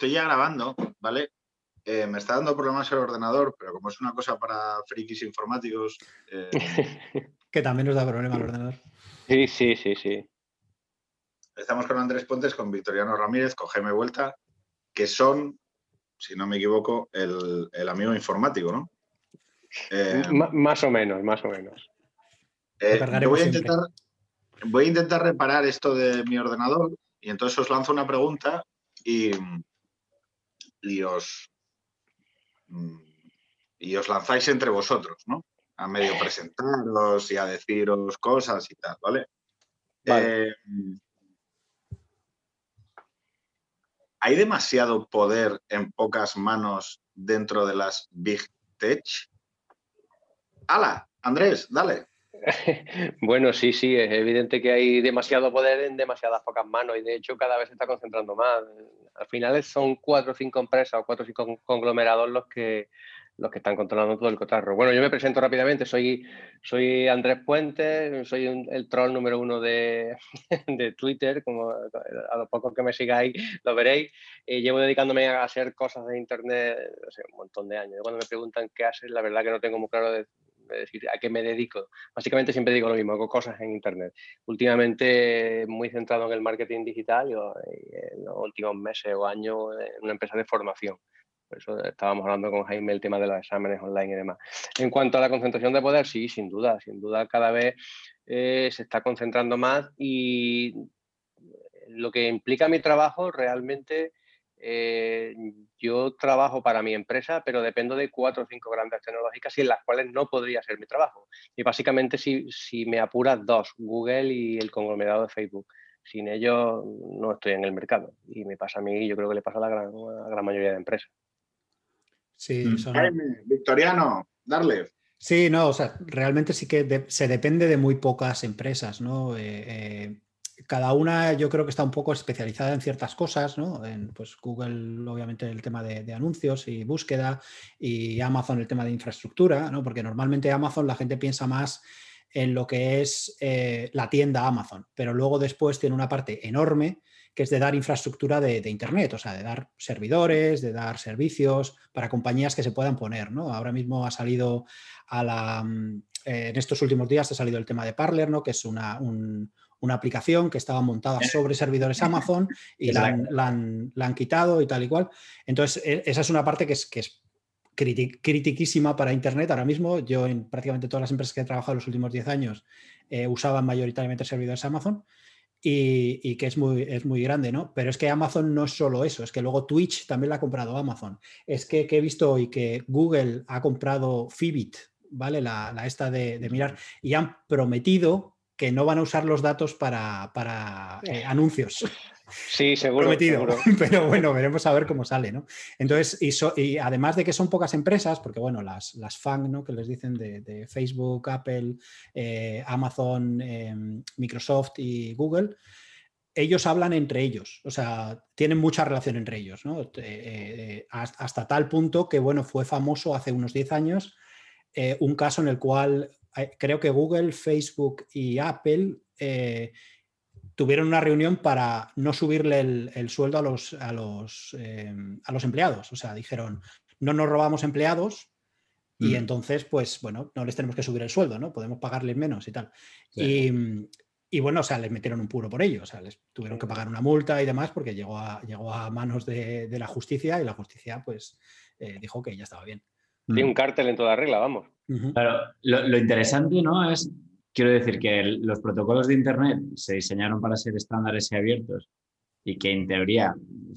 estoy ya grabando, ¿vale? Eh, me está dando problemas el ordenador, pero como es una cosa para frikis informáticos. Eh, que también nos da problema el ordenador. Sí, sí, sí, sí. Estamos con Andrés Pontes, con Victoriano Ramírez, con Jaime Vuelta, que son, si no me equivoco, el, el amigo informático, ¿no? Eh, más o menos, más o menos. voy, a intentar, voy a intentar reparar esto de mi ordenador y entonces os lanzo una pregunta y, y os, Mm, y os lanzáis entre vosotros, ¿no? A medio presentaros y a deciros cosas y tal, ¿vale? Eh, ¿Hay demasiado poder en pocas manos dentro de las Big Tech? ¡Hala! Andrés, dale. Bueno, sí, sí, es evidente que hay demasiado poder en demasiadas pocas manos y de hecho cada vez se está concentrando más. Al final son cuatro o cinco empresas o cuatro o cinco conglomerados los que, los que están controlando todo el cotarro. Bueno, yo me presento rápidamente, soy, soy Andrés Puente, soy el troll número uno de, de, Twitter, como a los pocos que me sigáis lo veréis. Eh, llevo dedicándome a hacer cosas de Internet un montón de años. Cuando me preguntan qué haces, la verdad que no tengo muy claro decir a qué me dedico. Básicamente siempre digo lo mismo, hago cosas en Internet. Últimamente muy centrado en el marketing digital y en los últimos meses o años en una empresa de formación. Por eso estábamos hablando con Jaime el tema de los exámenes online y demás. En cuanto a la concentración de poder, sí, sin duda, sin duda cada vez eh, se está concentrando más y lo que implica mi trabajo realmente eh, yo trabajo para mi empresa, pero dependo de cuatro o cinco grandes tecnológicas y en las cuales no podría ser mi trabajo. Y básicamente, si, si me apuras dos, Google y el conglomerado de Facebook. Sin ellos no estoy en el mercado. Y me pasa a mí, yo creo que le pasa a la gran, gran mayoría de empresas. Sí, mm. Victoriano, darle. Sí, no, o sea, realmente sí que se depende de muy pocas empresas, ¿no? Eh, eh, cada una yo creo que está un poco especializada en ciertas cosas, ¿no? En, pues Google, obviamente, el tema de, anuncios y búsqueda, y Amazon el tema de infraestructura, ¿no? Porque normalmente Amazon la gente piensa más en lo que es eh, la tienda Amazon, pero luego después tiene una parte enorme que es de dar infraestructura de, Internet, o sea, de dar servidores, de dar servicios para compañías que se puedan poner, ¿no? Ahora mismo ha salido a la... Mm, en estos últimos días ha salido el tema de Parler, ¿no? Que es una, un, una aplicación que estaba montada sobre servidores Amazon y la han, quitado y tal y cual. Entonces, e, esa es una parte que es, que es critiquísima para Internet. Ahora mismo, yo en prácticamente todas las empresas que he trabajado en los últimos 10 años eh, usaban mayoritariamente servidores Amazon. Y, que es muy, es muy grande, ¿no? Pero es que Amazon no es solo eso, es que luego Twitch también la ha comprado Amazon. Es que, he visto hoy que Google ha comprado Fibit, ¿vale? La, esta de, de, mirar, y han prometido que no van a usar los datos para, eh, anuncios. Sí, seguro, Pero bueno, veremos a ver cómo sale, ¿no? Entonces, y, además de que son pocas empresas, porque bueno, las, las FAN, ¿no? Que les dicen de, Facebook, Apple, eh, Amazon, em, Microsoft y Google, ellos hablan entre ellos, o sea, tienen mucha relación entre ellos, ¿no? Eh, hasta tal punto que, bueno, fue famoso hace unos 10 años un caso en el cual eh, creo que Google, Facebook y Apple eh, tuvieron una reunión para no subirle el, sueldo a los, a, los, eh, a los empleados. O sea, dijeron, no nos robamos empleados y mm. entonces, pues bueno, no les tenemos que subir el sueldo, ¿no? Podemos pagarles menos y tal. Y, bueno, o sea, les metieron un puro por ello, o sea, les tuvieron que pagar una multa y demás porque llegó a, llegó a manos de, la justicia y la justicia pues dijo que ya estaba bien. Tiene un cártel en toda regla, vamos. Claro, lo, interesante, ¿no? Es, quiero decir, que los protocolos de Internet se diseñaron para ser estándares y abiertos y que en teoría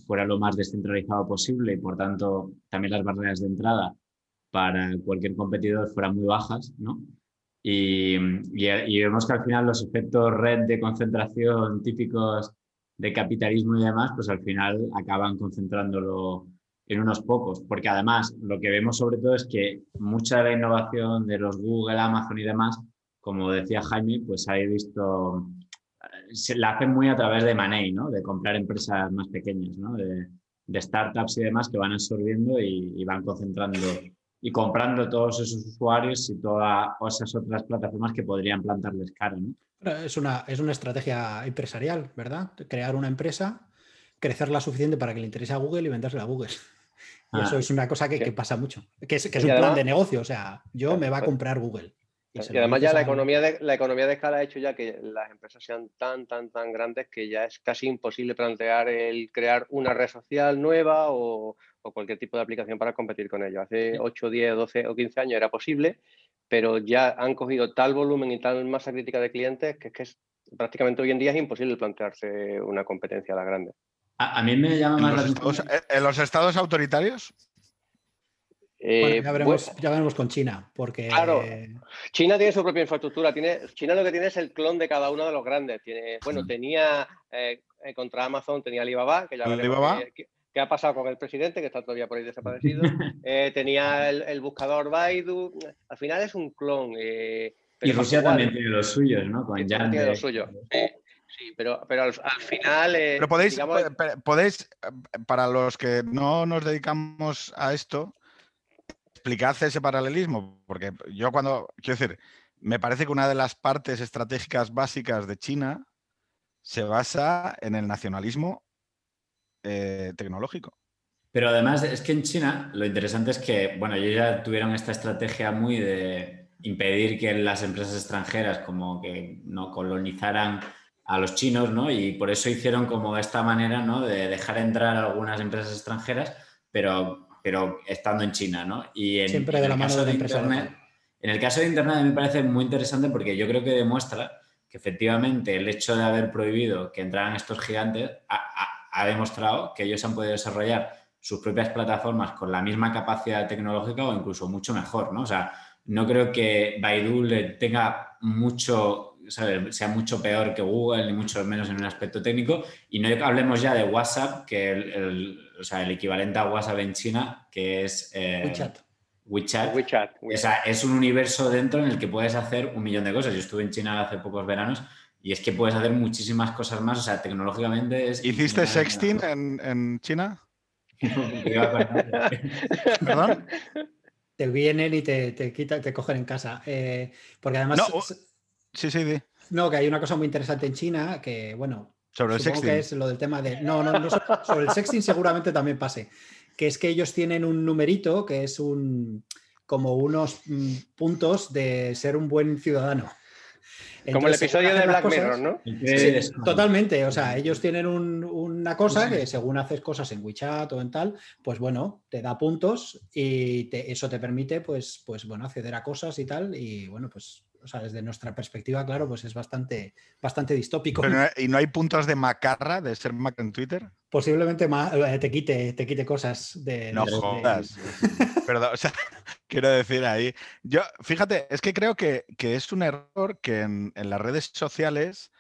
fuera lo más descentralizado posible y por tanto también las barreras de entrada para cualquier competidor fueran muy bajas, ¿no? Y, y, vemos que al final los efectos red de concentración típicos de capitalismo y demás, pues al final acaban concentrándolo en unos pocos, porque además lo que vemos sobre todo es que mucha de la innovación de los Google, Amazon y demás, como decía Jaime, pues ha visto, se la hacen muy a través de Money, ¿no? De comprar empresas más pequeñas, ¿no? De, startups y demás que van absorbiendo y, van concentrando y comprando todos esos usuarios y todas esas otras plataformas que podrían plantarles cara, ¿no? Es una, es una estrategia empresarial, ¿verdad? Crear una empresa crecer la suficiente para que le interese a Google y vendérsela a Google. Y eso ah. es una cosa que, pasa mucho. Que es, un plan de negocio. O sea, yo me va a comprar Google. Y, además ya la economía, de, la economía de escala ha hecho ya que las empresas sean tan, tan, tan grandes que ya es casi imposible plantear el crear una red social nueva o, cualquier tipo de aplicación para competir con ello. Hace 8, 10, 12 o 15 años era posible, pero ya han cogido tal volumen y tal masa crítica de clientes que es que prácticamente hoy en día es imposible plantearse una competencia a la grande. A, mí me llama más la atención. ¿En los estados autoritarios? Eh, ya, veremos, con China, porque... Claro, China tiene su propia infraestructura. Tiene, China lo que tiene es el clon de cada uno de los grandes. Tiene, bueno, tenía eh, contra Amazon, tenía Alibaba, que ya Alibaba. ¿Qué ha pasado con el presidente, que está todavía por ahí desaparecido? Eh, tenía el, buscador Baidu. Al final es un clon. y Rusia también tiene los suyos, ¿no? Con Tiene los suyos. Sí, pero, pero al, final. Eh, pero podéis, podéis, para los que no nos dedicamos a esto, explicar ese paralelismo, porque yo cuando, quiero decir, me parece que una de las partes estratégicas básicas de China se basa en el nacionalismo eh, tecnológico. Pero además es que en China lo interesante es que, bueno, ellos ya tuvieron esta estrategia muy de impedir que las empresas extranjeras como que no colonizaran a los chinos, ¿no? Y por eso hicieron como esta manera, ¿no? De dejar entrar a algunas empresas extranjeras, pero, pero estando en China, ¿no? Y en, Siempre de la mano de, Internet. En el caso de Internet a mí me parece muy interesante porque yo creo que demuestra que efectivamente el hecho de haber prohibido que entraran estos gigantes ha, demostrado que ellos han podido desarrollar sus propias plataformas con la misma capacidad tecnológica o incluso mucho mejor, ¿no? O sea, no creo que Baidu le tenga mucho sea mucho peor que Google, ni mucho menos en un aspecto técnico. Y no hablemos ya de WhatsApp, que el, o sea, el equivalente a WhatsApp en China, que es eh, WeChat. WeChat. WeChat, O sea, es un universo dentro en el que puedes hacer un millón de cosas. Yo estuve en China hace pocos veranos y es que puedes hacer muchísimas cosas más. O sea, tecnológicamente es. ¿Hiciste sexting en, en China? ¿Perdón? Te vienen y te, te, te cogen en casa. Eh, porque además. Sí, sí, No, que hay una cosa muy interesante en China que, bueno, sobre el sexting. que es lo del tema de. No, no, no, sobre el sexting seguramente también pase. Que es que ellos tienen un numerito que es un como unos mm, puntos de ser un buen ciudadano. Como el episodio de Black Mirror, ¿no? Sí, totalmente. O sea, ellos tienen una cosa que según haces cosas en WeChat o en tal, pues bueno, te da puntos y eso te permite, pues, pues bueno, acceder a cosas y tal. Y bueno, pues o sea, desde nuestra perspectiva, claro, pues es bastante, bastante distópico. ¿Y no hay puntos de macarra de ser Mac en Twitter? Posiblemente eh, te quite, te quite cosas de. No jodas. Perdón, o sea, quiero decir ahí. Yo, fíjate, es que creo que, es un error que en, las redes sociales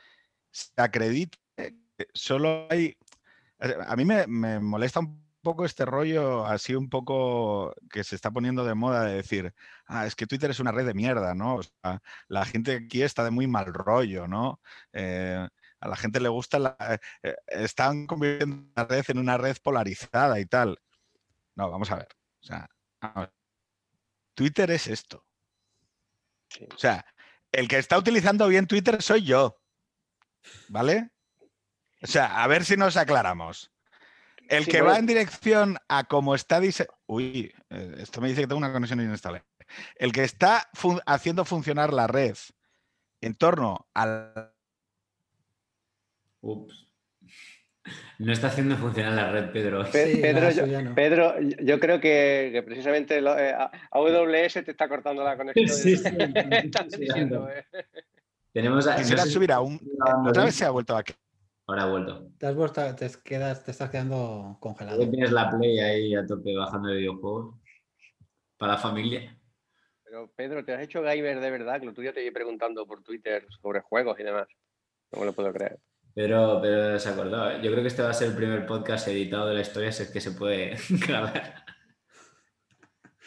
se acredite que solo hay. A mí me, me molesta un poco este rollo así un poco que se está poniendo de moda de decir, ah, es que Twitter es una red de mierda, ¿no? O sea, la gente aquí está de muy mal rollo, ¿no? Eh, a la gente le gusta, la, eh, eh, están convirtiendo la red en una red polarizada y tal. No, vamos a ver. O sea, Twitter es esto. O sea, el que está utilizando bien Twitter soy yo. ¿Vale? O sea, a ver si nos aclaramos. El que va en dirección a cómo está diseñado. Uy, eh, esto me dice que tengo una conexión inestable. El que está haciendo funcionar la red en torno al. Ups. No está haciendo funcionar la red, Pedro. Pedro, yo, Pedro, yo, creo que, precisamente eh, AWS te está cortando la conexión. Sí, sí, diciendo, eh. Tenemos a, subir a un. Otra vez se ha vuelto aquí. Ahora ha vuelto. Te, has vuelto, te, quedas, te estás quedando congelado. Tienes la Play ahí a tope bajando de videojuegos para la familia. Pero Pedro, ¿te has hecho gamer de verdad? Que lo tuyo te iba preguntando por Twitter sobre juegos y demás. No me lo puedo creer. Pero, pero se ha acordado. ¿eh? Yo creo que este va a ser el primer podcast editado de la historia, si es que se puede grabar.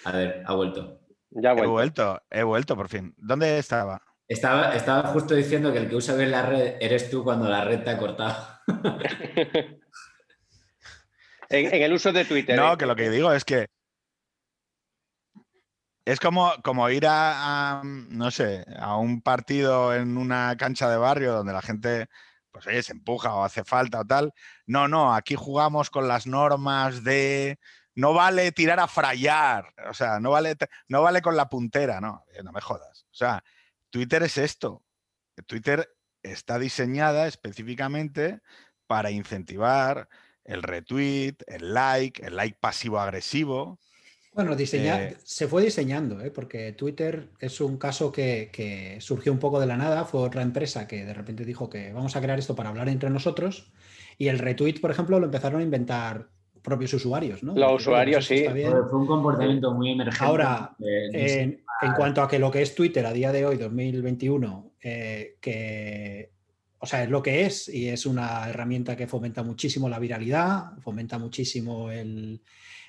A ver, ha vuelto. Ya ha vuelto. He vuelto, he vuelto por fin. ¿Dónde estaba? Estaba, estaba justo diciendo que el que usa bien la red eres tú cuando la red te ha cortado. en, el uso de Twitter. No, ¿eh? que lo que digo es que es como, como ir a, no sé, a un partido en una cancha de barrio donde la gente pues oye, se empuja o hace falta o tal. No, no, aquí jugamos con las normas de no vale tirar a frayar, o sea, no vale, no vale con la puntera, no, eh, no me jodas. O sea, Twitter es esto. Twitter está diseñada específicamente para incentivar el retweet, el like, el like pasivo-agresivo. Bueno, eh, se fue diseñando, ¿eh? porque Twitter es un caso que, surgió un poco de la nada, fue otra empresa que de repente dijo que vamos a crear esto para hablar entre nosotros y el retweet, por ejemplo, lo empezaron a inventar propios usuarios, ¿no? Los usuarios, sí. Fue un comportamiento muy emergente. Ahora, en, cuanto a que lo que es Twitter a día de hoy, 2021, eh, que o sea, es lo que es y es una herramienta que fomenta muchísimo la viralidad, fomenta muchísimo el,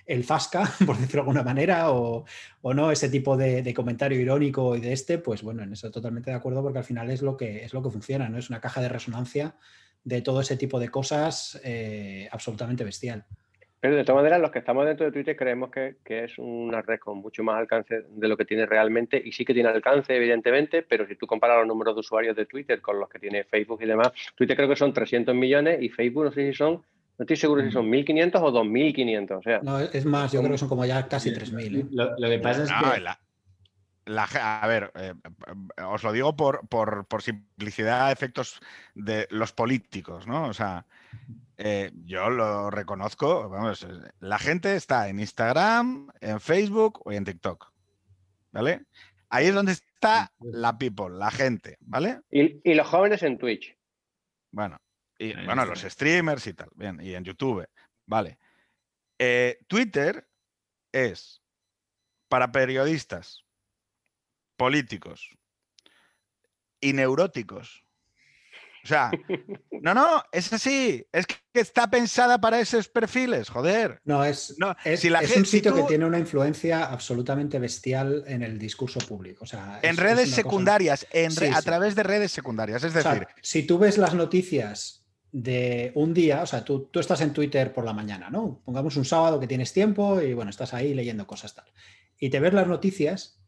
el Fasca, por decirlo de alguna manera, o, no, ese tipo de, comentario irónico y de este, pues bueno, en eso totalmente de acuerdo porque al final es lo que, es lo que funciona, ¿no? Es una caja de resonancia de todo ese tipo de cosas eh, absolutamente bestial. Pero de todas maneras, los que estamos dentro de Twitter creemos que, es una red con mucho más alcance de lo que tiene realmente, y sí que tiene alcance, evidentemente, pero si tú comparas los números de usuarios de Twitter con los que tiene Facebook y demás, Twitter creo que son 300 millones y Facebook no sé si son no estoy seguro si son 1.500 o 2.500. O sea, no, es más, yo creo que son como ya casi 3.000. ¿eh? Lo, que pasa es que. La, a ver, eh, os lo digo por, por, simplicidad, efectos de los políticos, ¿no? O sea, eh, yo lo reconozco, vamos, la gente está en Instagram, en Facebook o en TikTok, ¿vale? Ahí es donde está la people, la gente, ¿vale? Y, y los jóvenes en Twitch. Bueno, y bueno, los streamers y tal, bien, y en YouTube, vale. Eh, Twitter es para periodistas, políticos y neuróticos. O sea, no, no, es así. Es que está pensada para esos perfiles, joder. No, es, es, un sitio que tiene una influencia absolutamente bestial en el discurso público. O sea, en redes secundarias, en a través de redes secundarias. Es decir, si tú ves las noticias de un día, o sea, tú, tú, estás en Twitter por la mañana, ¿no? Pongamos un sábado que tienes tiempo y bueno, estás ahí leyendo cosas tal. Y te ves las noticias,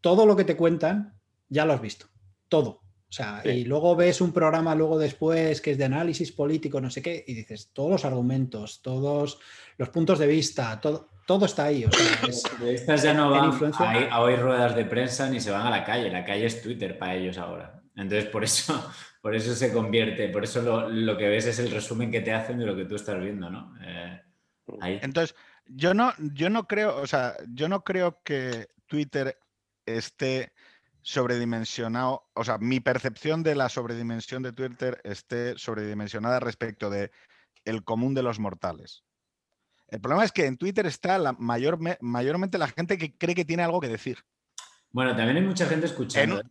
todo lo que te cuentan ya lo has visto, todo. O sea, y luego ves un programa luego después que es de análisis político, no sé qué, y dices, todos los argumentos, todos los puntos de vista, todo, todo está ahí. O sea, Estas ya no van a, a oír ruedas de prensa ni se van a la calle, la calle es Twitter para ellos ahora. Entonces, por eso por eso se convierte, por eso lo, que ves es el resumen que te hacen de lo que tú estás viendo, ¿no? Eh, Entonces, yo no, yo no creo, o sea, yo no creo que Twitter esté sobredimensionado, o sea, mi percepción de la sobredimensión de Twitter esté sobredimensionada respecto de el común de los mortales. El problema es que en Twitter está la mayor, mayormente la gente que cree que tiene algo que decir. Bueno, también hay mucha gente escuchando.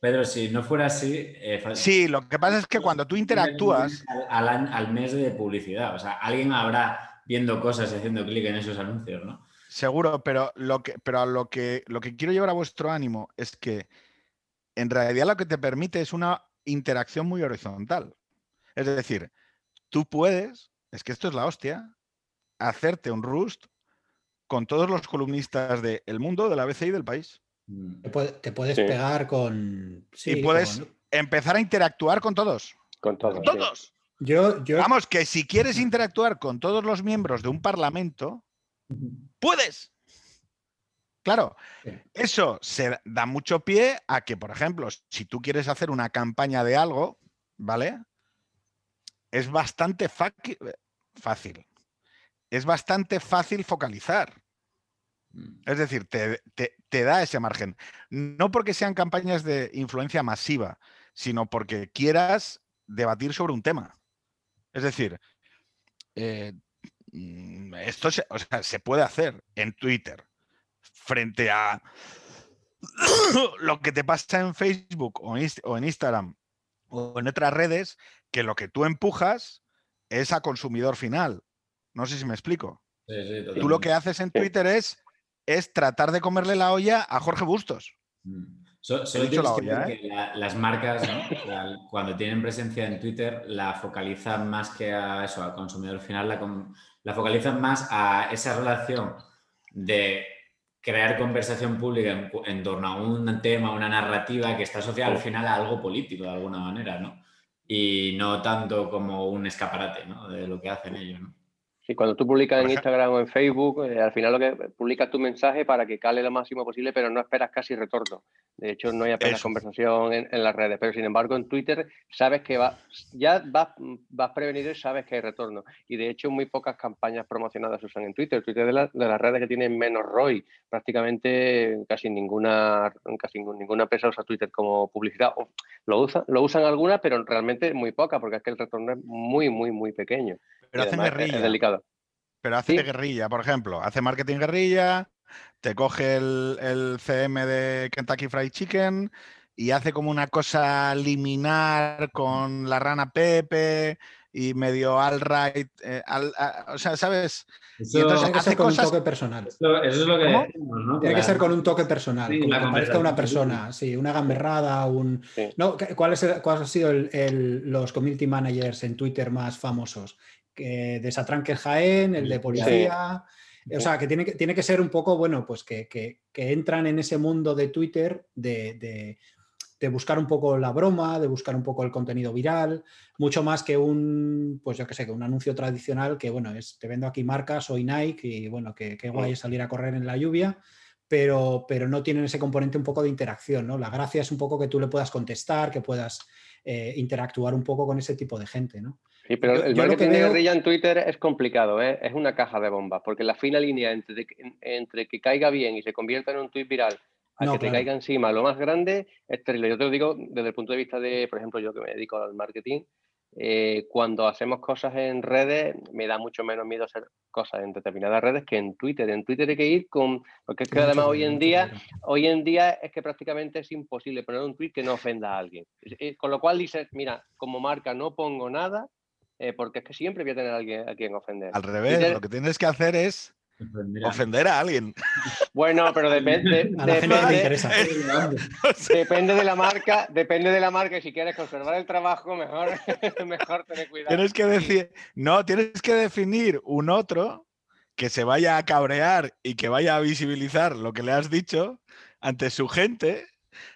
Pedro, si no fuera así. Eh, sí, lo que pasa es que cuando tú interactúas. Al, al, mes de publicidad. O sea, alguien habrá viendo cosas y haciendo clic en esos anuncios, ¿no? Seguro, pero, lo que, pero lo, que, lo que quiero llevar a vuestro ánimo es que en realidad lo que te permite es una interacción muy horizontal. Es decir, tú puedes, es que esto es la hostia, hacerte un roost con todos los columnistas del mundo, de la ABC y del país. Te, puedes pegar con. y puedes empezar a interactuar con todos. Con todos. todos. Yo, Vamos, que si quieres interactuar con todos los miembros de un parlamento, puedes. Claro, eso se da mucho pie a que, por ejemplo, si tú quieres hacer una campaña de algo, ¿vale? Es bastante fácil. Es bastante fácil focalizar. Mm. Es decir, te, da ese margen. No porque sean campañas de influencia masiva, sino porque quieras debatir sobre un tema. Es decir, eh, esto se, se puede hacer en Twitter frente a lo que te pasa en Facebook o en Instagram o en otras redes, que lo que tú empujas es a consumidor final. No sé si me explico. tú lo que haces en Twitter es es tratar de comerle la olla a Jorge Bustos. Mm. solo ¿eh? que las marcas, cuando tienen presencia en Twitter, la focalizan más que a eso, al consumidor final, la, focalizan más a esa relación de crear conversación pública en, torno a un tema, una narrativa que está asociada al final a algo político de alguna manera, ¿no? y no tanto como un escaparate ¿no? de lo que hacen ellos. ¿no? Sí, cuando tú publicas en Instagram o en Facebook, eh, al final lo que publicas tu mensaje para que cale lo máximo posible, pero no esperas casi retorno. De hecho, no hay apenas conversación en, las redes, pero sin embargo en Twitter sabes que va, ya vas, vas prevenido y sabes que hay retorno. Y de hecho muy pocas campañas promocionadas se usan en Twitter. Twitter de, de las redes que tienen menos ROI. Prácticamente casi ninguna, casi ninguna empresa usa Twitter como publicidad. Lo usan, lo usan algunas, pero realmente muy pocas, porque es que el retorno es muy, muy, muy pequeño. Pero hacen guerrilla. delicado. Pero hace guerrilla, por ejemplo. Hace marketing guerrilla, te coge el, CM de Kentucky Fried Chicken y hace como una cosa liminar con la rana Pepe y medio all right, eh, o sea, ¿sabes? y entonces tiene que ser con un toque personal. Eso, es lo que decimos, ¿no? Tiene que ser con un toque personal, sí, como que parezca una persona, sí, una gamberrada, un... No, ¿cuál, es ¿Cuáles han sido los community managers en Twitter más famosos? Que de Jaén, el de policía. O sea, que tiene, que tiene que ser un poco, bueno, pues que, entran en ese mundo de Twitter de, buscar un poco la broma, de buscar un poco el contenido viral, mucho más que un, pues yo qué sé, que un anuncio tradicional que, bueno, es te vendo aquí marcas, soy Nike y bueno, que, guay es salir a correr en la lluvia, pero, pero no tienen ese componente un poco de interacción, ¿no? La gracia es un poco que tú le puedas contestar, que puedas eh, interactuar un poco con ese tipo de gente, ¿no? Sí, pero el marketing de guerrilla en Twitter es complicado, ¿eh? es una caja de bombas, porque la fina línea entre, entre que caiga bien y se convierta en un tweet viral a que te caiga encima lo más grande es terrible. Yo te lo digo desde el punto de vista de, por ejemplo, yo que me dedico al marketing, eh, cuando hacemos cosas en redes, me da mucho menos miedo hacer cosas en determinadas redes que en Twitter. En Twitter hay que ir con, porque es que además hoy en día, hoy en día es que prácticamente es imposible poner un tweet que no ofenda a alguien. Con lo cual dices, mira, como marca no pongo nada, eh, porque es que siempre voy a tener a alguien a quien ofender. Al revés, lo que tienes que hacer es ofender a alguien. Bueno, pero depende. depende, de la marca, depende de la marca y si quieres conservar el trabajo, mejor, mejor tener cuidado. Tienes que decir, no, tienes que definir un otro que se vaya a cabrear y que vaya a visibilizar lo que le has dicho ante su gente.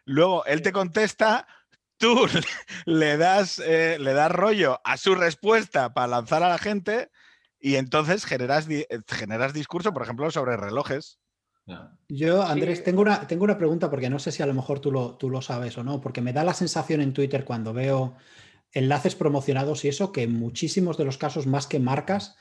Luego él te contesta, tú le das, eh, le das rollo a su respuesta para lanzar a la gente y entonces generas, eh, generas discurso, por ejemplo, sobre relojes. Yo, Andrés, tengo, una, tengo una pregunta porque no sé si a lo mejor tú lo, tú lo sabes o no, porque me da la sensación en Twitter cuando veo enlaces promocionados y eso, que en muchísimos de los casos, más que marcas,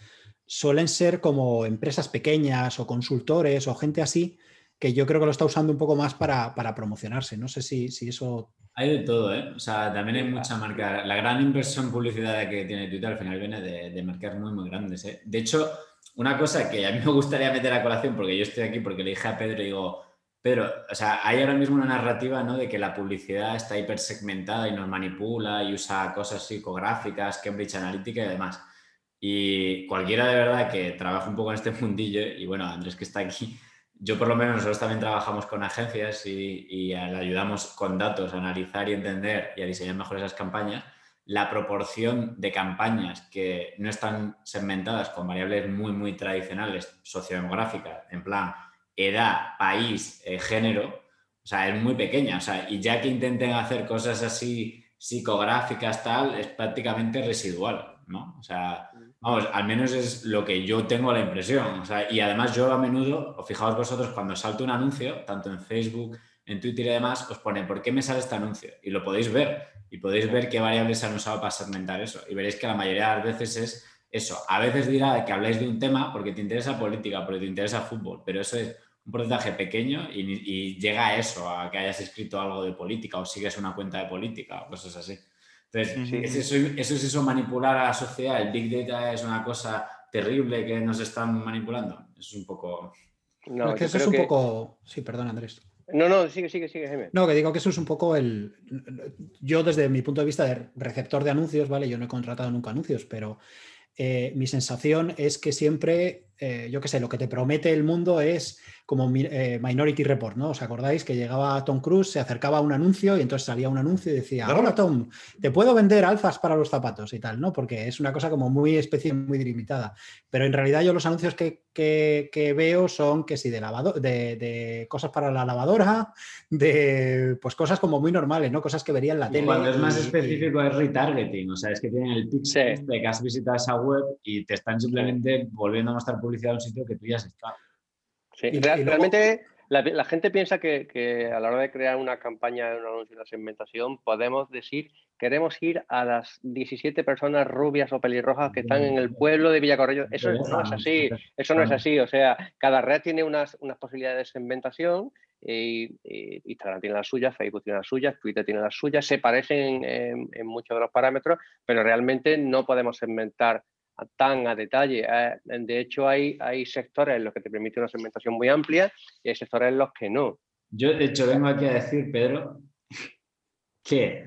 suelen ser como empresas pequeñas o consultores o gente así, que yo creo que lo está usando un poco más para, para promocionarse. No sé si, si eso hay de todo, ¿eh? O sea, también hay mucha marca. La gran inversión publicidad que tiene Twitter al final viene de, de marcas muy, muy grandes. ¿eh? De hecho, una cosa que a mí me gustaría meter a colación, porque yo estoy aquí porque le dije a Pedro y digo, Pedro, o sea, hay ahora mismo una narrativa, ¿no? De que la publicidad está hipersegmentada y nos manipula y usa cosas psicográficas, Cambridge Analytica y demás. Y cualquiera de verdad que trabaje un poco en este mundillo, y bueno, Andrés que está aquí, yo por lo menos nosotros también trabajamos con agencias y, y ayudamos con datos a analizar y entender y a diseñar mejor esas campañas. La proporción de campañas que no están segmentadas con variables muy, muy tradicionales, sociodemográficas, en plan edad, país, eh, género, o sea, es muy pequeña. O sea, y ya que intenten hacer cosas así psicográficas, tal, es prácticamente residual, ¿no? O sea, Vamos, al menos es lo que yo tengo la impresión. y además yo a menudo, fijaos vosotros, cuando salto un anuncio, tanto en Facebook, en Twitter y demás, os pone, ¿por qué me sale este anuncio? Y lo podéis ver. Y podéis ver qué variables han usado para segmentar eso. Y veréis que la mayoría de las veces es eso. A veces dirá que habláis de un tema porque te interesa política, porque te interesa fútbol, pero eso es un porcentaje pequeño y, y llega a eso, a que hayas escrito algo de política o sigues una cuenta de política o cosas así. Entonces, eso, es eso manipular a la sociedad. El Big Data es una cosa terrible que nos están manipulando. Es un poco... No, es que eso es un poco... Sí, perdón, Andrés. No, no, sigue, sigue, sigue, Jaime. No, que digo que eso es un poco el... Yo desde mi punto de vista de receptor de anuncios, ¿vale? Yo no he contratado nunca anuncios, pero eh, mi sensación es que siempre, eh, yo qué sé, lo que te promete el mundo es como eh, Minority Report, ¿no? ¿Os acordáis que llegaba Tom Cruise, se acercaba a un anuncio y entonces salía un anuncio y decía, hola Tom, te puedo vender alzas para los zapatos y tal, ¿no? Porque es una cosa como muy especie, muy delimitada. Pero en realidad yo los anuncios que, veo son que sí, de, lavado, de, cosas para la lavadora, de pues cosas como muy normales, ¿no? Cosas que vería en la tele. Cuando es más específico es retargeting, o sea, es que tienen el pitch de que has visitado esa web y te están simplemente volviendo a mostrar publicidad a un sitio que tú ya has estado. Sí, realmente la, gente piensa que, a la hora de crear una campaña de un anuncio de segmentación podemos decir queremos ir a las 17 personas rubias o pelirrojas que están en el pueblo de Villacorrillo. Eso no es así, eso no es así. O sea, cada red tiene unas, posibilidades de segmentación y, Instagram tiene las suyas, Facebook tiene las suyas, Twitter tiene las suyas, se parecen en, en muchos de los parámetros, pero realmente no podemos segmentar tan a detalle. De hecho, hay, hay sectores en los que te permite una segmentación muy amplia y hay sectores en los que no. Yo, de hecho, vengo aquí a decir, Pedro, que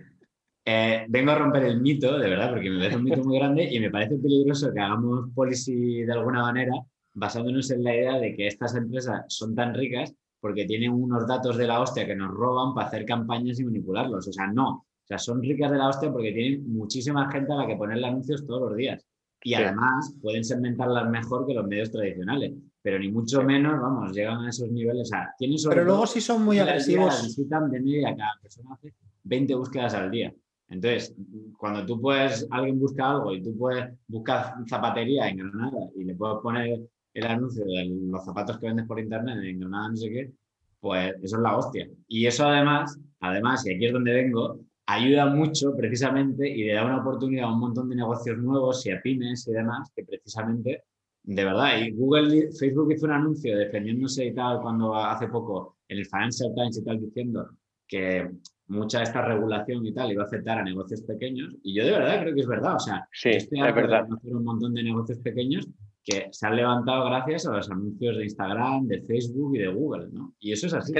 eh, vengo a romper el mito, de verdad, porque me parece un mito muy grande y me parece peligroso que hagamos policy de alguna manera basándonos en la idea de que estas empresas son tan ricas porque tienen unos datos de la hostia que nos roban para hacer campañas y manipularlos. O sea, no. O sea, son ricas de la hostia porque tienen muchísima gente a la que ponerle anuncios todos los días. Y además pueden segmentarlas mejor que los medios tradicionales, pero ni mucho menos, vamos, llegan a esos niveles. O sea, tienen pero luego sí son muy agresivos. Visitan de media, cada persona hace 20 búsquedas al día. Entonces, cuando tú puedes, alguien busca algo y tú puedes buscar zapatería en Granada y le puedes poner el anuncio de los zapatos que vendes por internet en Granada, no sé qué, pues eso es la hostia. Y eso además, además, y aquí es donde vengo, ayuda mucho precisamente y le da una oportunidad a un montón de negocios nuevos y a pymes y demás que precisamente, de verdad, y Google, Facebook hizo un anuncio defendiéndose y tal cuando hace poco en el Financial Times y tal diciendo que mucha de esta regulación y tal iba a afectar a negocios pequeños y yo de verdad creo que es verdad, o sea, sí, es verdad. un montón de negocios pequeños que se han levantado gracias a los anuncios de Instagram, de Facebook y de Google, ¿no? Y eso es así.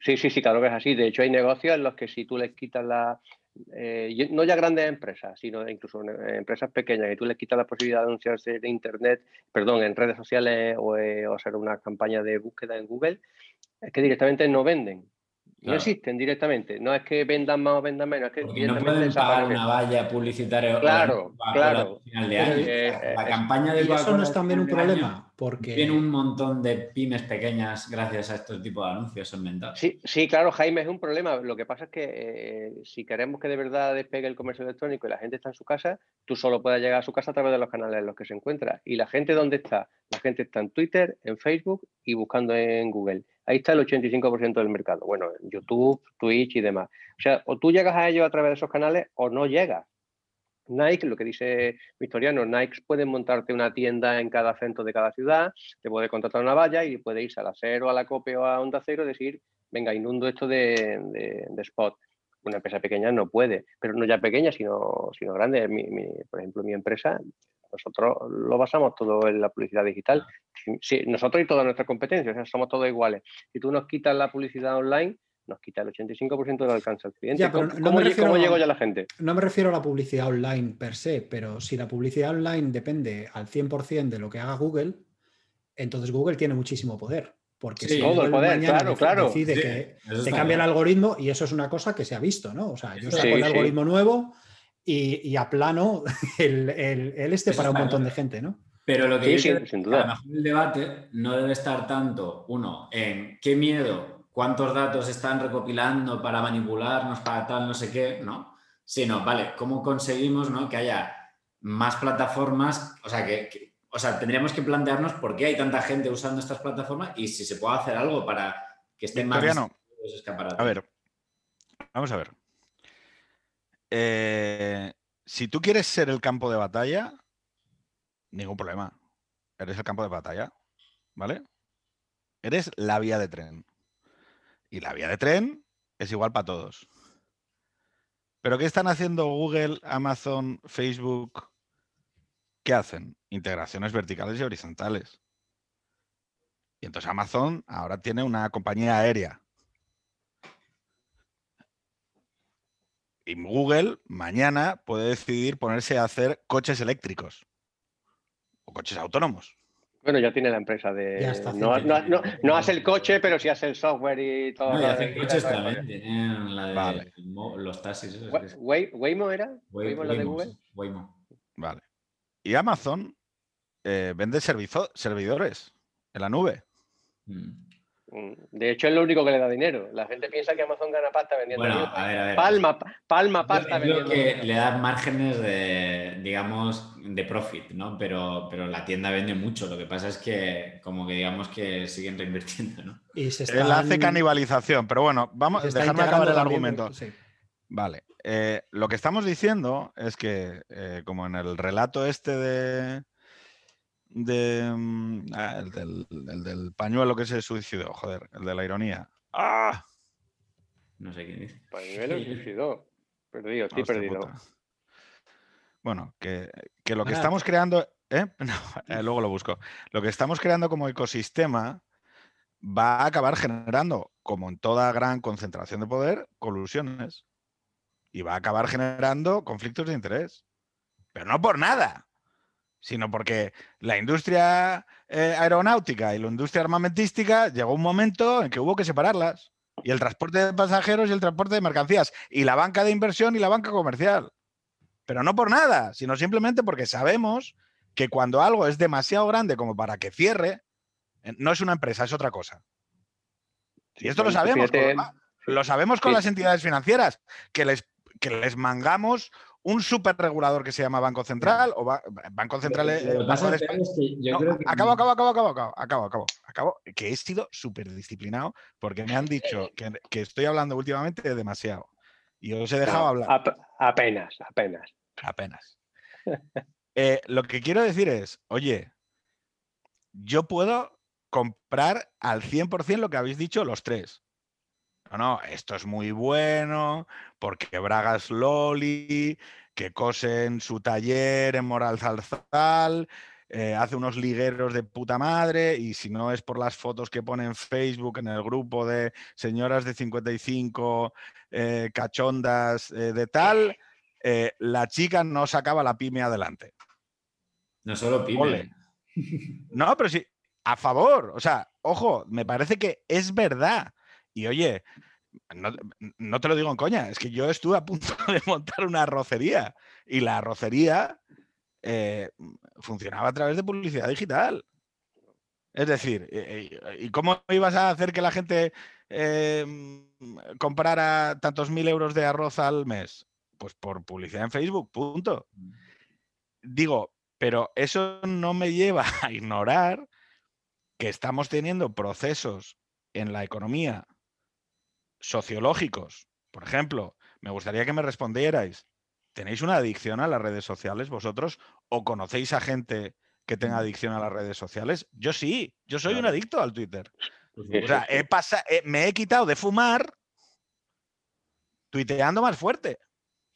Sí, sí, sí, claro que es así. De hecho, hay negocios en los que si tú les quitas la... Eh, no ya grandes empresas, sino incluso empresas pequeñas, y tú les quitas la posibilidad de anunciarse en Internet, perdón, en redes sociales o, eh, o hacer una campaña de búsqueda en Google, es que directamente no venden. No existen directamente. No es que vendan más o vendan menos. Es que Porque no pueden pagar una valla publicitaria claro, claro. final de año. Eh, la campaña de y eso no es también un problema. Porque... Tiene un montón de pymes pequeñas gracias a este tipo de anuncios inventados. Sí, sí, claro, Jaime, es un problema. Lo que pasa es que eh, si queremos que de verdad despegue el comercio electrónico y la gente está en su casa, tú solo puedes llegar a su casa a través de los canales en los que se encuentra. ¿Y la gente dónde está? La gente está en Twitter, en Facebook y buscando en Google. Ahí está el 85% del mercado. Bueno, YouTube, Twitch y demás. O sea, o tú llegas a ellos a través de esos canales o no llegas. Nike, lo que dice Victoriano, Nike puede montarte una tienda en cada centro de cada ciudad, te puede contratar una valla y puede irse a la Cero, a la Cope o a Onda Cero y decir, venga, inundo esto de, de, spot. Una empresa pequeña no puede, pero no ya pequeña, sino, sino grande. por ejemplo, mi empresa, nosotros lo basamos todo en la publicidad digital. nosotros y toda nuestra competencia, o sea, somos todos iguales. Si tú nos quitas la publicidad online, nos quita el 85% del alcance al cliente. ¿Cómo, no llego ya la gente? No me refiero a la publicidad online per se, pero si la publicidad online depende al 100% de lo que haga Google, entonces Google tiene muchísimo poder. Porque si todo el poder, claro, claro. decide que te cambia el algoritmo, y eso es una cosa que se ha visto, ¿no? O sea, yo saco el algoritmo nuevo y, aplano el, el, este para un montón de gente, ¿no? Pero lo que sí, sin duda. a lo mejor el debate no debe estar tanto, uno, en qué miedo, cuántos datos están recopilando para manipularnos, para tal, no sé qué, ¿no? Sino, vale, ¿cómo conseguimos ¿no? que haya más plataformas? O sea, que, o sea, tendríamos que plantearnos por qué hay tanta gente usando estas plataformas y si se puede hacer algo para que estén más A ver, vamos a ver. Eh, si tú quieres ser el campo de batalla, ningún problema. Eres el campo de batalla, ¿vale? Eres la vía de tren. Y la vía de tren es igual para todos. Pero ¿qué están haciendo Google, Amazon, Facebook? ¿Qué hacen? Integraciones verticales y horizontales. Y entonces Amazon ahora tiene una compañía aérea Y Google mañana puede decidir ponerse a hacer coches eléctricos o coches autónomos. Bueno, ya tiene la empresa de. no, hace el coche, pero sí hace el software y todo. No, y hace coches también. Tienen la de los taxis. ¿Waymo era? ¿Waymo la de Google? Waymo. Vale. Y Amazon eh, vende servidores en la nube. Mm. Mm, de hecho, es lo único que le da dinero. La gente piensa que Amazon gana pasta vendiendo. Bueno, a ver, a ver. Palma, palma pasta vendiendo. que le da márgenes de, digamos, de profit, ¿no? Pero, pero la tienda vende mucho. Lo que pasa es que, como que digamos que siguen reinvirtiendo, ¿no? Y se Él hace canibalización, pero bueno, vamos, a dejarme acabar el argumento. Vale. Eh, lo que estamos diciendo es que, eh, como en el relato este de de, mm, ah, el, del, pañuelo que se suicidó, joder, el de la ironía. ¡Ah! No sé quién dice. Pañuelo se suicidó. Perdido, estoy perdido. Bueno, que, lo que estamos creando, ¿eh? eh, luego lo busco. Lo que estamos creando como ecosistema va a acabar generando, como en toda gran concentración de poder, colusiones. Y va a acabar generando conflictos de interés. Pero no por nada sino porque la industria eh, aeronáutica y la industria armamentística llegó un momento en que hubo que separarlas. Y el transporte de pasajeros y el transporte de mercancías. Y la banca de inversión y la banca comercial. Pero no por nada, sino simplemente porque sabemos que cuando algo es demasiado grande como para que cierre, eh, no es una empresa, es otra cosa. Y esto lo sabemos. lo sabemos con las entidades financieras, que les, que les mangamos un super regulador que se llama Banco Central o Banco Central acabo, acabo, acabo, acabo, acabo, acabo, acabo, acabo, que he sido súper disciplinado porque me han dicho que, estoy hablando últimamente demasiado y os he dejado hablar. apenas, apenas. Apenas. Eh, lo que quiero decir es, oye, yo puedo comprar al 100% lo que habéis dicho los tres. No, no, esto es muy bueno porque Bragas Loli, que cose en su taller en Moral Zarzal, eh, hace unos ligueros de puta madre y si no es por las fotos que pone en Facebook en el grupo de señoras de 55 eh, cachondas eh, de tal, la chica no sacaba la pyme adelante. No solo pyme. No, pero sí, a favor. O sea, ojo, me parece que es verdad. Y oye, no, te lo digo en coña, es que yo estuve a punto de montar una arrocería y la arrocería eh, funcionaba a través de publicidad digital. Es decir, eh, eh, ¿y cómo ibas a hacer que la gente comprara tantos mil euros de arroz al mes? Pues por publicidad en Facebook, punto. Mm. Digo, pero eso no me lleva a ignorar que estamos teniendo procesos en la economía sociológicos. Por ejemplo, me gustaría que me respondierais, ¿tenéis una adicción a las redes sociales vosotros o conocéis a gente que tenga mm. adicción a las redes sociales? Yo sí, yo soy un adicto al Twitter. Pues o sea, he eh, me he quitado de fumar tuiteando más fuerte.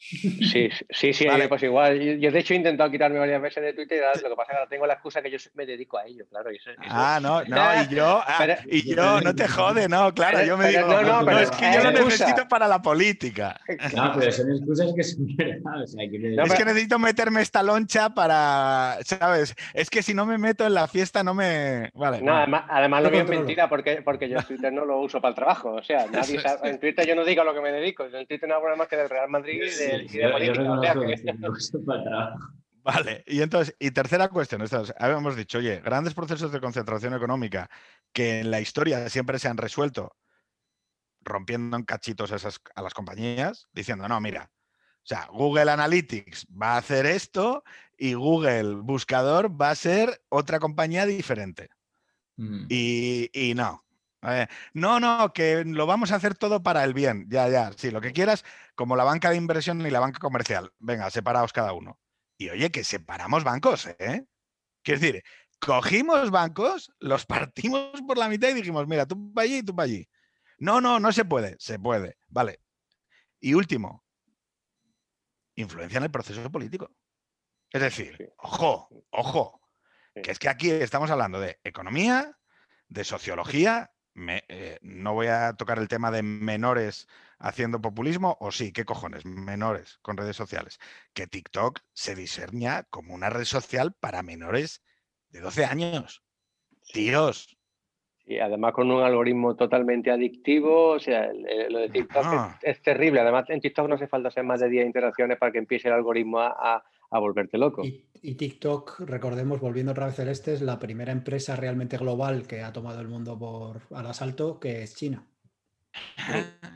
Sí, sí, sí, pues igual. Yo, de hecho he intentado quitarme varias veces de Twitter, lo que pasa es que ahora tengo la excusa que yo me dedico a ello, claro. ah, no, no, y yo, ah, y yo, no te jode, no, claro, yo me digo, no, no, pero es que yo lo necesito para la política. No, pero son excusas que son es que necesito meterme esta loncha para, ¿sabes? Es que si no me meto en la fiesta no me... Vale. No, además, además lo es mentira porque, porque yo Twitter no lo uso para el trabajo, o sea, nadie sabe, en Twitter yo no digo a lo que me dedico, en Twitter no hago nada más que del Real Madrid y de Vale, y entonces, y tercera cuestión, habíamos dicho, oye, grandes procesos de concentración económica que en la historia siempre se han resuelto rompiendo en cachitos a las compañías, diciendo, no, mira, o sea, Google Analytics va a hacer esto y Google Buscador va a ser otra compañía diferente. Mm. Y, y, no, no, no, que lo vamos a hacer todo para el bien. Ya, ya, sí, lo que quieras, como la banca de inversión y la banca comercial. Venga, separaos cada uno. Y oye, que separamos bancos, ¿eh? Quiero decir, cogimos bancos, los partimos por la mitad y dijimos, mira, tú para allí y tú para allí. No, no, no se puede. Se puede. Vale. Y último, influencia en el proceso político. Es decir, ojo, ojo, que es que aquí estamos hablando de economía, de sociología eh, no voy a tocar el tema de menores haciendo populismo, o sí, ¿qué cojones? Menores con redes sociales. Que TikTok se diseña como una red social para menores de 12 años. Tíos. Y además con un algoritmo totalmente adictivo, o sea, lo de TikTok es, terrible. Además, en TikTok no hace falta hacer más de 10 interacciones para que empiece el algoritmo a, volverte loco. Y, TikTok, recordemos, volviendo otra vez celeste, es la primera empresa realmente global que ha tomado el mundo por al asalto, que es China.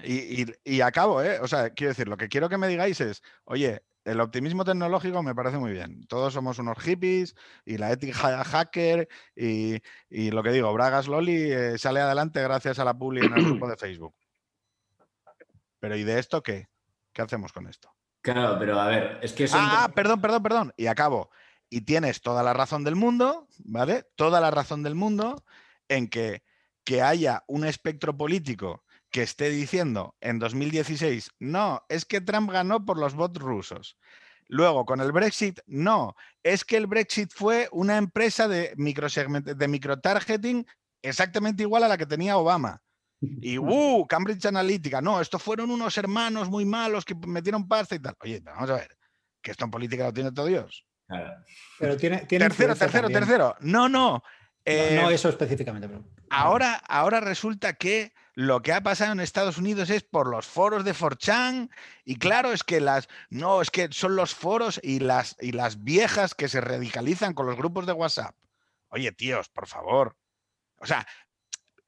Y, y, acabo, ¿eh? O sea, quiero decir, lo que quiero que me digáis es, oye, el optimismo tecnológico me parece muy bien. Todos somos unos hippies y la ética hacker y, lo que digo, Bragas Loli eh, sale adelante gracias a la publi en el grupo de Facebook. Pero ¿y de esto qué? ¿Qué hacemos con esto? Claro, pero a ver, es que... Ah, perdón, perdón, perdón. Y acabo. Y tienes toda la razón del mundo, ¿vale? Toda la razón del mundo en que, que haya un espectro político que esté diciendo en 2016, no, es que Trump ganó por los votos rusos. Luego, con el Brexit, no, es que el Brexit fue una empresa de, de microtargeting exactamente igual a la que tenía Obama. Y, uh, Cambridge Analytica, no, estos fueron unos hermanos muy malos que metieron pasta y tal. Oye, vamos a ver, que esto en política lo tiene todo Dios. Pero tiene, tercero, tercero, tercero. No, no. no, eh, eso específicamente. Ahora, ahora resulta que lo que ha pasado en Estados Unidos es por los foros de 4chan y claro, es que las no, es que son los foros y las y las viejas que se radicalizan con los grupos de WhatsApp. Oye, tíos, por favor. O sea,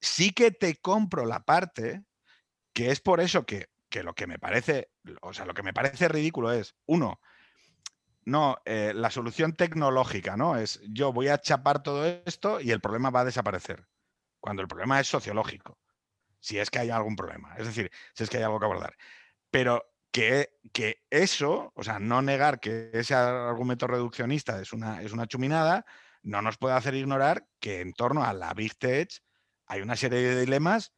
sí que te compro la parte que es por eso que, que lo que me parece, o sea, lo que me parece ridículo es, uno, no, eh, la solución tecnológica, ¿no? Es yo voy a chapar todo esto y el problema va a desaparecer. Cuando el problema es sociológico si es que hay algún problema, es decir, si es que hay algo que abordar. Pero que, que eso, o sea, no negar que ese argumento reduccionista es una, es una chuminada, no nos puede hacer ignorar que en torno a la Big Tech hay una serie de dilemas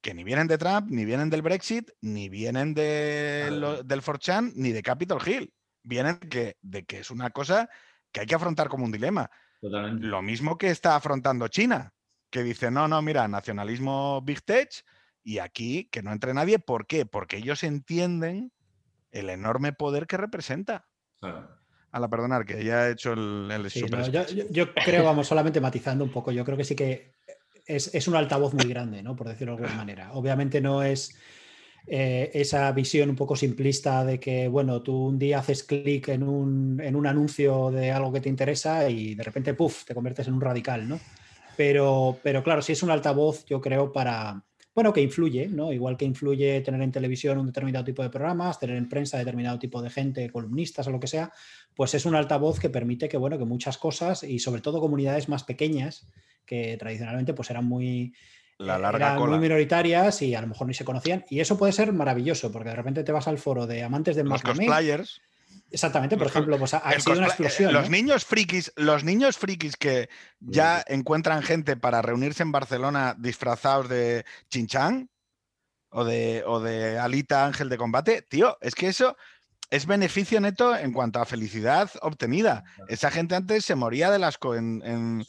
que ni vienen de Trump, ni vienen del Brexit, ni vienen de del 4chan, ni de Capitol Hill. Vienen que, de que es una cosa que hay que afrontar como un dilema. Lo mismo que está afrontando China que dice, no, no, mira, nacionalismo Big Tech y aquí que no entre nadie. ¿Por qué? Porque ellos entienden el enorme poder que representa. A la perdonar, que ya he hecho el, el yo, creo, vamos, solamente matizando un poco, yo creo que sí que es, un altavoz muy grande, ¿no? Por decirlo de alguna manera. Obviamente no es eh, esa visión un poco simplista de que, bueno, tú un día haces clic en un, en un anuncio de algo que te interesa y de repente, puff, te conviertes en un radical, ¿no? Pero, pero claro, sí es un altavoz, yo creo, para, bueno, que influye, ¿no? Igual que influye tener en televisión un determinado tipo de programas, tener en prensa determinado tipo de gente, columnistas o lo que sea, pues es un altavoz que permite que, bueno, que muchas cosas y sobre todo comunidades más pequeñas, que tradicionalmente pues eran muy, la larga muy minoritarias y a lo mejor ni se conocían. Y eso puede ser maravilloso, porque de repente te vas al foro de amantes de Los cosplayers. Exactamente, por ejemplo, pues ha, sido una explosión. Los niños frikis, los niños frikis que ya encuentran gente para reunirse en Barcelona disfrazados de Chinchán o de, o de Alita Ángel de Combate, tío, es que eso es beneficio neto en cuanto a felicidad obtenida. Esa gente antes se moría de asco en, en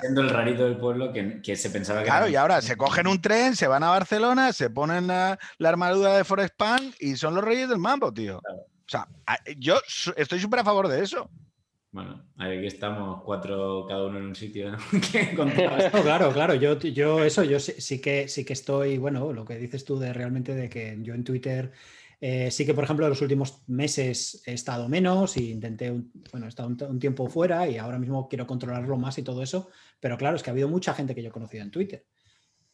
Siendo el rarito del pueblo que, se pensaba que. Claro, y ahora se cogen un tren, se van a Barcelona, se ponen la, armadura de Forest Punk y son los reyes del mambo, tío. O sea, yo estoy súper a favor de eso. Bueno, aquí estamos cuatro cada uno en un sitio. claro, claro, yo, yo eso, yo sí, que sí que estoy, bueno, lo que dices tú de realmente de que yo en Twitter eh, sí que, por ejemplo, en los últimos meses he estado menos y intenté, bueno, he estado un, tiempo fuera y ahora mismo quiero controlarlo más y todo eso, pero claro, es que ha habido mucha gente que yo he conocido en Twitter.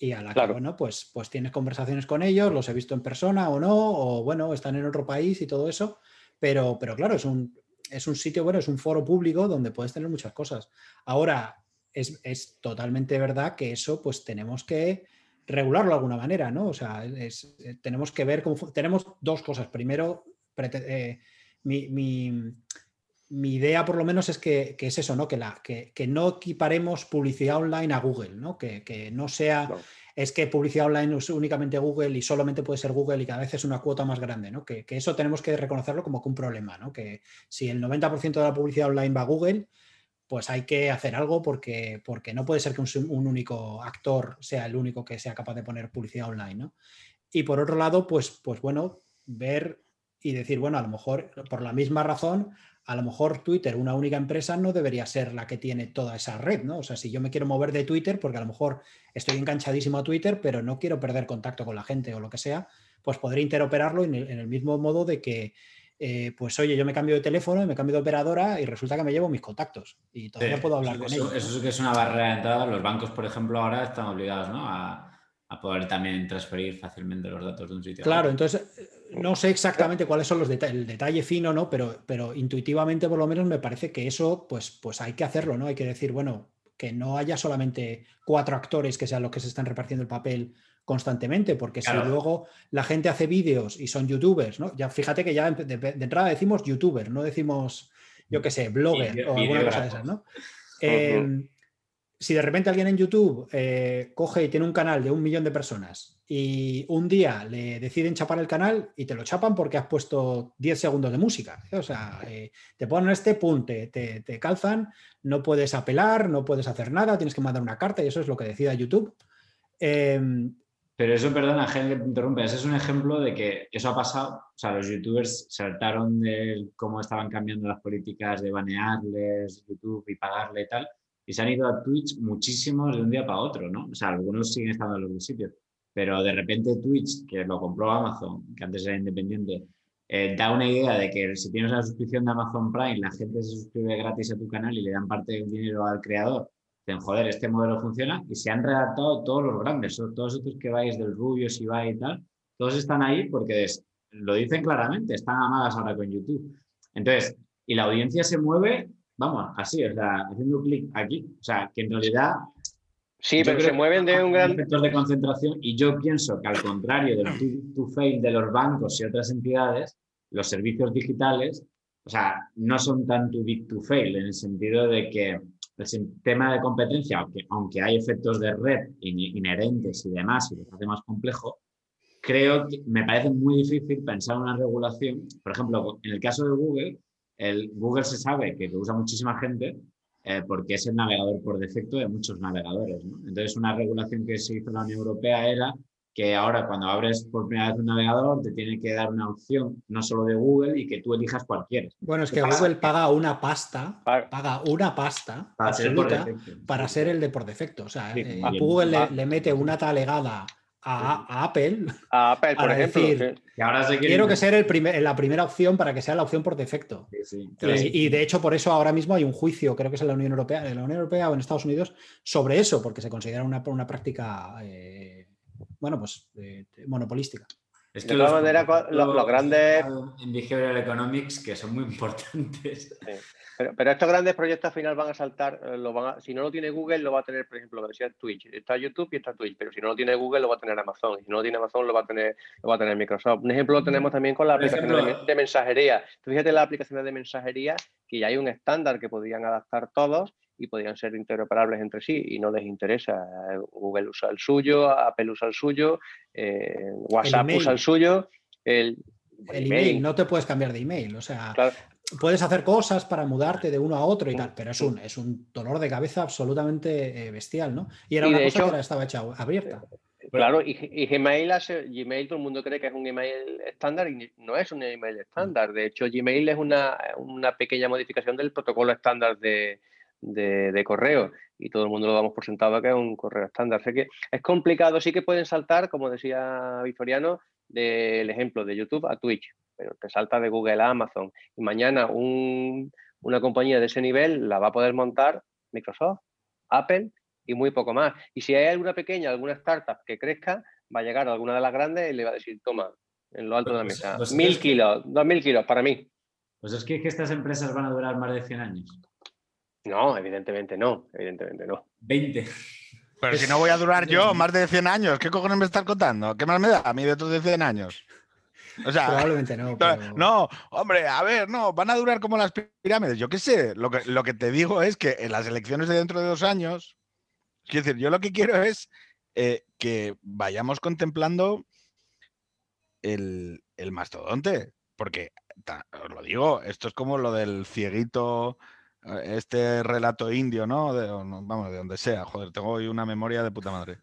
Y a la que, bueno, pues, pues tienes conversaciones con ellos, los he visto en persona o no, o bueno, están en otro país y todo eso. Pero, pero claro, es un, es un sitio, bueno, es un foro público donde puedes tener muchas cosas. Ahora, es, es totalmente verdad que eso, pues tenemos que regularlo de alguna manera, ¿no? O sea, es, eh, tenemos que ver cómo. Tenemos dos cosas. Primero, eh, mi, mi, mi, idea, por lo menos, es que, que es eso, ¿no? Que, la, que, que, no equiparemos publicidad online a Google, ¿no? Que, que no sea es que publicidad online es únicamente Google y solamente puede ser Google y cada vez es una cuota más grande, ¿no? Que, eso tenemos que reconocerlo como que un problema, ¿no? Que si el 90% de la publicidad online va a Google, pues hay que hacer algo porque, porque no puede ser que un, único actor sea el único que sea capaz de poner publicidad online, ¿no? Y por otro lado, pues, pues bueno, ver y decir, bueno, a lo mejor por la misma razón, a lo mejor Twitter, una única empresa, no debería ser la que tiene toda esa red, ¿no? O sea, si yo me quiero mover de Twitter, porque a lo mejor estoy enganchadísimo a Twitter, pero no quiero perder contacto con la gente o lo que sea, pues podré interoperarlo en el, mismo modo de que, eh, pues oye, yo me cambio de teléfono y me cambio de operadora y resulta que me llevo mis contactos y todavía puedo hablar con ellos. Eso sí que es una barrera de entrada. Los bancos, por ejemplo, ahora están obligados ¿no? a, poder también transferir fácilmente los datos de un sitio. Claro, entonces no sé exactamente cuáles son los detalles, el detalle fino, ¿no? Pero, pero intuitivamente por lo menos me parece que eso, pues, pues hay que hacerlo, ¿no? Hay que decir, bueno, que no haya solamente cuatro actores que sean los que se están repartiendo el papel constantemente, porque si luego la gente hace vídeos y son youtubers, ¿no? Ya fíjate que ya de, entrada decimos youtuber, no decimos, yo qué sé, blogger o alguna cosa de esas, ¿no? Si de repente alguien en YouTube eh, coge y tiene un canal de un millón de personas y un día le deciden chapar el canal y te lo chapan porque has puesto 10 segundos de música. O sea, eh, te ponen este punto, te, calzan, no puedes apelar, no puedes hacer nada, tienes que mandar una carta y eso es lo que decida YouTube. Em, pero eso, perdona, gente que te interrumpe, ese es un ejemplo de que eso ha pasado. O sea, los youtubers saltaron de cómo estaban cambiando las políticas de banearles YouTube y pagarle y tal, y se han ido a Twitch muchísimos de un día para otro, ¿no? O sea, algunos siguen estando en los sitios, pero de repente Twitch, que lo compró Amazon, que antes era independiente, eh, da una idea de que si tienes una suscripción de Amazon Prime, la gente se suscribe gratis a tu canal y le dan parte del dinero al creador joder, este modelo funciona y se han redactado todos los grandes, todos estos que vais del Rubio, va y tal, todos están ahí porque lo dicen claramente, están amadas ahora con YouTube. Entonces, y la audiencia se mueve, vamos, así, o sea, haciendo clic aquí, o sea, que en realidad... Sí, pero se mueven de un gran... Efectos de concentración y yo pienso que al contrario del to-fail de los bancos y otras entidades, los servicios digitales, o sea, no son tan too big to fail en el sentido de que el sistema de competencia, aunque, aunque hay efectos de red inherentes y demás, y lo hace más complejo, creo que me parece muy difícil pensar una regulación. Por ejemplo, en el caso de Google, el Google se sabe que lo usa muchísima gente eh, porque es el navegador por defecto de muchos navegadores. Entonces, una regulación que se hizo en la Unión Europea era que ahora cuando abres por primera vez un navegador te tiene que dar una opción no solo de Google y que tú elijas cualquiera. Bueno, es que Google paga una pasta, paga una pasta para, ser, para ser el de por defecto. O sea, eh, Google le, mete una talegada a, Apple. A Apple, por ejemplo. Decir, ahora quiero que sea el primer, la primera opción para que sea la opción por defecto. y, de hecho, por eso ahora mismo hay un juicio, creo que es en la Unión Europea, en la Unión Europea o en Estados Unidos, sobre eso, porque se considera una, una práctica. Eh, bueno, pues monopolística. Es que de todas maneras, los, grandes. En behavioral economics que son muy importantes. Pero, estos grandes proyectos al final van a saltar, eh, lo van si no lo tiene Google, lo va a tener, por ejemplo, lo que decía Twitch. Está YouTube y está Twitch, pero si no lo tiene Google, lo va a tener Amazon. Y si no lo tiene Amazon, lo va a tener, lo va a tener Microsoft. Un ejemplo lo tenemos también con la aplicación de, mensajería. fíjate la aplicación de mensajería, que ya hay un estándar que podrían adaptar todos y podrían ser interoperables entre sí y no les interesa. Google usa el suyo, Apple usa el suyo, eh, WhatsApp usa el suyo. El, email. no te puedes cambiar de email, o sea, puedes hacer cosas para mudarte de uno a otro y tal, pero es un, es un dolor de cabeza absolutamente eh, bestial, ¿no? Y era una cosa que estaba hecha abierta. Claro, y, Gmail, Gmail todo el mundo cree que es un email estándar y no es un email estándar. De hecho, Gmail es una, una pequeña modificación del protocolo estándar de, de, correo y todo el mundo lo damos por sentado que es un correo estándar. Sé que es complicado, sí que pueden saltar, como decía Victoriano, del ejemplo de YouTube a Twitch, pero te salta de Google a Amazon y mañana una compañía de ese nivel la va a poder montar Microsoft, Apple y muy poco más. Y si hay alguna pequeña, alguna startup que crezca, va a llegar a alguna de las grandes y le va a decir, toma, en lo alto de la pues, mesa, pues mil kilos, dos mil kilos para mí. Pues es que, que estas empresas van a durar más de 100 años. No, evidentemente no, evidentemente no. 20. Pero si no voy a durar yo más de 100 años, ¿qué cojones me estás contando? ¿Qué más me da a mí de otros de 100 años? O sea, Probablemente no. No, hombre, a ver, no, van a durar como las pirámides. Yo qué sé, lo que, lo que te digo es que en las elecciones de dentro de dos años, quiero decir, yo lo que quiero es eh, que vayamos contemplando el, el mastodonte, porque os lo digo, esto es como lo del cieguito este relato indio, ¿no? De, vamos, de donde sea, joder, tengo hoy una memoria de puta madre.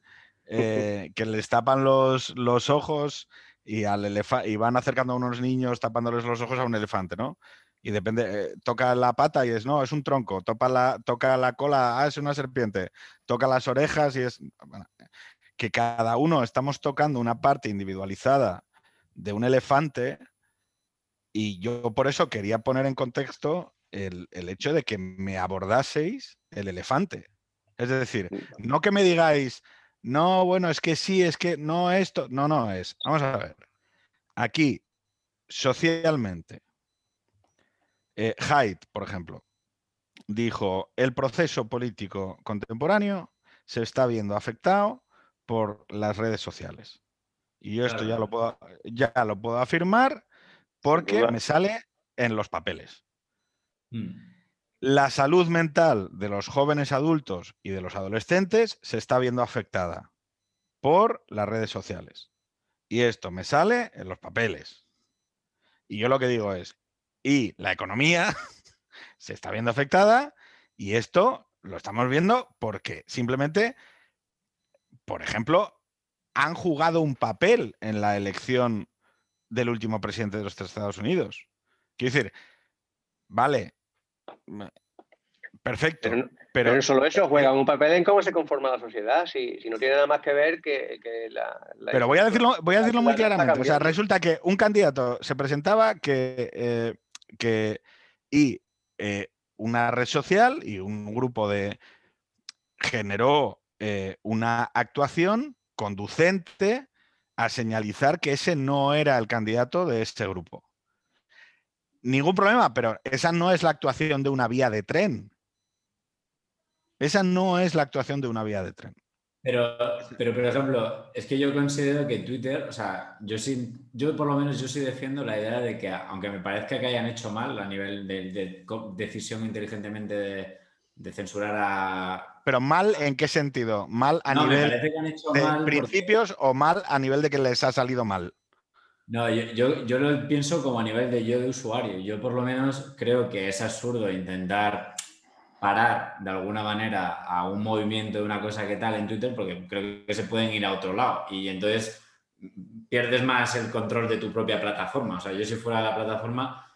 Eh, que les tapan los, los ojos y, al y van acercando a unos niños tapándoles los ojos a un elefante, ¿no? Y depende, eh, toca la pata y es, no, es un tronco, toca la, toca la cola, ah, es una serpiente, toca las orejas y es... que cada uno estamos tocando una parte individualizada de un elefante y yo por eso quería poner en contexto el, el hecho de que me abordaseis el elefante. Es decir, no que me digáis, no, bueno, es que sí, es que no esto, no, no es. Vamos a ver. Aquí, socialmente, eh, Haidt, por ejemplo, dijo, el proceso político contemporáneo se está viendo afectado por las redes sociales. Y yo esto ya lo puedo, ya lo puedo afirmar porque me sale en los papeles. Mm. La salud mental de los jóvenes adultos y de los adolescentes se está viendo afectada por las redes sociales. Y esto me sale en los papeles. Y yo lo que digo es, y la economía se está viendo afectada y esto lo estamos viendo porque simplemente, por ejemplo, han jugado un papel en la elección del último presidente de los Estados Unidos. Quiero decir, vale, Perfecto. Pero, solo eso, juegan un papel en cómo se conforma la sociedad, si, no tiene nada más que ver que, la, Pero voy a decirlo, voy a decirlo muy claramente. O sea, resulta que un candidato se presentaba que, eh, que y eh, una red social y un grupo de generó eh, una actuación conducente a señalizar que ese no era el candidato de este grupo ningún problema, pero esa no es la actuación de una vía de tren. Esa no es la actuación de una vía de tren. Pero, pero, por ejemplo, es que yo considero que Twitter, o sea, yo sí, yo por lo menos yo sí defiendo la idea de que, aunque me parezca que hayan hecho mal a nivel de, decisión inteligentemente de, censurar a. Pero mal en qué sentido? ¿Mal a nivel de principios o mal a nivel de que les ha salido mal? No, yo, yo, lo pienso como a nivel de yo de usuario. Yo por lo menos creo que es absurdo intentar parar de alguna manera a un movimiento de una cosa que tal en Twitter porque creo que se pueden ir a otro lado y entonces pierdes más el control de tu propia plataforma. O sea, yo si fuera la plataforma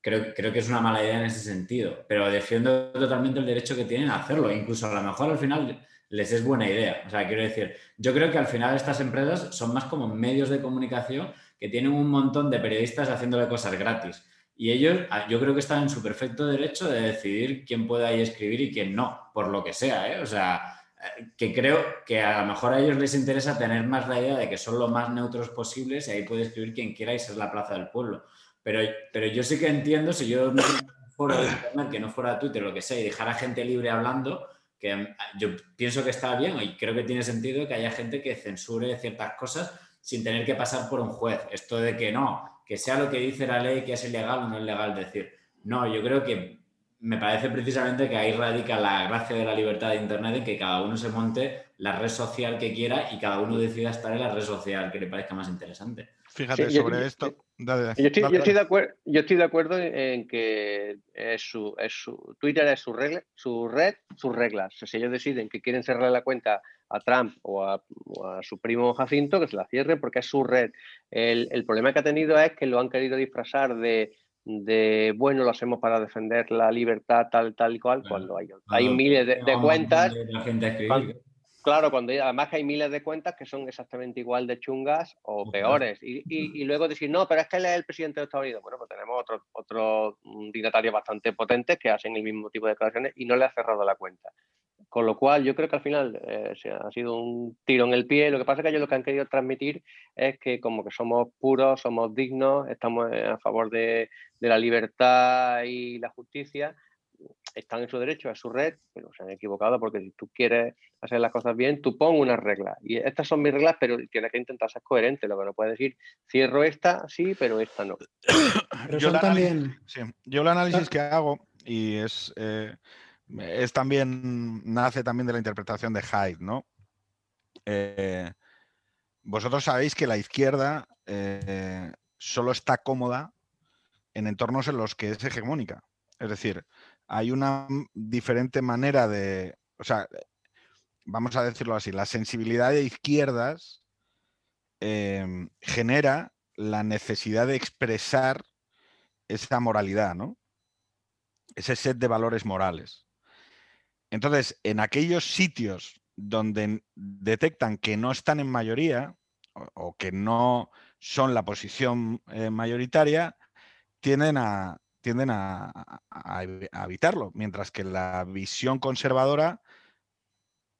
creo, creo que es una mala idea en ese sentido, pero defiendo totalmente el derecho que tienen a hacerlo. Incluso a lo mejor al final les es buena idea. O sea, quiero decir, yo creo que al final estas empresas son más como medios de comunicación que tienen un montón de periodistas haciéndole cosas gratis. Y ellos, ah, yo creo que están en su perfecto derecho de decidir quién puede ahí escribir y quién no, por lo que sea. ¿eh? O sea, eh, que creo que a lo mejor a ellos les interesa tener más la idea de que son lo más neutros posibles y ahí puede escribir quien quiera y ser la plaza del pueblo. Pero, pero yo sí que entiendo, si yo fuera de Internet, que no fuera Twitter, lo que sea, y dejara gente libre hablando, que ah, yo pienso que está bien y creo que tiene sentido que haya gente que censure ciertas cosas sin tener que pasar por un juez. Esto de que no, que sea lo que dice la ley, que es ilegal o no es legal decir. No, yo creo que me parece precisamente que ahí radica la gracia de la libertad de Internet, en que cada uno se monte la red social que quiera y cada uno decida estar en la red social que le parezca más interesante. Fíjate sobre esto. Yo, estoy, de acuerdo, yo estoy de acuerdo en que es su, es su, Twitter es su, regla, su red, sus reglas. si ellos deciden que quieren cerrar la cuenta a Trump o a, su primo Jacinto, que se la cierre porque es su red. El, problema que ha tenido es que lo han querido disfrazar de, bueno, lo hacemos para defender la libertad tal, tal y cual, cuando hay, hay miles de, cuentas. Claro, cuando además que hay miles de cuentas que son exactamente igual de chungas o peores. Y, luego decir, no, pero es que él es el presidente de Estados Unidos. Bueno, pues tenemos otros otro dignatarios bastante potentes que hacen el mismo tipo de declaraciones y no le ha cerrado la cuenta. Con lo cual, yo creo que al final eh, ha sido un tiro en el pie. Lo que pasa es que ellos lo que han querido transmitir es que como que somos puros, somos dignos, estamos eh, a favor de, la libertad y la justicia. Están en su derecho, es su red, pero se han equivocado porque si tú quieres hacer las cosas bien, tú pon unas reglas. Y estas son mis reglas, pero tienes que intentar ser coherente. Lo que no puedes decir, cierro esta, sí, pero esta no. yo, también... yo el análisis que hago, y es... Eh, es también, nace también de la interpretación de Hyde, ¿no? Eh, vosotros sabéis que la izquierda eh, solo está cómoda en entornos en los que es hegemónica. Es decir, hay una diferente manera de, o sea, vamos a decirlo así, la sensibilidad de izquierdas em, genera la necesidad de expresar esa moralidad, ¿no? Ese set de valores morales. Entonces, en aquellos sitios donde detectan que no están en mayoría o, que no son la posición eh, mayoritaria, tienden a, tienden a, evitarlo, mientras que la visión conservadora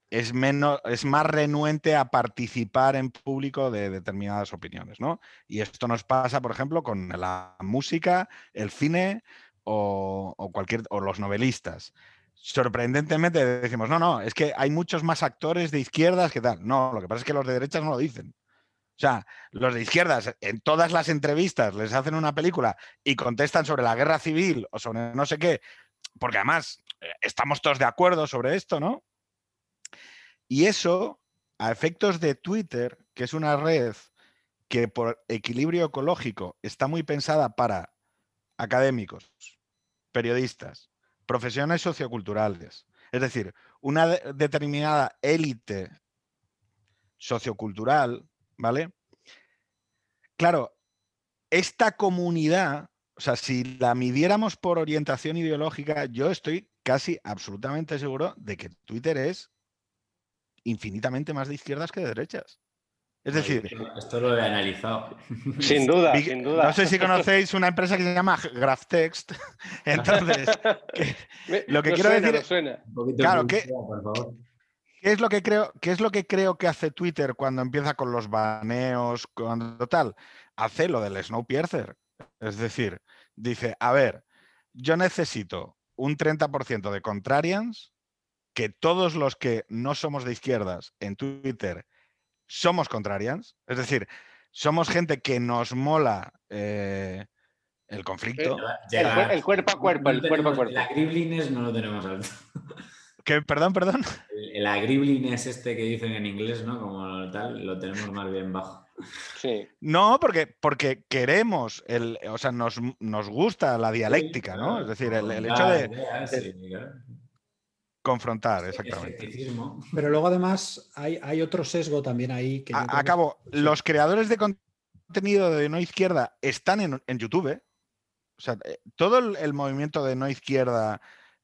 es, menos, es más renuente a participar en público de determinadas opiniones. ¿no? Y esto nos pasa, por ejemplo, con la música, el cine o, cualquier, o los novelistas. Sorprendentemente decimos, no, no, es que hay muchos más actores de izquierdas que tal. No, lo que pasa es que los de derechas no lo dicen. O sea, los de izquierdas en todas las entrevistas les hacen una película y contestan sobre la guerra civil o sobre no sé qué, porque además eh, estamos todos de acuerdo sobre esto, ¿no? Y eso, a efectos de Twitter, que es una red que por equilibrio ecológico está muy pensada para académicos, periodistas, profesiones socioculturales, es decir, una determinada élite sociocultural ¿vale? Claro, esta comunidad, o sea, si la midiéramos por orientación ideológica, yo estoy casi absolutamente seguro de que Twitter es infinitamente más de izquierdas que de derechas. Es decir, esto lo he analizado. Sin duda, sin duda. No sé si conocéis una empresa que se llama GraphText. Entonces, lo que quiero decir, suena. claro, que, ¿Qué es, lo que creo, ¿Qué es lo que creo que hace Twitter cuando empieza con los baneos, cuando tal? Hace lo del Snowpiercer. Es decir, dice, a ver, yo necesito un 30% de contrarians, que todos los que no somos de izquierdas en Twitter somos contrarians. Es decir, somos gente que nos mola eh, el conflicto. El, cuerpo a cuerpo, el cuerpo a cuerpo. La griblines no lo tenemos alto. Perdón, perdón. El, el es este que dicen en inglés, ¿no? Como tal, lo tenemos más bien bajo. Sí. No, porque, porque queremos, el, o sea, nos, gusta la dialéctica, ¿no? Es decir, el, hecho de, confrontar, exactamente. Pero luego además hay, otro sesgo también ahí. Que acabo, los creadores de contenido de no izquierda están en, en YouTube. ¿eh? O sea, eh, todo el movimiento de no izquierda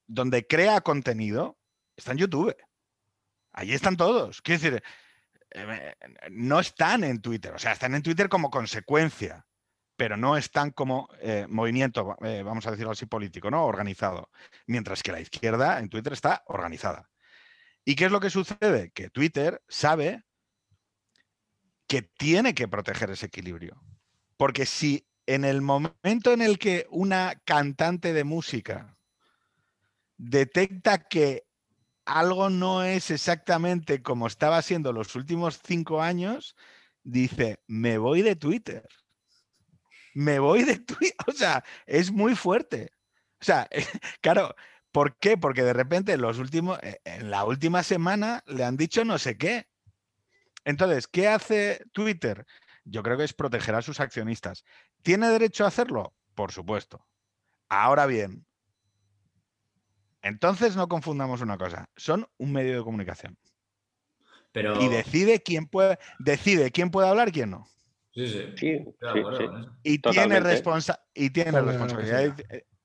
donde crea contenido está en YouTube. Allí están todos. Quiero decir, eh, no están en Twitter. O sea, están en Twitter como consecuencia, pero no están como eh, movimiento, eh, vamos a decirlo así, político, ¿no? Organizado. Mientras que la izquierda en Twitter está organizada. ¿Y qué es lo que sucede? Que Twitter sabe que tiene que proteger ese equilibrio. Porque si en el momento en el que una cantante de música detecta que algo no es exactamente como estaba siendo los últimos cinco años, dice, me voy de Twitter. Me voy de Twitter. O sea, es muy fuerte. O sea, claro, ¿por qué? Porque de repente en, los últimos, eh, en la última semana le han dicho no sé qué. Entonces, ¿qué hace Twitter? Yo creo que es proteger a sus accionistas. ¿Tiene derecho a hacerlo? Por supuesto. Ahora bien, entonces no confundamos una cosa, son un medio de comunicación. Pero... Y decide quién puede, decide quién puede hablar y quién no. Sí, sí. y, tiene y tiene responsabilidad,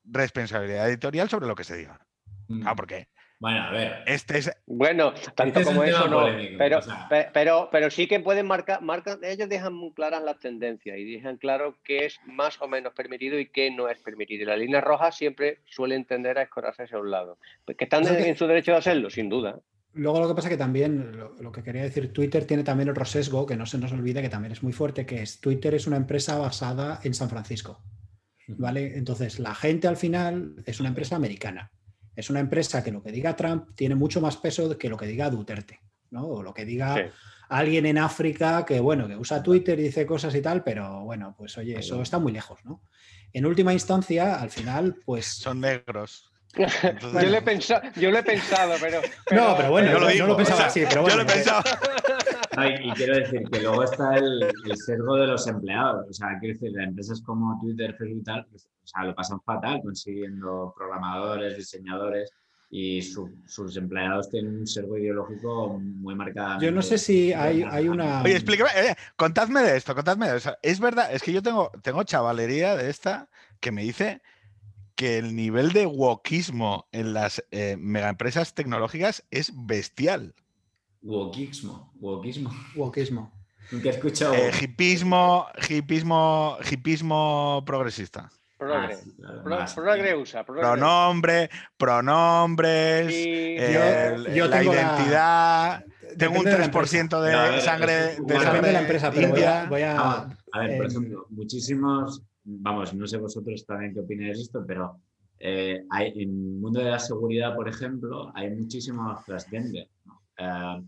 responsabilidad editorial sobre lo que se diga. Mm. Ah, ¿por qué? Bueno, a ver. Este es... Bueno, tanto este como eso no. pero, pero, pero sí que pueden marcar, marcan, ellos dejan muy claras las tendencias y dejan claro qué es más o menos permitido y qué no es permitido. Y las líneas rojas siempre suelen tender a escorarse hacia un lado. Pues que están en, su derecho de hacerlo, sin duda. Luego lo que pasa que también, lo, que quería decir, Twitter tiene también otro sesgo que no se nos olvide que también es muy fuerte, que es Twitter es una empresa basada en San Francisco. ¿Vale? Entonces, la gente al final es una empresa americana es una empresa que lo que diga Trump tiene mucho más peso que lo que diga Duterte, ¿no? O lo que diga alguien en África que, bueno, que usa Twitter y dice cosas y tal, pero bueno, pues oye, eso está muy lejos, ¿no? En última instancia, al final, pues... Son negros. yo, lo he pensado, yo lo he pensado, pero, No, pero bueno, yo, lo no lo pensaba así, pero bueno. Yo lo he pensado. y, quiero decir que luego está el, el sesgo de los empleados. O sea, quiero decir, empresas como Twitter, Facebook y tal, pues, o sea, lo pasan fatal consiguiendo programadores, diseñadores. y sus empleados tienen un servo ideológico muy marcado. Yo no sé si hay, hay una. Oye, explícame, eh, contadme de esto, contadme de eso. Es verdad, es que yo tengo, tengo chavalería de esta que me dice que el nivel de wokismo en las eh, megaempresas tecnológicas es bestial. Wokismo, wokismo. Wokismo. Nunca he escuchado. Eh, hipismo, hipismo, hipismo progresista. Progre, usa. Pronombre, pronombres, la identidad. tengo un 3% de, sangre de, sangre la empresa, pero voy a, a, ver, por ejemplo, muchísimos, vamos, no sé vosotros también qué opináis de esto, pero eh, hay, en el mundo de la seguridad, por ejemplo, hay muchísimos transgender, eh,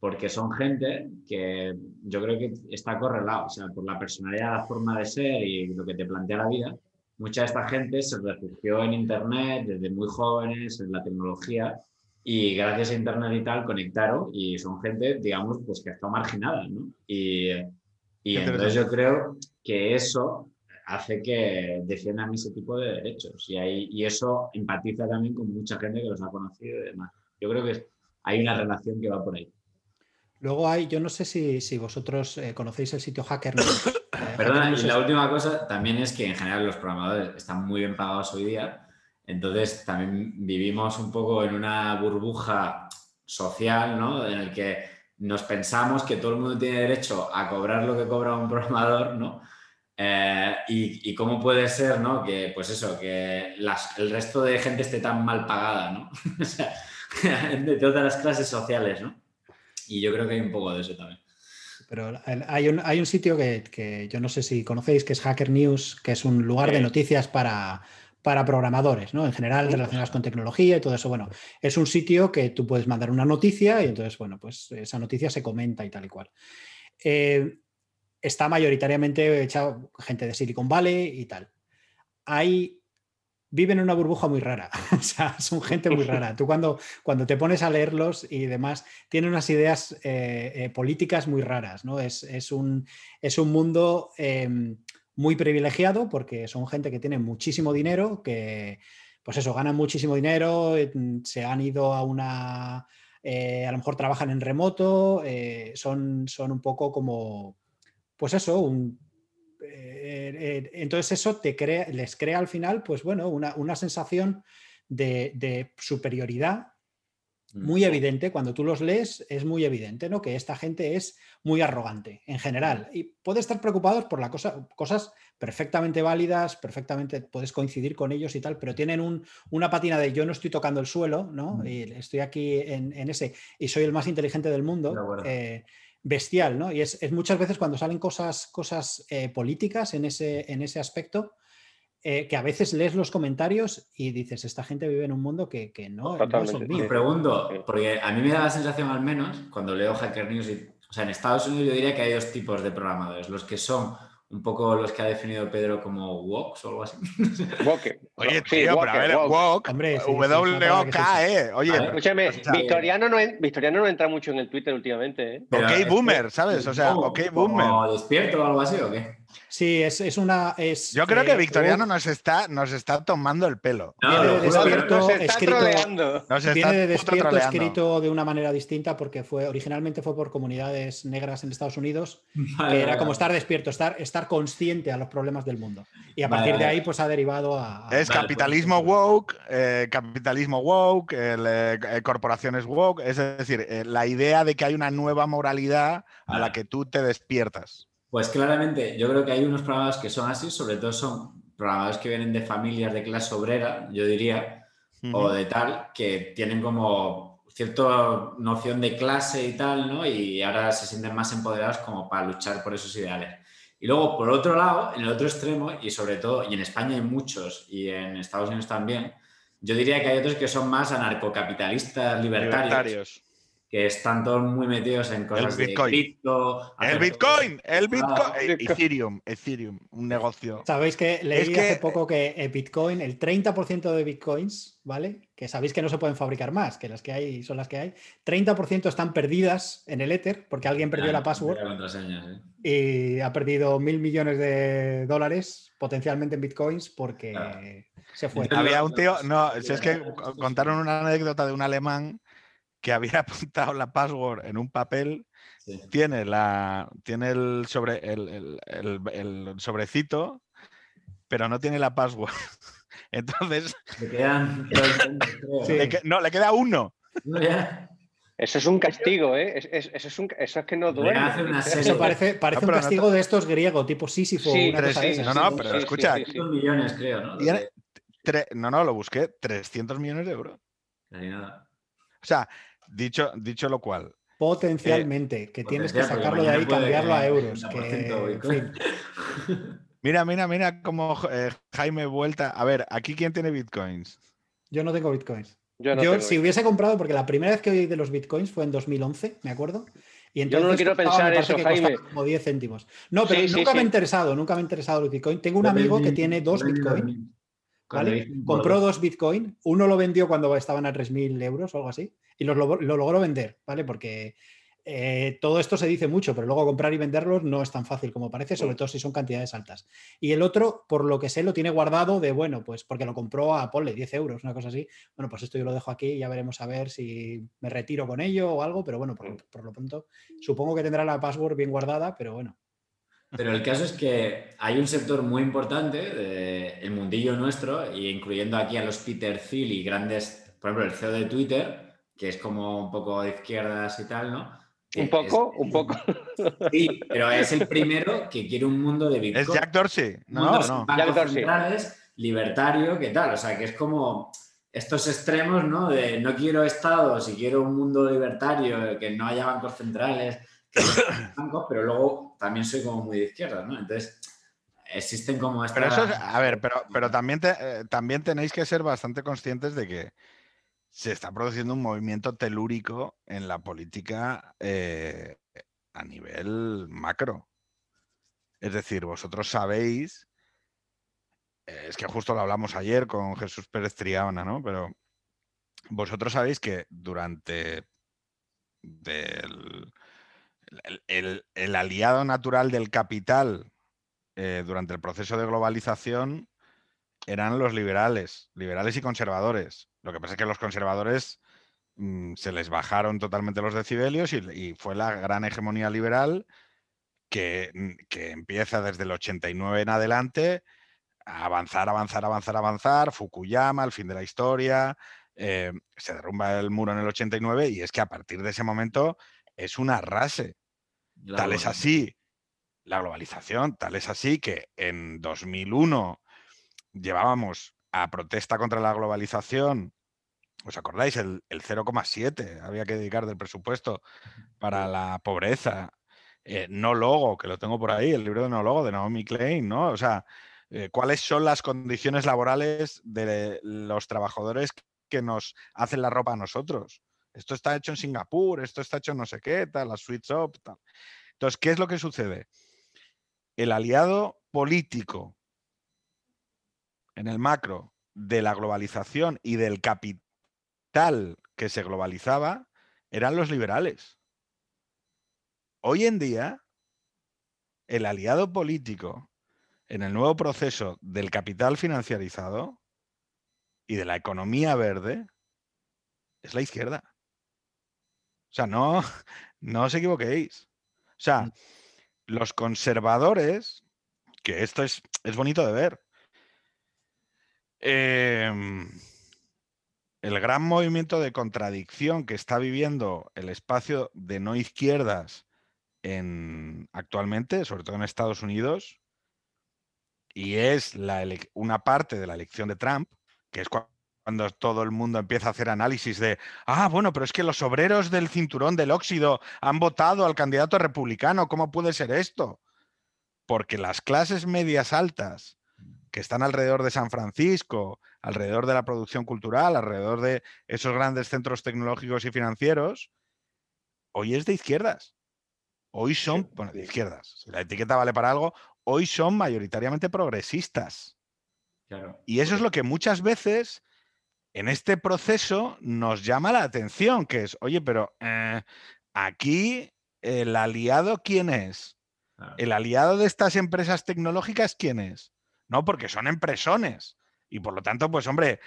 porque son gente que yo creo que está correlado, o sea, por la personalidad, la forma de ser y lo que te plantea la vida, mucha de esta gente se refugió en Internet desde muy jóvenes, en la tecnología, y gracias a Internet y tal conectaron y son gente, digamos, pues que está marginada, ¿no? Y, y entonces yo creo que eso hace que defiendan ese tipo de derechos y, hay, y eso empatiza también con mucha gente que los ha conocido y demás. Yo creo que hay una relación que va por ahí. Luego hay, yo no sé si, si vosotros eh, conocéis el sitio Hacker Perdona, y la última cosa también es que en general los programadores están muy bien pagados hoy día, entonces también vivimos un poco en una burbuja social, ¿no? En el que nos pensamos que todo el mundo tiene derecho a cobrar lo que cobra un programador, ¿no? Eh, y, cómo puede ser, ¿no? Que, pues eso, que el resto de gente esté tan mal pagada, ¿no? o sea, de todas las clases sociales, ¿no? Y yo creo que hay un poco de eso también. Pero hay un, hay un sitio que, yo no sé si conocéis, que es Hacker News, que es un lugar de noticias para, para programadores, ¿no? En general relacionadas con tecnología y todo eso. Bueno, es un sitio que tú puedes mandar una noticia y entonces, bueno, pues esa noticia se comenta y tal y cual. Eh, está mayoritariamente hecha gente de Silicon Valley y tal. Hay viven en una burbuja muy rara, o sea, son gente muy rara. Tú cuando, cuando te pones a leerlos y demás, tienen unas ideas eh, eh, políticas muy raras, ¿no? Es, un, es un, mundo em, muy privilegiado porque son gente que tiene muchísimo dinero, que, pues eso, ganan muchísimo dinero, mm, se han ido a una... Eh, a lo mejor trabajan en remoto, son, son un poco como, pues eso, un, eh, eh, entonces eso te crea, les crea al final, pues bueno, una, sensación de, superioridad muy evidente. Cuando tú los lees, es muy evidente, ¿no? Que esta gente es muy arrogante en general. Y puede estar preocupados por la cosa, cosas perfectamente válidas, perfectamente puedes coincidir con ellos y tal, pero tienen una patina de yo no estoy tocando el suelo, ¿no? Y estoy aquí en, ese y soy el más inteligente del mundo bestial, ¿no? Y es, muchas veces cuando salen cosas, cosas eh, políticas en ese, en ese aspecto, eh, que a veces lees los comentarios y dices, esta gente vive en un mundo que, no, no es Me pregunto, porque a mí me da la sensación al menos, cuando leo Hacker News, o sea, en Estados Unidos yo diría que hay dos tipos de programadores, los que son un poco los que ha definido Pedro como woks o algo así. Oye, tío, pero a ver, wok, W-O-K, ¿eh? Oye, escúchame, Victoriano no, Victoriano no entra mucho en el Twitter últimamente, ¿eh? ok, boomer, ¿sabes? O sea, ok, boomer. ¿O despierto o algo así o qué? Sí, es, una. Es, Yo creo que eh, Victoriano nos, está, nos está tomando el pelo. viene de despierto escrito. viene de despierto escrito de una manera distinta porque fue originalmente fue por comunidades negras en Estados Unidos. que era como estar despierto, estar, estar consciente a los problemas del mundo. Y a partir de ahí, pues ha derivado a. es capitalismo woke, eh, capitalismo woke, eh, corporaciones woke. Es decir, la idea de que hay una nueva moralidad a la que tú te despiertas. Pues claramente, yo creo que hay unos programadores que son así, sobre todo son programadores que vienen de familias de clase obrera, yo diría, o de tal, que tienen como cierta noción de clase y tal, ¿no? Y ahora se sienten más empoderados como para luchar por esos ideales. Y luego, por otro lado, en el otro extremo, y sobre todo, y en España hay muchos, y en Estados Unidos también, yo diría que hay otros que son más anarcocapitalistas, libertarios que están todos muy metidos en cosas el Bitcoin. de cripto. El Bitcoin, el Bitcoin, Ethereum, Ethereum, un negocio. Sabéis que leí hace poco que el Bitcoin, el 30% de Bitcoins, ¿vale? Que sabéis que no se pueden fabricar más, que las que hay son las que hay. 30% están perdidas en el Ether porque alguien perdió la password. Y ha perdido mil millones de dólares potencialmente en Bitcoins porque... se fue. Había un tío, no, si es que contaron una anécdota de un alemán que había apuntado la password en un papel, tiene, la, tiene el, sobre, el, el, sobrecito, pero no tiene la password. Entonces. Le quedan. no, le queda uno. Eso es un castigo, ¿eh? Eso es, un, eso es que no duele. Eso parece, parece un castigo de estos griegos, tipo Sísifo. Sí, no, no, pero escucha. 300 millones, creo, ¿no? no, no, lo busqué. 300 millones de euros. nada. O sea, dicho, dicho lo cual. Potencialmente, eh, que tienes que sacarlo de ahí y cambiarlo a euros. mira, mira, mira cómo eh, Jaime vuelta. A ver, ¿aquí quién tiene bitcoins? Yo no tengo bitcoins. Yo, si hubiese comprado, porque la primera vez que oí de los bitcoins fue en 2011, me acuerdo. Y entonces Yo no quiero pensar eso, Jaime. Como 10 céntimos. No, pero nunca me ha interesado, nunca me ha interesado el bitcoin. Tengo un amigo que tiene dos bitcoins. Compró dos bitcoins. Uno lo vendió cuando estaban a 3.000 euros o algo así. Y lo, lo, logró vender, ¿vale? Porque eh, todo esto se dice mucho, pero luego comprar y venderlos no es tan fácil como parece, sobre todo si son cantidades altas. Y el otro, por lo que sé, lo tiene guardado de, bueno, pues porque lo compró a, ponle, 10 euros, una cosa así. Bueno, pues esto yo lo dejo aquí y ya veremos a ver si me retiro con ello o algo, pero bueno, por, lo pronto, supongo que tendrá la password bien guardada, pero bueno. Pero el caso es que hay un sector muy importante del mundillo nuestro, y incluyendo aquí a los Peter Thiel y grandes, por ejemplo, el CEO de Twitter, que es como un poco de izquierdas y tal, ¿no? Un poco, un poco. Sí, pero es el primero que quiere un mundo de Bitcoin. Es Jack Dorsey. No, no. Jack Dorsey. libertario, ¿qué tal? O sea, que es como estos extremos, ¿no? De no quiero estados y quiero un mundo libertario, que no haya bancos centrales, que bancos, pero luego también soy como muy de izquierda, ¿no? Entonces, existen como estas... Pero eso a ver, pero, pero también, eh, también tenéis que ser bastante conscientes de que se está produciendo un movimiento telúrico en la política eh, a nivel macro. Es decir, vosotros sabéis, eh, es que justo lo hablamos ayer con Jesús Pérez Triaona, ¿no? Pero vosotros sabéis que durante el, aliado natural del capital eh, durante el proceso de globalización eran los liberales, liberales y conservadores. Lo que pasa es que los conservadores mm, se les bajaron totalmente los decibelios y, fue la gran hegemonía liberal que, mm, empieza desde el 89 en adelante a avanzar, avanzar, avanzar, avanzar. Fukuyama, el fin de la historia, eh, se derrumba el muro en el 89 y es que a partir de ese momento es un tal es así la globalización, tal es así que en 2001 llevábamos a protesta contra la globalización ¿Os acordáis? El, 0,7 había que dedicar del presupuesto para la pobreza. Eh, no logo, que lo tengo por ahí, el libro de no logo de Naomi Klein, ¿no? O sea, eh, ¿cuáles son las condiciones laborales de los trabajadores que nos hacen la ropa a nosotros? Esto está hecho en Singapur, esto está hecho en no sé qué, tal, la Sweet Shop, tal. Entonces, ¿qué es lo que sucede? El aliado político en el macro de la globalización y del capital tal que se globalizaba eran los liberales. Hoy en día, el aliado político en el nuevo proceso del capital financiarizado y de la economía verde es la izquierda. O sea, no, no os equivoquéis. O sea, mm. los conservadores, que esto es, es bonito de ver, eh, el gran movimiento de contradicción que está viviendo el espacio de no izquierdas en, actualmente, sobre todo en Estados Unidos, y es la una parte de la elección de Trump, que es cuando todo el mundo empieza a hacer análisis de, ah, bueno, pero es que los obreros del cinturón del óxido han votado al candidato republicano, ¿cómo puede ser esto? Porque las clases medias altas que están alrededor de San Francisco, alrededor de la producción cultural, alrededor de esos grandes centros tecnológicos y financieros, hoy es de izquierdas. Hoy son, bueno, de izquierdas. Si la etiqueta vale para algo, hoy son mayoritariamente progresistas. Y eso es lo que muchas veces en este proceso nos llama la atención, que es, oye, pero eh, aquí el aliado, ¿quién es? El aliado de estas empresas tecnológicas, ¿quién es? No, porque son empresones. Y por lo tanto, pues hombre,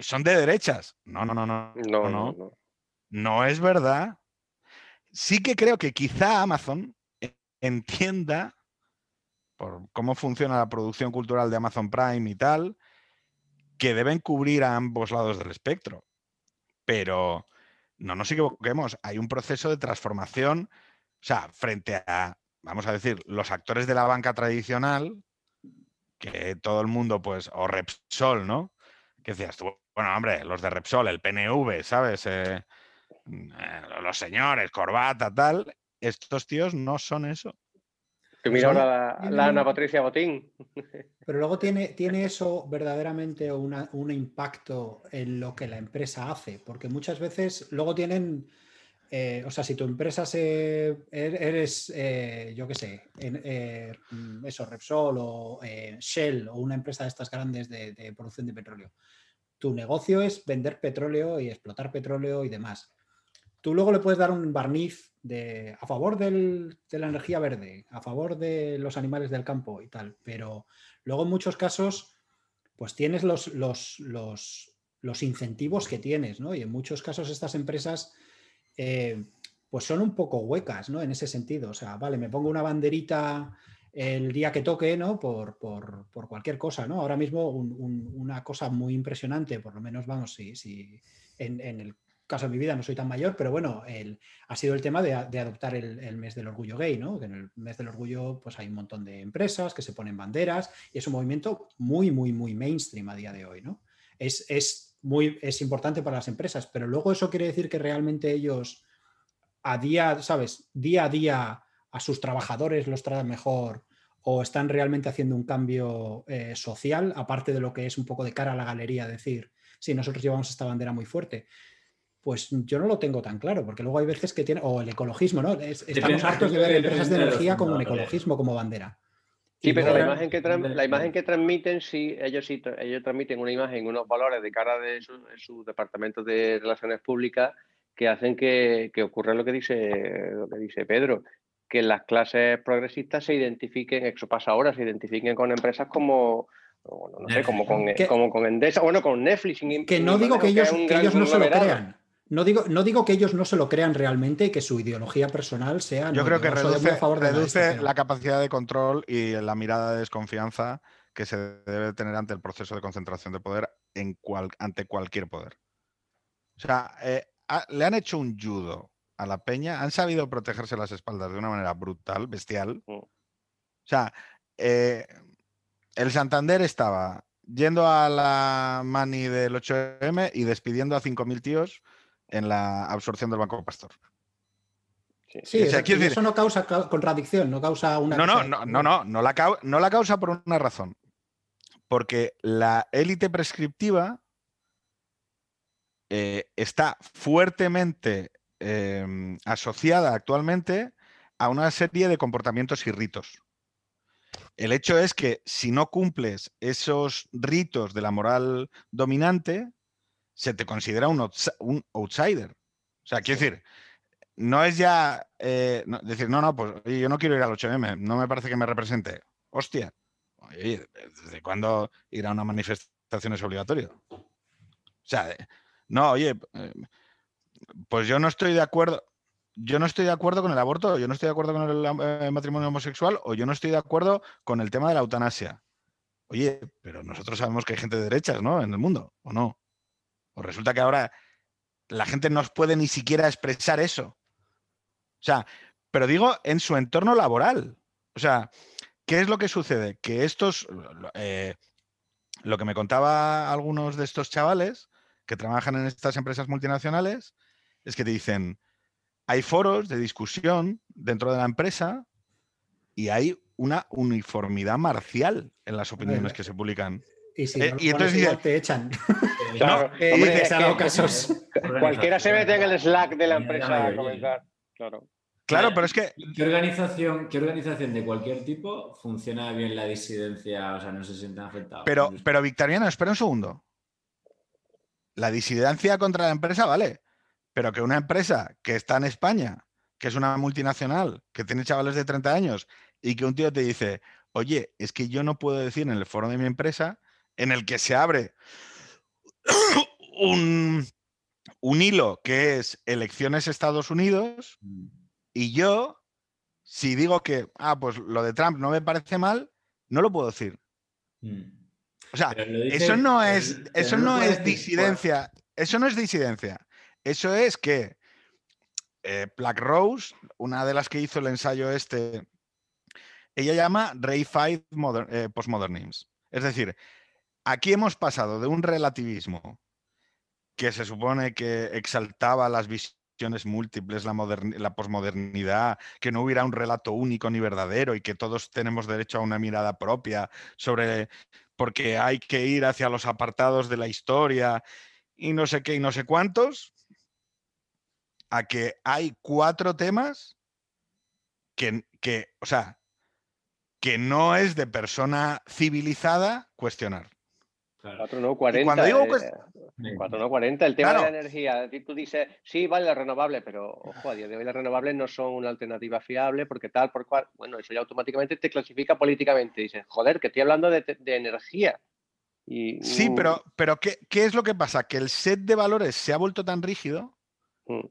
son de derechas. No, no, no, no. No, no, no. No es verdad. Sí que creo que quizá Amazon entienda por cómo funciona la producción cultural de Amazon Prime y tal, que deben cubrir a ambos lados del espectro. Pero no nos equivoquemos, hay un proceso de transformación, o sea, frente a, vamos a decir, los actores de la banca tradicional, que todo el mundo, pues, o Repsol, ¿no? Que decías tú, bueno, hombre, los de Repsol, el PNV, ¿sabes? Eh, eh, los señores, corbata, tal, estos tíos no son eso. Que mira ahora la, Ana Patricia Botín. Pero luego tiene, tiene eso verdaderamente un impacto en lo que la empresa hace, porque muchas veces luego tienen, eh, o sea, si tu empresa se, er, eres, eh, yo qué sé, eh, eso, Repsol o Shell o una empresa de estas grandes de producción de petróleo, tu negocio es vender petróleo y explotar petróleo y demás tú luego le puedes dar un barniz de, a favor de la energía verde, a favor de los animales del campo y tal, pero luego en muchos casos, pues tienes los, los, los, incentivos que tienes, ¿no? Y en muchos casos estas empresas, eh, pues son un poco huecas, ¿no? En ese sentido, o sea, vale, me pongo una banderita el día que toque, ¿no? Por, cualquier cosa, ¿no? Ahora mismo una cosa muy impresionante, por lo menos, vamos, si, si en, en, el caso de mi vida no soy tan mayor, pero bueno, ha sido el tema de, adoptar el, mes del orgullo gay, ¿no? Que en el mes del orgullo pues hay un montón de empresas que se ponen banderas y es un movimiento muy, muy, muy mainstream a día de hoy, ¿no? Es, es, muy, es importante para las empresas, pero luego eso quiere decir que realmente ellos a día, ¿sabes? Día a día a sus trabajadores los tratan mejor o están realmente haciendo un cambio eh, social, aparte de lo que es un poco de cara a la galería, decir, sí, nosotros llevamos esta bandera muy fuerte pues yo no lo tengo tan claro, porque luego hay veces que tiene, o el ecologismo, ¿no? estamos hartos de ver empresas de energía como un ecologismo, como bandera. Sí, pero la imagen, que la imagen que transmiten, sí, ellos sí, ellos transmiten una imagen, unos valores de cara de su, departamento de relaciones públicas que hacen que, ocurra lo que dice lo que dice Pedro, que las clases progresistas se identifiquen, eso pasa ahora, se identifiquen con empresas como, no sé, como con, como con Endesa, bueno, con Netflix. Que no digo que ellos, que ellos no se lo crean. No digo, no digo que ellos no se lo crean realmente y que su ideología personal sea. Yo creo que reduce, la capacidad de control y la mirada de desconfianza que se debe tener ante el proceso de concentración de poder en ante cualquier poder. O sea, eh, le han hecho un judo a la peña, han sabido protegerse las espaldas de una manera brutal, bestial. Mm. O sea, eh, el Santander estaba yendo a la mani del 8M y despidiendo a 5.000 tíos en la absorción del Banco Pastor. Sí, eso no causa contradicción, no causa una... No, no, no, no, no, no la, no la causa por una razón. Porque la élite prescriptiva eh, está fuertemente em, asociada actualmente a una serie de comportamientos y ritos. El hecho es que si no cumples esos ritos de la moral dominante, se te considera un, outsider. O sea, quiero decir, no es ya eh, decir, no, no, pues yo no quiero ir al 8M, no me parece que me represente. Hostia, oye, ¿desde cuándo ir a una manifestación es obligatorio? O sea, no, oye, eh, pues yo no estoy de acuerdo. Yo no estoy de acuerdo con el aborto, yo no estoy de acuerdo con el eh, matrimonio homosexual o yo no estoy de acuerdo con el tema de la eutanasia. Oye, pero nosotros sabemos que hay gente de derechas, ¿no? En el mundo, ¿o no? O resulta que ahora la gente no puede ni siquiera expresar eso. O sea, pero digo en su entorno laboral. O sea, ¿qué es lo que sucede? Que estos, eh, lo que me contaba algunos de estos chavales que trabajan en estas empresas multinacionales, es que te dicen, hay foros de discusión dentro de la empresa y hay una uniformidad marcial en las opiniones que se publican. Y si eh, y entonces te echan. Claro, Cualquiera se mete en el Slack de la empresa a comentar. Claro. Claro, pero es que. ¿Qué organización, ¿Qué organización de cualquier tipo funciona bien la disidencia? O sea, no se sienten afectados. Pero, pero Victoriano, espera un segundo. La disidencia contra la empresa, vale. Pero que una empresa que está en España, que es una multinacional, que tiene chavales de 30 años, y que un tío te dice, oye, es que yo no puedo decir en el foro de mi empresa en el que se abre un, un hilo que es elecciones Estados Unidos mm. y yo, si digo que, ah, pues lo de Trump no me parece mal, no lo puedo decir. Mm. O sea, eso no es, eso no, es disidencia. Eso no es disidencia. Eso es que eh, Black Rose, una de las que hizo el ensayo este, ella llama Reified eh, Postmodernism. Es decir, aquí hemos pasado de un relativismo que se supone que exaltaba las visiones múltiples, la, posmodernidad, que no hubiera un relato único ni verdadero y que todos tenemos derecho a una mirada propia sobre porque hay que ir hacia los apartados de la historia y no sé qué y no sé cuántos, a que hay cuatro temas que, que o sea, que no es de persona civilizada cuestionar. 4 no 40. Cuando digo 4 no 40, el tema de la energía. Tú dices, sí, vale la renovable, pero ojo, a día de hoy las renovables no son una alternativa fiable porque tal, por cual. Bueno, eso ya automáticamente te clasifica políticamente. Dices, joder, que estoy hablando de, energía. Y, sí, pero, pero ¿qué, es lo que pasa? Que el set de valores se ha vuelto tan rígido. Mm.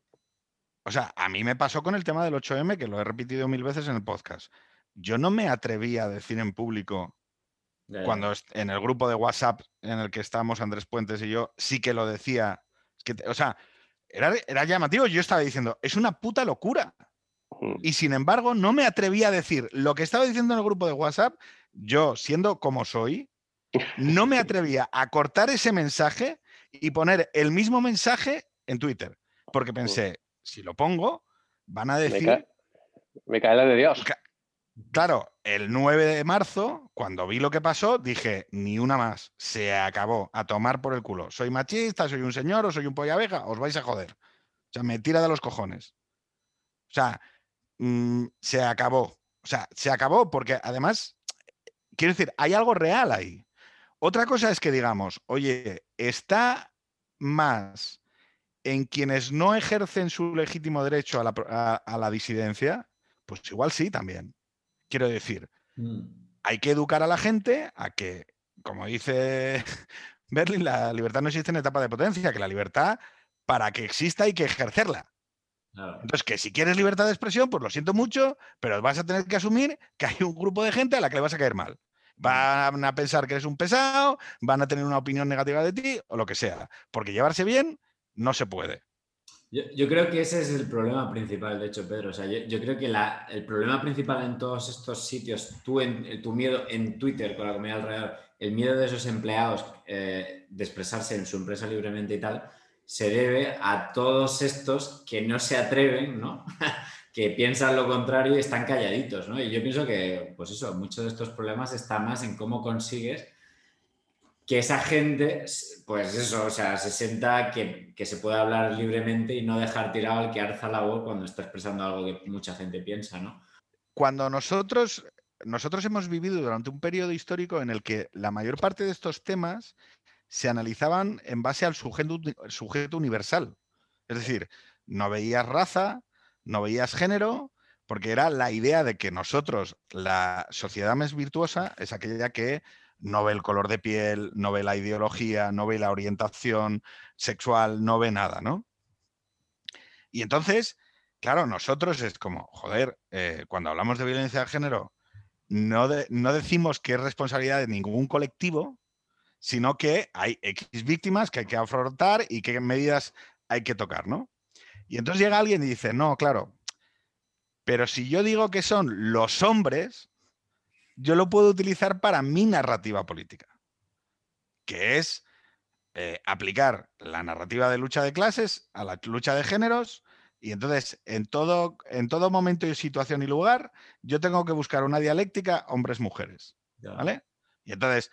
O sea, a mí me pasó con el tema del 8M, que lo he repetido mil veces en el podcast. Yo no me atreví a decir en público cuando en el grupo de WhatsApp en el que estábamos Andrés Puentes y yo, sí que lo decía. que, o sea, era, era, llamativo. Yo estaba diciendo, es una puta locura. Y sin embargo, no me atreví a decir lo que estaba diciendo en el grupo de WhatsApp. Yo, siendo como soy, no me atrevía a cortar ese mensaje y poner el mismo mensaje en Twitter. Porque pensé, si lo pongo, van a decir. Me cae, la de Dios. Claro, el 9 de marzo, cuando vi lo que pasó, dije, ni una más, se acabó, a tomar por el culo. Soy machista, soy un señor o soy un polla abeja, os vais a joder. O sea, me tira de los cojones. O sea, mm, se acabó. O sea, se acabó porque además, quiero decir, hay algo real ahí. Otra cosa es que digamos, oye, está más en quienes no ejercen su legítimo derecho a la disidencia, pues igual sí también. Quiero decir, mm. hay que educar a la gente a que, como dice Berlin, la libertad no existe en etapa de potencia, que la libertad, para que exista, hay que ejercerla. Entonces, que si quieres libertad de expresión, pues lo siento mucho, pero vas a tener que asumir que hay un grupo de gente a la que le vas a caer mal. Mm. Van a pensar que eres un pesado, van a tener una opinión negativa de ti o lo que sea. Porque llevarse bien no se puede. Yo, creo que ese es el problema principal, de hecho, Pedro. O sea, yo, creo que el problema principal en todos estos sitios, tú en, tu miedo en Twitter con la comunidad alrededor, el miedo de esos empleados eh, de expresarse en su empresa libremente y tal, se debe a todos estos que no se atreven, ¿no? que piensan lo contrario y están calladitos, ¿no? Y yo pienso que, pues eso, muchos de estos problemas están más en cómo consigues que esa gente, pues eso, o sea, se sienta que, se puede hablar libremente y no dejar tirado al que alza la voz cuando está expresando algo que mucha gente piensa, ¿no? Cuando nosotros, nosotros hemos vivido durante un periodo histórico en el que la mayor parte de estos temas se analizaban en base al sujeto, sujeto universal. Es decir, no veías raza, no veías género, porque era la idea de que nosotros, la sociedad más virtuosa, es aquella que no ve el color de piel, no ve la ideología, no ve la orientación sexual, no ve nada, ¿no? Y entonces, claro, nosotros es como, joder, eh, cuando hablamos de violencia de género, no, no decimos que es responsabilidad de ningún colectivo, sino que hay X víctimas que hay que afrontar y qué medidas hay que tocar, ¿no? Y entonces llega alguien y dice, no, claro, pero si yo digo que son los hombres, yo lo puedo utilizar para mi narrativa política, que es eh, aplicar la narrativa de lucha de clases a la lucha de géneros. Y entonces, en todo, en todo momento y situación y lugar, yo tengo que buscar una dialéctica hombres-mujeres. ¿Vale? Y entonces,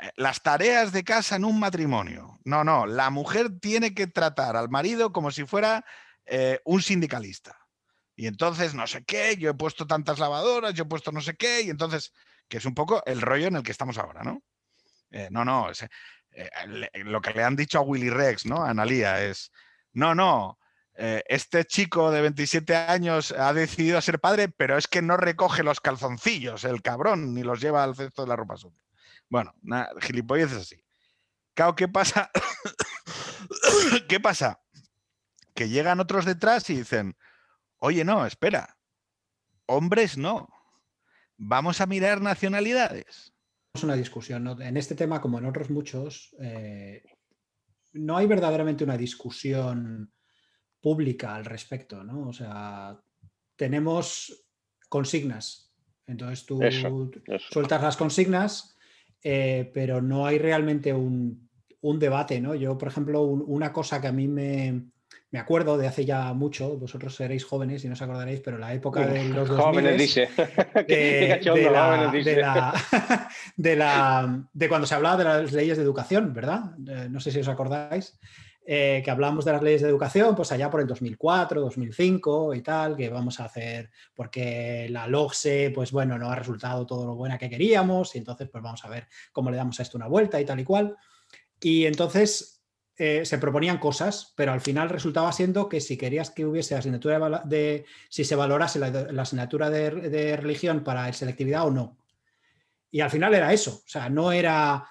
eh, las tareas de casa en un matrimonio. No, no, la mujer tiene que tratar al marido como si fuera eh, un sindicalista. Y entonces no sé qué, yo he puesto tantas lavadoras, yo he puesto no sé qué, y entonces, que es un poco el rollo en el que estamos ahora, ¿no? Eh, no, no, eh, lo que le han dicho a Willy Rex, ¿no? A Analia es, no, no, eh, este chico de 27 años ha decidido ser padre, pero es que no recoge los calzoncillos, el cabrón, ni los lleva al cesto de la ropa sucia. Bueno, gilipollas es así. Claro, ¿qué pasa? ¿Qué pasa? Que llegan otros detrás y dicen, oye, no, espera, hombres no. Vamos a mirar nacionalidades. Es una discusión. En este tema, como en otros muchos, eh, no hay verdaderamente una discusión pública al respecto, ¿no? O sea, tenemos consignas. Entonces tú sueltas las consignas, eh, pero no hay realmente un, debate, ¿no? Yo, por ejemplo, una cosa que a mí me, me acuerdo de hace ya mucho, vosotros seréis jóvenes y no os acordaréis, pero la época de los 2000 jóvenes dice. De, la, de, cuando se hablaba de las leyes de educación, ¿verdad? Eh, no sé si os acordáis. Eh, que hablamos de las leyes de educación, pues allá por el 2004, 2005 y tal, que vamos a hacer porque la LOGSE, pues bueno, no ha resultado todo lo buena que queríamos y entonces pues vamos a ver cómo le damos a esto una vuelta y tal y cual. Y entonces eh, se proponían cosas, pero al final resultaba siendo que si querías que hubiese asignatura de, si se valorase la, asignatura de, de religión para selectividad o no. Y al final era eso, o sea, no era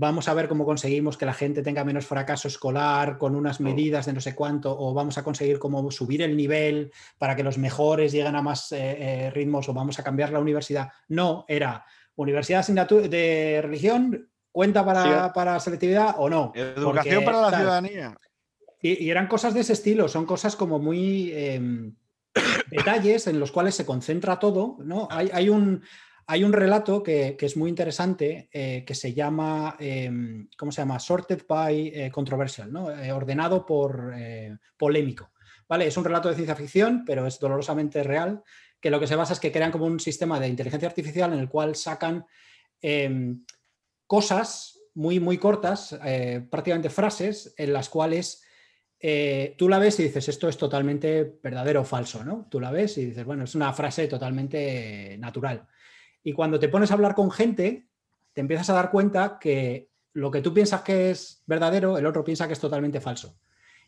vamos a ver cómo conseguimos que la gente tenga menos fracaso escolar con unas medidas de no sé cuánto, o vamos a conseguir cómo subir el nivel para que los mejores lleguen a más eh, eh, ritmos, o vamos a cambiar la universidad. No, era universidad de religión, ¿cuenta para, selectividad o no? Educación para la ciudadanía. Y, eran cosas de ese estilo, son cosas como muy... Em, detalles en los cuales se concentra todo, ¿no? hay un, hay un relato que, es muy interesante eh, que se llama, em, ¿cómo se llama? Sorted by eh, Controversial, ¿no? Eh, ordenado por polémico. ¿Vale? Es un relato de ciencia ficción, pero es dolorosamente real, que lo que se basa es que crean como un sistema de inteligencia artificial en el cual sacan em, cosas muy, muy cortas, prácticamente frases, en las cuales tú la ves y dices, esto es totalmente verdadero o falso, ¿no? Tú la ves y dices, bueno, es una frase totalmente natural. Y cuando te pones a hablar con gente, te empiezas a dar cuenta que lo que tú piensas que es verdadero, el otro piensa que es totalmente falso.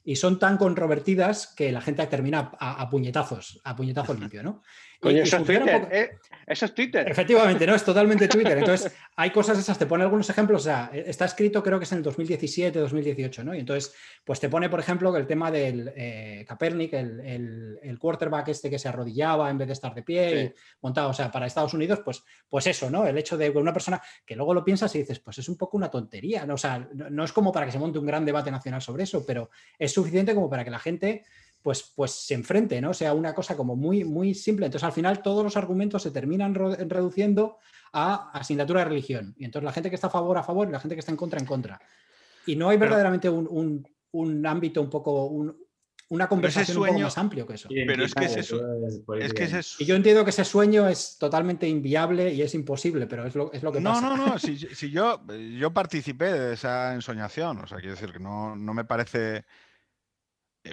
Y son tan controvertidas que la gente termina a, puñetazos, a puñetazos limpio, ¿no? eso, es Twitter, ¿eh? eso es Twitter. Efectivamente, no, es totalmente Twitter. Entonces, hay cosas esas, te pone algunos ejemplos, o sea, e, está escrito creo que es en el 2017, 2018, ¿no? Y entonces, pues te pone, por ejemplo, que el tema del eh, Kaepernick, el, quarterback este que se arrodillaba en vez de estar de pie, y montado, o sea, para Estados Unidos, pues, pues eso, ¿no? El hecho de una persona que luego lo piensas y dices, pues es un poco una tontería, ¿no? O sea, no es como para que se monte un gran debate nacional sobre eso, pero es suficiente como para que la gente pues, pues se enfrente, ¿no? O sea, una cosa como muy, muy simple. Entonces, al final, todos los argumentos se terminan reduciendo a asignatura de religión. Y entonces la gente que está a favor, a favor, y la gente que está en contra, en contra. Y no hay verdaderamente un, ámbito un poco, una conversación un poco más amplio que eso. Pero es que es eso. Es que es Y yo entiendo que ese sueño es totalmente inviable y es imposible, pero es lo, es lo que no, pasa. No, no, no. Si, yo, yo participé de esa ensoñación, o sea, quiero decir que no, no me parece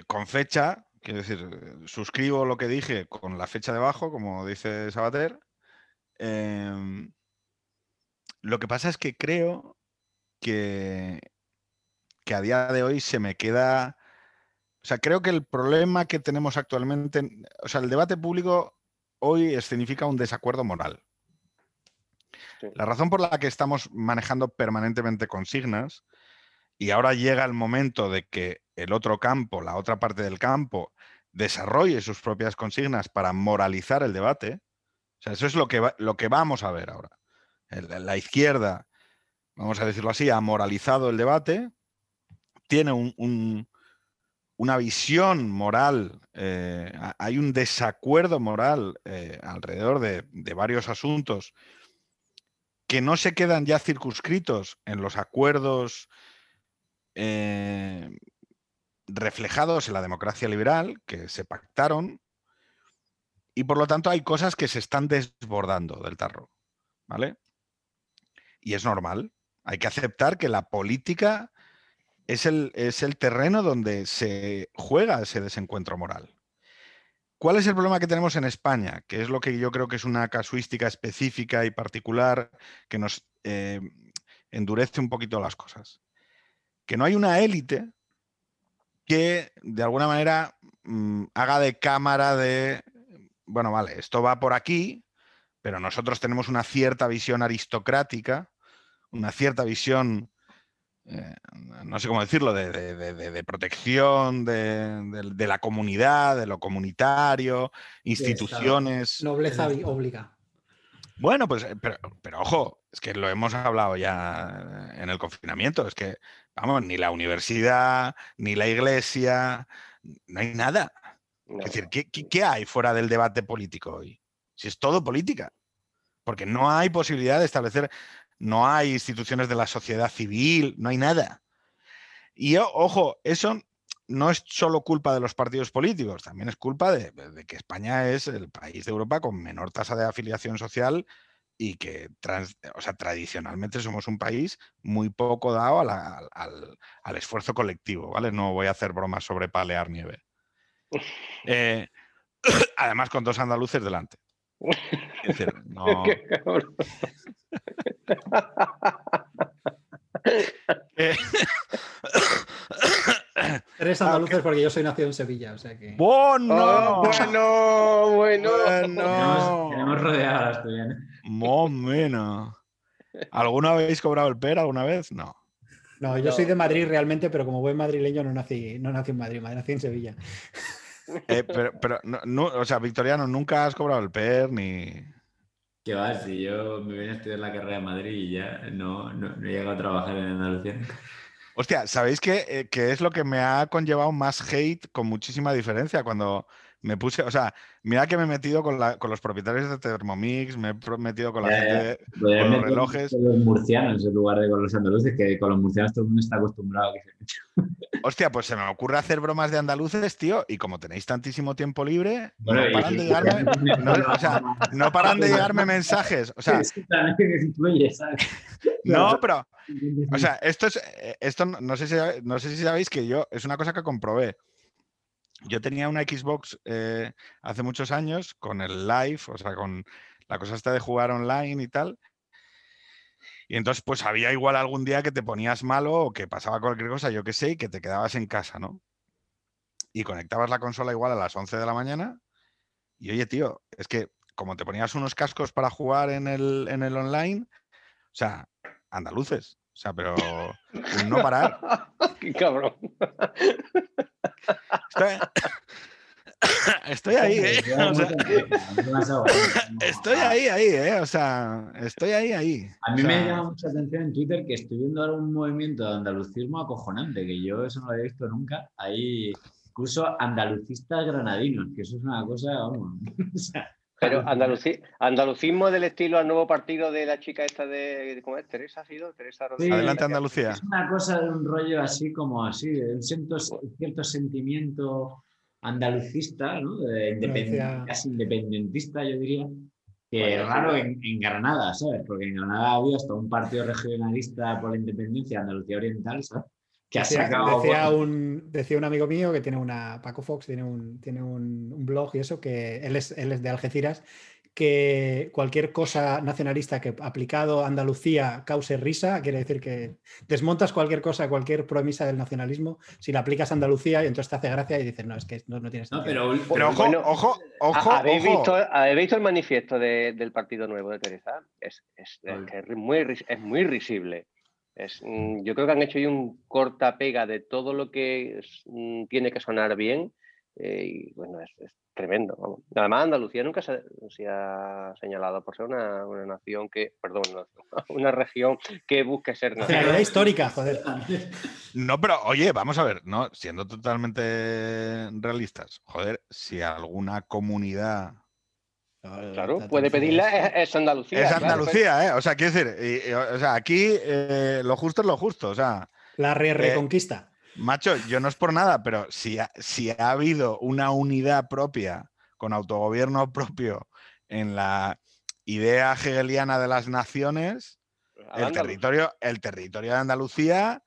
con fecha, quiero decir, suscribo lo que dije con la fecha debajo, como dice Sabater. Em, lo que pasa es que creo que, que a día de hoy se me queda... O sea, creo que el problema que tenemos actualmente, o sea, el debate público hoy significa un desacuerdo moral. La razón por la que estamos manejando permanentemente consignas y ahora llega el momento de que el otro campo, la otra parte del campo, desarrolle sus propias consignas para moralizar el debate. O sea, eso es lo que, lo que vamos a ver ahora. la izquierda, vamos a decirlo así, ha moralizado el debate, tiene una visión moral, eh, hay un desacuerdo moral eh, alrededor de, de, varios asuntos que no se quedan ya circunscritos en los acuerdos eh, reflejados en la democracia liberal, que se pactaron, y por lo tanto hay cosas que se están desbordando del tarro. ¿Vale? Y es normal. Hay que aceptar que la política es el, es el terreno donde se juega ese desencuentro moral. ¿Cuál es el problema que tenemos en España? Que es lo que yo creo que es una casuística específica y particular que nos eh, endurece un poquito las cosas que no hay una élite que de alguna manera mm, haga de cámara de, bueno, vale, esto va por aquí, pero nosotros tenemos una cierta visión aristocrática, una cierta visión, eh, no sé cómo decirlo, de, protección de, la comunidad, de lo comunitario, instituciones. Nobleza obliga. Bueno, pues, eh, pero, pero, ojo, es que lo hemos hablado ya en el confinamiento, es que, vamos, ni la universidad, ni la iglesia, no hay nada. Es decir, ¿qué, hay fuera del debate político hoy? Si es todo política. Porque no hay posibilidad de establecer, no hay instituciones de la sociedad civil, no hay nada. Y ojo, eso no es solo culpa de los partidos políticos, también es culpa de, que España es el país de Europa con menor tasa de afiliación social y que o sea, tradicionalmente somos un país muy poco dado al, esfuerzo colectivo, ¿vale? No voy a hacer bromas sobre palear nieve. Eh, además, con dos andaluces delante. Es decir, no... Eh, Tres andaluces porque yo soy nacido en Sevilla, o sea que. ¡Bueno! Oh, bueno, bueno. bueno. Tenemos rodeadas Más menos. ¿Alguna habéis cobrado el PER alguna vez? No. No, yo soy de Madrid realmente, pero como buen madrileño no nací, no nací en Madrid, nací en Sevilla. Eh, pero, pero no, o sea, Victoriano, nunca has cobrado el PER ni. ¿Qué va? Si yo me vine a estudiar la carrera de Madrid y ya no, no, he llegado a trabajar en Andalucía. Hostia, ¿sabéis qué, eh, qué, es lo que me ha conllevado más hate con muchísima diferencia? Cuando me puse, o sea, mira que me he metido con, los propietarios de Thermomix, me he metido con la gente con los relojes. Con los murcianos en lugar de con los andaluces, que con los murcianos todo el mundo está acostumbrado a que se Hostia, pues se me ocurre hacer bromas de andaluces, tío, y como tenéis tantísimo tiempo libre, no, paran de llegarme, o sea, no paran de llegarme mensajes. O sea, no, pero, o sea, esto es, eh, esto no sé si, no sé si sabéis que yo, es una cosa que comprobé yo tenía una Xbox eh, hace muchos años con el live, o sea, con la cosa esta de jugar online y tal. Y entonces, pues había igual algún día que te ponías malo o que pasaba cualquier cosa, yo qué sé, y que te quedabas en casa, ¿no? Y conectabas la consola igual a las 11 de la mañana. Y oye, tío, es que como te ponías unos cascos para jugar en el, en el online, o sea, andaluces. O sea, pero no parar. Qué cabrón. Estoy, ahí, ¿eh? estoy ahí, ahí, ¿eh? O sea, estoy ahí, ahí. A mí me llama mucha atención en Twitter que estoy viendo ahora un movimiento de andalucismo acojonante, que yo eso no lo había visto nunca. Hay incluso andalucistas granadinos, que eso es una cosa, vamos. o sea, pero andalucismo del estilo al nuevo partido de la chica esta de, ¿cómo es? Teresa ha sido, Teresa Rodríguez. Adelante Andalucía. Es una cosa de un rollo así como así, un cierto, cierto sentimiento andalucista, ¿no? De casi independentista, yo diría. Que es raro en, en, Granada, ¿sabes? Porque en Granada había hasta un partido regionalista por la independencia, Andalucía Oriental, ¿sabes? Decía, un, decía un amigo mío que tiene una, Paco Fox, tiene un, tiene un, blog y eso, que él es, él es de Algeciras, que cualquier cosa nacionalista que aplicado a Andalucía cause risa, quiere decir que desmontas cualquier cosa, cualquier promesa del nacionalismo, si la aplicas a Andalucía y entonces te hace gracia y dices, no, es que no, no tienes no, pero, pero, ojo, ojo, ojo, ¿habéis, Visto, ¿Habéis visto el manifiesto del Partido Nuevo de Teresa? Es, es, es, muy, es muy risible. Mm, yo creo que han hecho ahí un corta pega de todo lo que mm, tiene que sonar bien. Eh, y bueno, es, tremendo. Además, Andalucía nunca se, ha señalado por ser una, nación que, perdón, una región que busque ser nación. histórica, joder. No, pero oye, vamos a ver, ¿no? Siendo totalmente realistas, joder, si alguna comunidad Claro, puede pedirla, es, Andalucía. Es Andalucía, ¿eh? O sea, quiero decir, o sea, aquí eh, lo justo es lo justo, o sea. La re eh, reconquista. macho, yo no es por nada, pero si ha, si ha habido una unidad propia, con autogobierno propio, en la idea hegeliana de las naciones, el territorio, el territorio de Andalucía,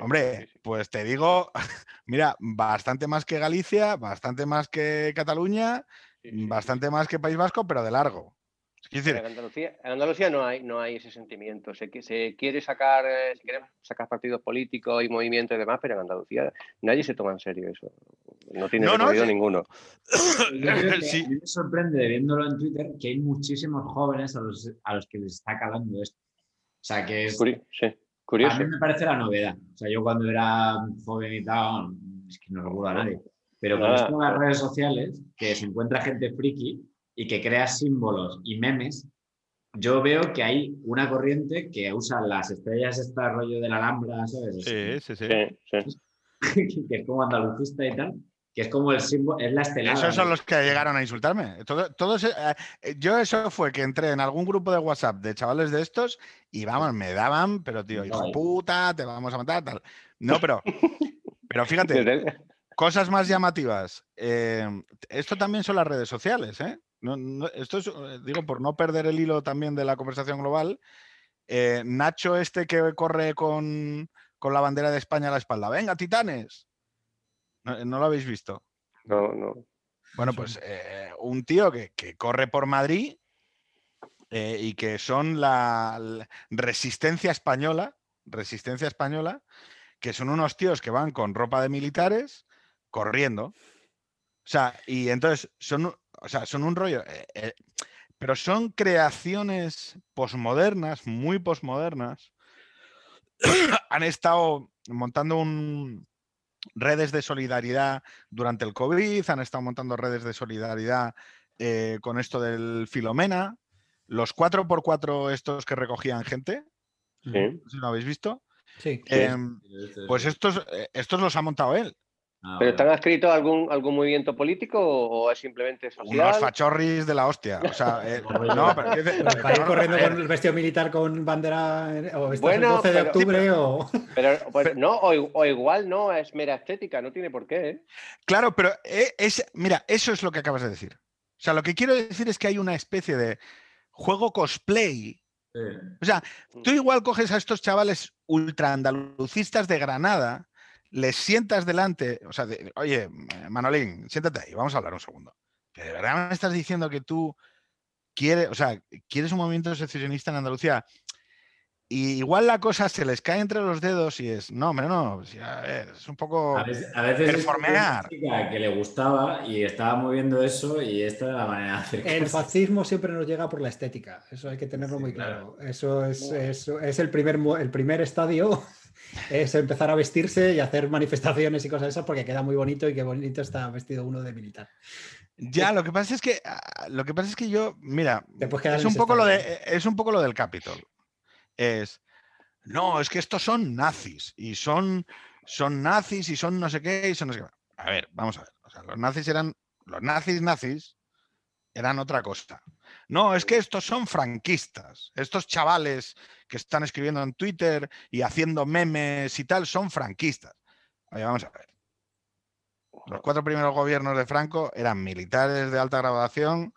hombre, pues te digo, mira, bastante más que Galicia, bastante más que Cataluña Bastante más que País Vasco, pero de largo. en, Andalucía, no hay, no hay ese sentimiento. Se, se quiere sacar, eh, sacar partidos políticos y movimientos y demás, pero en Andalucía nadie se toma en serio eso. No tiene sentido ninguno. sí. me sorprende viéndolo en Twitter que hay muchísimos jóvenes a los, a los que les está calando esto. sea, que es... Sí, curioso. A mí me parece la novedad. O sea, yo cuando era joven y tal, es que no recuerdo a nadie. Pero con esto de las redes sociales, que se encuentra gente friki y que crea símbolos y memes, yo veo que hay una corriente que usa las estrellas, este rollo de la Alhambra, ¿sabes? Sí, sí, sí. que es como andalucista y tal, que es como el símbolo, es la estelada. Esos son los que llegaron a insultarme. Todo, todos, eh, eh, yo eso fue que entré en algún grupo de WhatsApp de chavales de estos y vamos, me daban, pero tío, hijo puta, te vamos a matar, tal. No, pero, pero fíjate, cosas más llamativas. Eh, esto también son las redes sociales, ¿eh? esto es, digo, por no perder el hilo también de la conversación global. Nacho este que corre con, con la bandera de España a la espalda. Venga, titanes ¿No, lo habéis visto? No, no. Bueno, pues eh, un tío que, corre por Madrid eh, y que son la, resistencia española, resistencia española, que son unos tíos que van con ropa de militares corriendo. O sea, y entonces son, o sea, son un rollo, eh, pero son creaciones posmodernas, muy posmodernas. Han estado montando un, redes de solidaridad durante el COVID, han estado montando redes de solidaridad eh, con esto del Filomena, los 4x4 estos que recogían gente, si lo habéis visto. Sí. Em, pues estos, eh, estos los ha montado él. Ah, ¿Pero están adscritos a algún, algún movimiento político o es simplemente social? Unos fachorris de la hostia. O sea, eh, no, pero, para ir corriendo con el vestido militar con bandera o bueno, el 12 de octubre o... Pues, no, o, igual no es mera estética, no tiene por qué. ¿eh? Claro, pero eh, es, mira, eso es lo que acabas de decir. O sea, lo que quiero decir es que hay una especie de juego cosplay. O sea, tú igual coges a estos chavales ultra andalucistas de Granada les sientas delante, o sea, oye, Manolín, siéntate ahí, vamos a hablar un segundo. ¿Que de verdad me estás diciendo que tú quieres, o sea, quieres un movimiento secesionista en Andalucía? Y igual la cosa se les cae entre los dedos y es, no, hombre, no, es un poco a veces, a veces que le gustaba y estaba moviendo eso y esta es la manera de hacer El fascismo siempre nos llega por la estética, eso hay que tenerlo muy claro. Eso es, es el, primer, el primer estadio es empezar a vestirse y hacer manifestaciones y cosas esas porque queda muy bonito y qué bonito está vestido uno de militar. Ya, lo que pasa es que ah, lo que pasa es que yo, mira, es un poco lo de es un poco lo del Capitol. Es no, es que estos son nazis y son son nazis y son no sé qué y son no sé qué. A ver, vamos a ver. O sea, los nazis eran los nazis nazis eran otra cosa. No, es que estos son franquistas. Estos chavales que están escribiendo en Twitter y haciendo memes y tal son franquistas. Oye, vamos a ver. Los cuatro primeros gobiernos de Franco eran militares de alta graduación.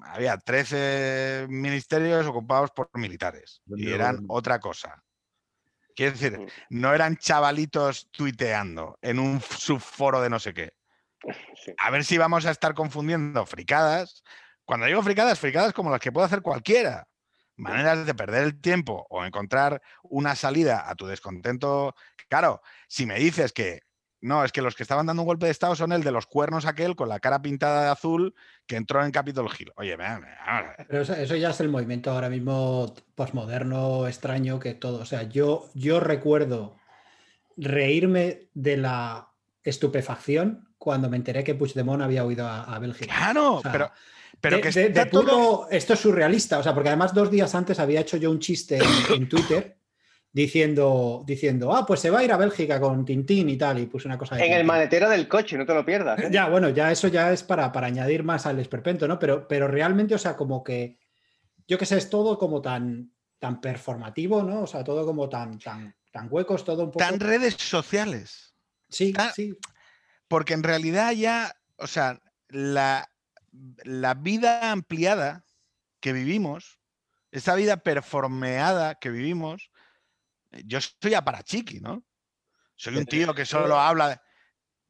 Había 13 ministerios ocupados por militares y eran otra cosa. Quiero decir, mm. no eran chavalitos tuiteando en un subforo de no sé qué. A ver si vamos a estar confundiendo fricadas cuando digo fricadas, fricadas como las que puede hacer cualquiera. Maneras de perder el tiempo o encontrar una salida a tu descontento. Claro, si me dices que no, es que los que estaban dando un golpe de Estado son el de los cuernos aquel con la cara pintada de azul que entró en Capitol Hill. Oye, me, Pero eso, ya es el movimiento ahora mismo posmoderno, extraño, que todo. O sea, yo, yo recuerdo reírme de la estupefacción cuando me enteré que Puigdemont había huido a, Bélgica. Claro, pero pero que de, todo... esto es surrealista, o sea, porque además dos días antes había hecho yo un chiste en, Twitter diciendo, diciendo, ah, pues se va a ir a Bélgica con Tintín y tal, y puse una cosa. en el maletero del coche, no te lo pierdas. ¿eh? Ya, bueno, ya eso ya es para, para añadir más al esperpento, ¿no? Pero, pero realmente, o sea, como que, yo qué sé, es todo como tan, tan performativo, ¿no? O sea, todo como tan, tan, tan huecos, todo un poco. Tan redes sociales. Sí, sí. Porque en realidad ya, o sea, la, la vida ampliada que vivimos, esa vida performeada que vivimos, eh, yo soy chiqui, ¿no? Soy un tío que solo habla de...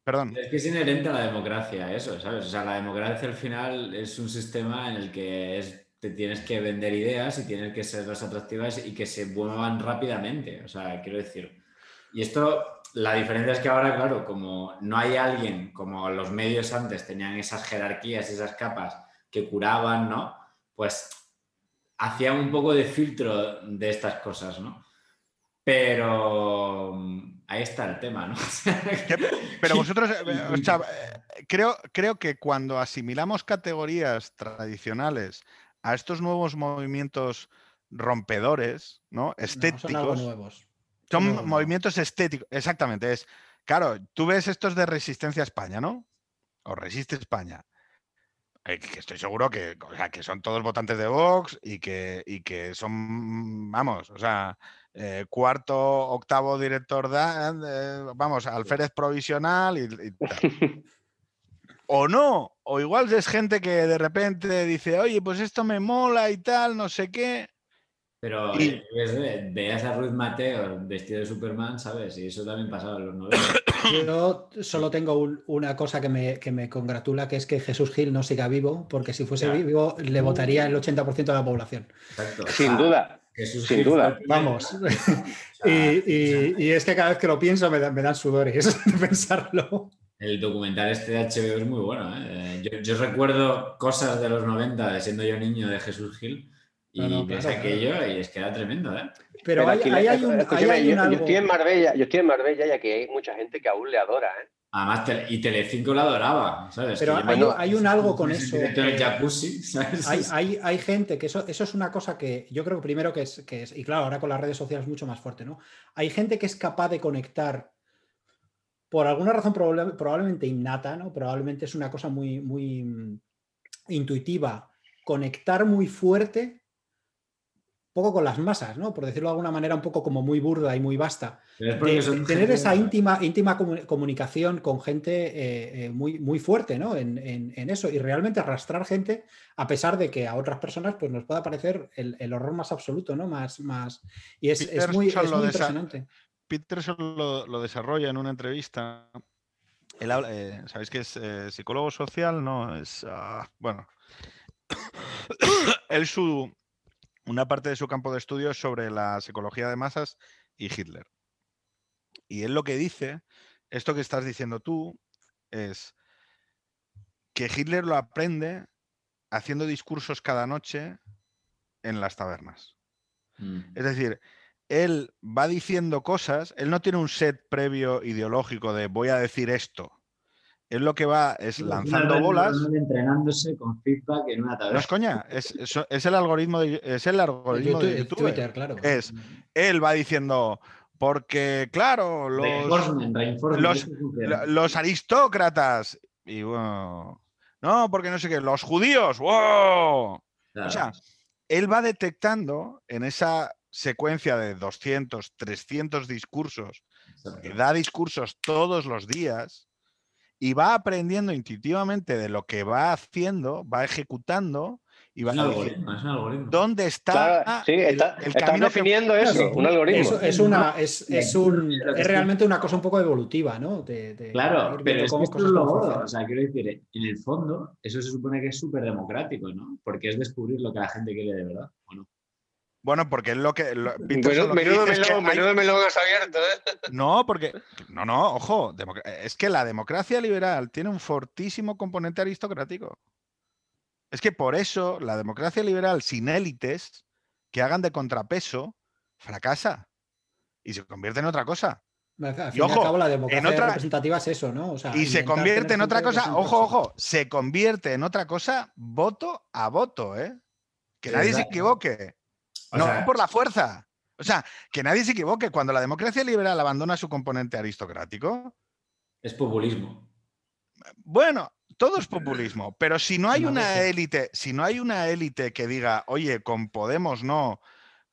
Perdón. Es que es inherente a la democracia eso, ¿sabes? O sea, la democracia al final es un sistema en el que te tienes que vender ideas y tienes que ser las atractivas y que se muevan rápidamente. O sea, quiero decir. Y esto la diferencia es que ahora, claro, como no hay alguien, como los medios antes tenían esas jerarquías, esas capas que curaban, ¿no? Pues hacía un poco de filtro de estas cosas, ¿no? Pero mm, ahí está el tema, ¿no? Pero vosotros, eh, eh, creo, creo que cuando asimilamos categorías tradicionales a estos nuevos movimientos rompedores, ¿no? Estéticos. son nuevos. Son movimientos estéticos, exactamente. Es, claro, tú ves estos de Resistencia a España, ¿no? O Resiste España. Eh, que estoy seguro que, que son todos votantes de Vox y que, y que son, vamos, o sea, eh, cuarto, octavo director, de, vamos, alférez provisional y, tal. o no, o igual es gente que de repente dice, oye, pues esto me mola y tal, no sé qué. Pero y... Eh, veas a Ruth Mateo vestido de Superman, ¿sabes? Y eso también pasaba en los 90. Yo solo tengo una cosa que me, que me, congratula, que es que Jesús Gil no siga vivo, porque si fuese vivo le votaría el 80% de la población. Exacto. Sin duda. Sin duda. Vamos. y, es que cada vez que lo pienso me, me dan sudores de pensarlo. El documental este de HBO es muy bueno. ¿eh? Yo, yo, recuerdo cosas de los 90, de siendo yo niño de Jesús Gil, y ves aquello y es que era tremendo, ¿eh? Pero, hay, hay, un, hay yo, estoy en Marbella, yo estoy en Marbella y aquí hay mucha gente que aún le adora, ¿eh? Además, y Telecinco la adoraba, ¿sabes? Pero hay, un algo con eso. Jacuzzi, ¿sabes? Hay, hay, gente que eso, eso es una cosa que yo creo que primero que es, que es, y claro, ahora con las redes sociales es mucho más fuerte, ¿no? Hay gente que es capaz de conectar por alguna razón probablemente innata, ¿no? Probablemente es una cosa muy, muy mm, intuitiva, conectar muy fuerte poco con las masas, ¿no? Por decirlo de alguna manera, un poco como muy burda y muy vasta. tener esa íntima, íntima comunicación con gente eh, eh, muy, muy fuerte, ¿no? En, eso. Y realmente arrastrar gente, a pesar de que a otras personas pues, nos pueda parecer el, horror más absoluto, ¿no? Más, más... Y es, muy, impresionante. Peterson lo, lo, desarrolla en una entrevista. Eh, ¿Sabéis que es psicólogo social? No, es. Ah, bueno. Él su, una parte de su campo de estudio es sobre la psicología de masas y Hitler. Y él lo que dice, esto que estás diciendo tú, es que Hitler lo aprende haciendo discursos cada noche en las tabernas. Mm. Es decir, él va diciendo cosas, él no tiene un set previo ideológico de voy a decir esto, él lo que va es lanzando bolas. Entrenándose con feedback en una No es coña, es, el algoritmo de, es el algoritmo de YouTube. Twitter, claro. Es, él va diciendo, porque claro, los, los, aristócratas, y bueno, no, porque no sé qué, los judíos, wow. O sea, él va detectando en esa secuencia de 200, 300 discursos, que da discursos todos los días, y va aprendiendo intuitivamente de lo que va haciendo, va ejecutando y va es un algoritmo, es un algoritmo. dónde está, sí, está, el, camino definiendo eso, un algoritmo. Es, una, es, es, un, es, realmente una cosa un poco evolutiva, ¿no? claro, pero es que esto es lo gordo. O sea, quiero decir, en el fondo, eso se supone que es súper democrático, ¿no? Porque es descubrir lo que la gente quiere de verdad. Bueno, bueno, porque es lo que. Lo, menudo, melón, has abierto, ¿eh? No, porque. No, no, ojo. Es que la democracia liberal tiene un fortísimo componente aristocrático. Es que por eso la democracia liberal sin élites que hagan de contrapeso fracasa y se convierte en otra cosa. y ojo, la democracia representativa es eso, ¿no? y se convierte en otra cosa, ojo, ojo, se convierte en otra cosa voto a voto, ¿eh? Que nadie se equivoque no por la fuerza. O sea, que nadie se equivoque. Cuando la democracia liberal abandona su componente aristocrático. Es populismo. Bueno, todo es populismo. Pero si no hay una élite, si no hay una élite que diga, oye, con Podemos no,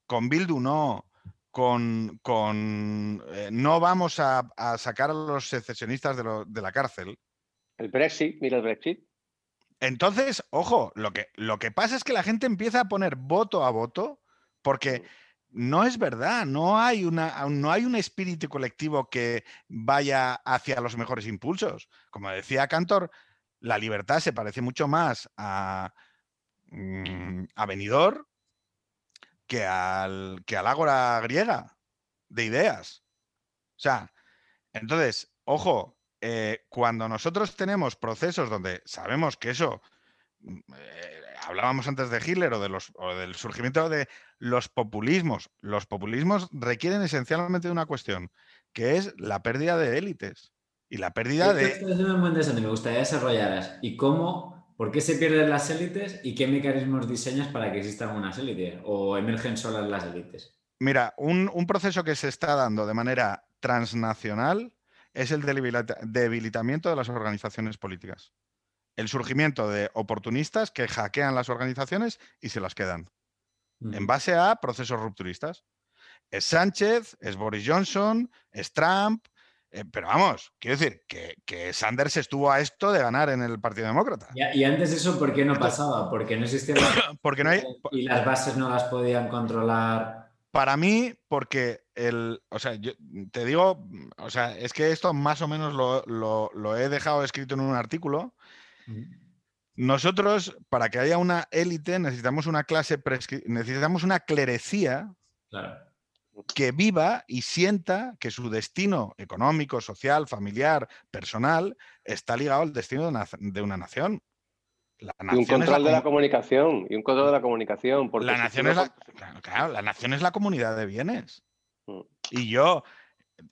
con Bildu no, con, con eh, no vamos a, sacar a los secesionistas de, de la cárcel. El Brexit, mira el Brexit. Entonces, ojo, lo que, lo que pasa es que la gente empieza a poner voto a voto porque no es verdad, no hay, una, no hay un espíritu colectivo que vaya hacia los mejores impulsos. Como decía Cantor, la libertad se parece mucho más a, mm, a Benidorm que al, que al ágora griega de ideas. O sea, entonces, ojo, eh, cuando nosotros tenemos procesos donde sabemos que eso eh, hablábamos antes de Hitler o, de los, o del surgimiento de los populismos. Los populismos requieren esencialmente de una cuestión, que es la pérdida de élites. Y la pérdida de... Esto es muy interesante, me gustaría desarrollar. ¿Y cómo, por qué se pierden las élites y qué mecanismos diseñas para que existan unas élites o emergen solas las élites? Mira, un, un proceso que se está dando de manera transnacional es el debilitamiento de las organizaciones políticas. El surgimiento de oportunistas que hackean las organizaciones y se las quedan. En base a procesos rupturistas. Es Sánchez, es Boris Johnson, es Trump, eh, pero vamos, quiero decir que, Sanders estuvo a esto de ganar en el Partido Demócrata. Y, antes de eso, ¿por qué no pasaba? Porque no existía porque no hay... y las bases no las podían controlar. Para mí, porque el, o sea, yo te digo, o sea, es que esto más o menos lo, he dejado escrito en un artículo. Nosotros, para que haya una élite, necesitamos una clase, necesitamos una clerecía que viva y sienta que su destino económico, social, familiar, personal, está ligado al destino de una, nación. y un control de la comunicación, y un control de la comunicación. Porque la, nación es la, la nación es la comunidad de bienes. Mm. Y yo,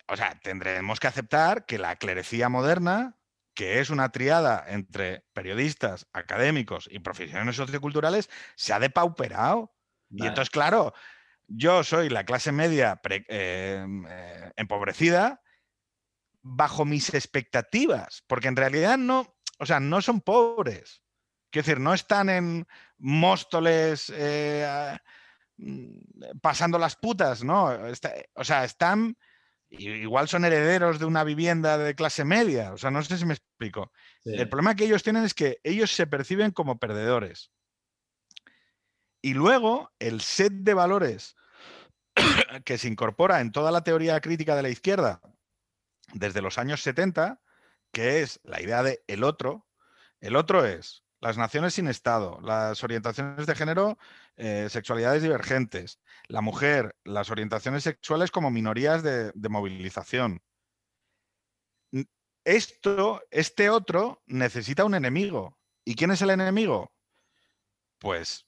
o sea, tendremos que aceptar que la clerecía moderna, que es una triada entre periodistas, académicos y profesiones socioculturales, se ha depauperado. Y entonces, claro, yo soy la clase media em, eh, empobrecida bajo mis expectativas, porque en realidad no, o sea, no son pobres. Quiero decir, no están en Móstoles eh, mm, pasando las putas, ¿no? o sea, están, igual son herederos de una vivienda de clase media, o sea, no sé si me explico. El problema que ellos tienen es que ellos se perciben como perdedores. Y luego el set de valores que se incorpora en toda la teoría crítica de la izquierda desde los años 70, que es la idea de el otro. El otro es las naciones sin Estado, las orientaciones de género, eh, sexualidades divergentes, la mujer, las orientaciones sexuales como minorías de, movilización. Esto, este otro necesita un enemigo. ¿Y quién es el enemigo? Pues,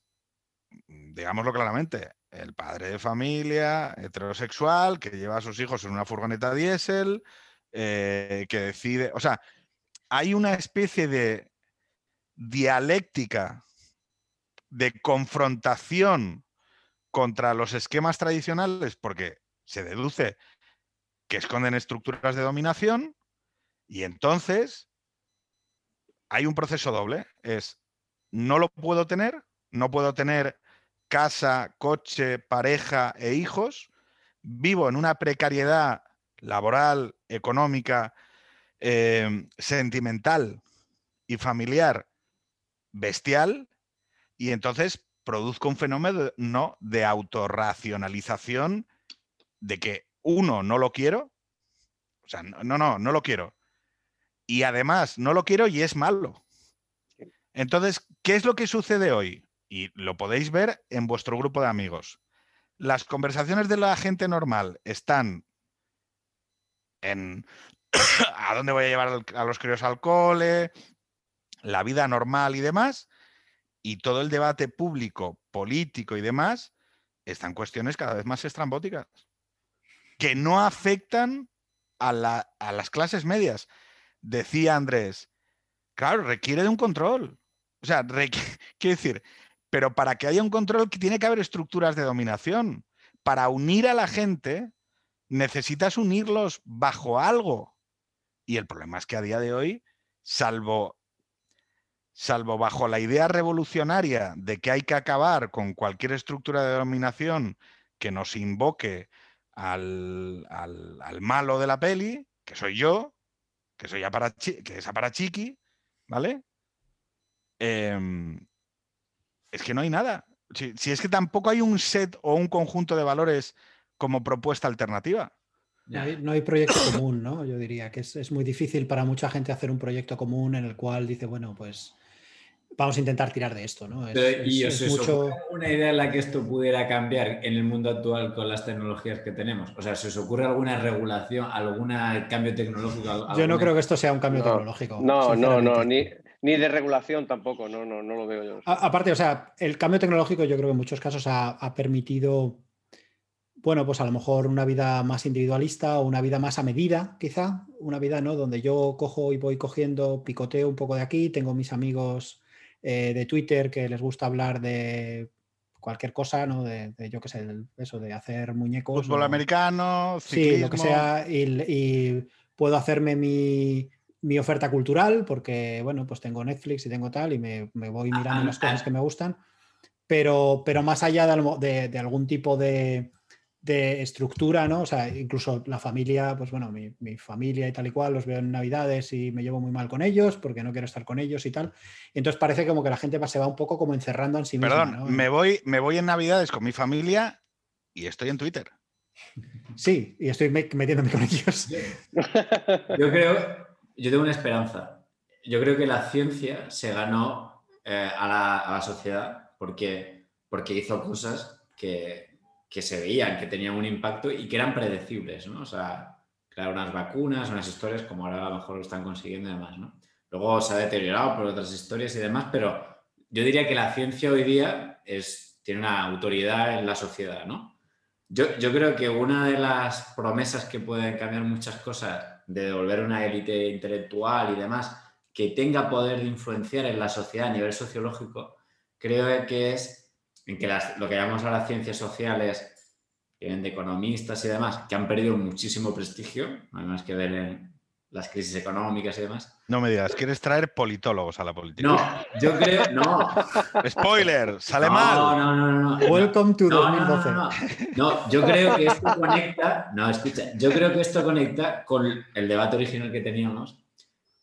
digámoslo claramente, el padre de familia, heterosexual, que lleva a sus hijos en una furgoneta diésel, eh, que decide, o sea, hay una especie de dialéctica de confrontación contra los esquemas tradicionales, porque se deduce que esconden estructuras de dominación, y entonces hay un proceso doble, es no lo puedo tener, no puedo tener casa, coche, pareja e hijos, vivo en una precariedad laboral, económica, em, sentimental y familiar bestial, y entonces produzco un fenómeno no, de autorracionalización de que uno, no lo quiero, o sea, no, no, no lo quiero, y además no lo quiero y es malo. Entonces, ¿qué es lo que sucede hoy? y lo podéis ver en vuestro grupo de amigos. Las conversaciones de la gente normal están en a dónde voy a llevar a los críos al cole, la vida normal y demás, y todo el debate público, político y demás, están cuestiones cada vez más estrambóticas, que no afectan a, a las clases medias. Decía Andrés, claro, requiere de un control. O sea, quiere decir, pero para que haya un control tiene que haber estructuras de dominación. Para unir a la gente necesitas unirlos bajo algo. Y el problema es que a día de hoy, salvo, salvo bajo la idea revolucionaria de que hay que acabar con cualquier estructura de dominación que nos invoque al, malo de la peli, que soy yo, que soy que es Chiqui, ¿vale? Em, es que no hay nada. Si, es que tampoco hay un set o un conjunto de valores como propuesta alternativa. No hay, proyecto común, ¿no? Yo diría que es, muy difícil para mucha gente hacer un proyecto común en el cual dice, bueno, pues vamos a intentar tirar de esto, ¿no? y es, mucho... una idea en la que esto pudiera cambiar en el mundo actual con las tecnologías que tenemos? O sea, ¿se os ocurre alguna regulación, algún cambio tecnológico? Yo no creo que esto sea un cambio tecnológico. No, no, no, ni, Ni de regulación tampoco, no, no, no lo veo yo. aparte, o sea, el cambio tecnológico yo creo que en muchos casos ha, permitido, bueno, pues a lo mejor una vida más individualista o una vida más a medida, quizá, una vida, ¿no? Donde yo cojo y voy cogiendo, picoteo un poco de aquí, tengo mis amigos eh, de Twitter que les gusta hablar de cualquier cosa, ¿no? De, yo qué sé, eso de hacer muñecos. Fútbol americano, ciclismo. Sí, lo que sea, y puedo hacerme mi mi oferta cultural, porque bueno, pues tengo Netflix y tengo tal, y me, voy mirando las cosas que me gustan, pero, pero más allá de, algún tipo de, estructura, ¿no? O sea, incluso la familia, pues bueno, mi, familia y tal y cual, los veo en Navidades y me llevo muy mal con ellos porque no quiero estar con ellos y tal. Entonces parece como que la gente se va un poco como encerrando en sí misma. Perdón, me, voy, me voy en Navidades con mi familia y estoy en Twitter. Sí, y estoy metiéndome con ellos. Yo creo, yo tengo una esperanza. Yo creo que la ciencia se ganó eh, a, la, sociedad porque, porque hizo cosas que, se veían, que tenían un impacto y que eran predecibles, ¿no? O sea, crear unas vacunas, unas historias como ahora a lo mejor lo están consiguiendo y demás, ¿no? Luego se ha deteriorado por otras historias y demás, pero yo diría que la ciencia hoy día es, tiene una autoridad en la sociedad, ¿no? Yo, yo creo que una de las promesas que pueden cambiar muchas cosas de devolver una élite intelectual y demás que tenga poder de influenciar en la sociedad a nivel sociológico, creo que es en que lo que llamamos ahora ciencias sociales, que vienen de economistas y demás, que han perdido muchísimo prestigio, además que ver en, las crisis económicas y demás. No me digas, ¿quieres traer politólogos a la política? No, yo creo, no. Spoiler, sale mal. No, no, no, no. Welcome to 2012. No, yo creo que esto conecta, no, escucha, yo creo que esto conecta con el debate original que teníamos,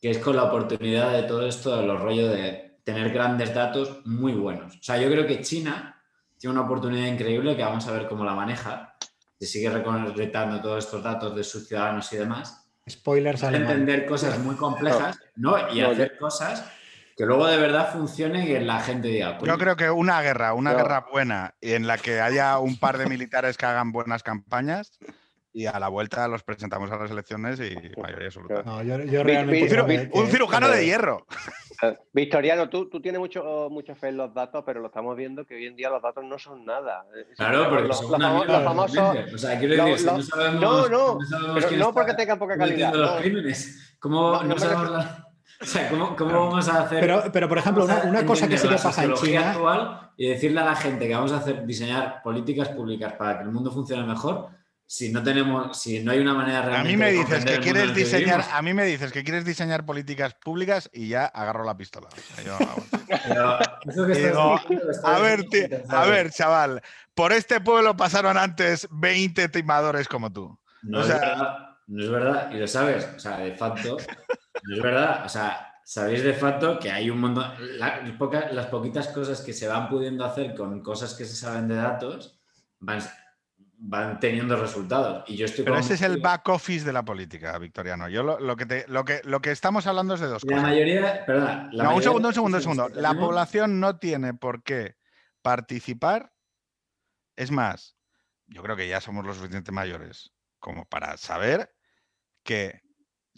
que es con la oportunidad de todo esto de los rollos de tener grandes datos muy buenos. O sea, yo creo que China tiene una oportunidad increíble que vamos a ver cómo la maneja, que sigue recolectando todos estos datos de sus ciudadanos y demás. Spoilers Entender cosas muy complejas, ¿no? Y hacer cosas que luego de verdad funcionen y en la gente diga. Yo creo que una guerra, una guerra buena, en la que haya un par de militares que hagan buenas campañas y a la vuelta los presentamos a las elecciones y mayoría absoluta. un, cirujano de hierro. Victoriano, tú, tú tienes mucho, mucha fe en los datos, pero lo estamos viendo que hoy en día los datos no son nada. Claro, porque los, son los, los famosos. O sea, quiero decir, no, sabemos, no, no, no, no porque tengan poca calidad. Los crímenes. ¿Cómo, no, sabemos la... O sea, ¿cómo, ¿cómo, vamos a hacer? Pero, pero por ejemplo, una, una cosa que sí que pasa en China. actual y decirle a la gente que vamos a hacer diseñar políticas públicas para que el mundo funcione mejor, si no tenemos, si no hay una manera realmente a mí me dices que quieres diseñar, a mí me dices que quieres diseñar políticas públicas y ya agarro la pistola. a ver, a ver, chaval, por este pueblo pasaron antes 20 timadores como tú. No, es verdad, no es verdad, y lo sabes, o sea, de facto, no es verdad, o sea, sabéis de facto que hay un montón, las poquitas cosas que se van pudiendo hacer con cosas que se saben de datos, van, van teniendo resultados. Y yo estoy Pero ese es el back office de la política, Victoriano. Yo lo, que, lo, que, lo que estamos hablando es de dos cosas. La mayoría, perdón. no, un segundo, un segundo, un segundo. La población no tiene por qué participar. Es más, yo creo que ya somos lo suficientemente mayores como para saber que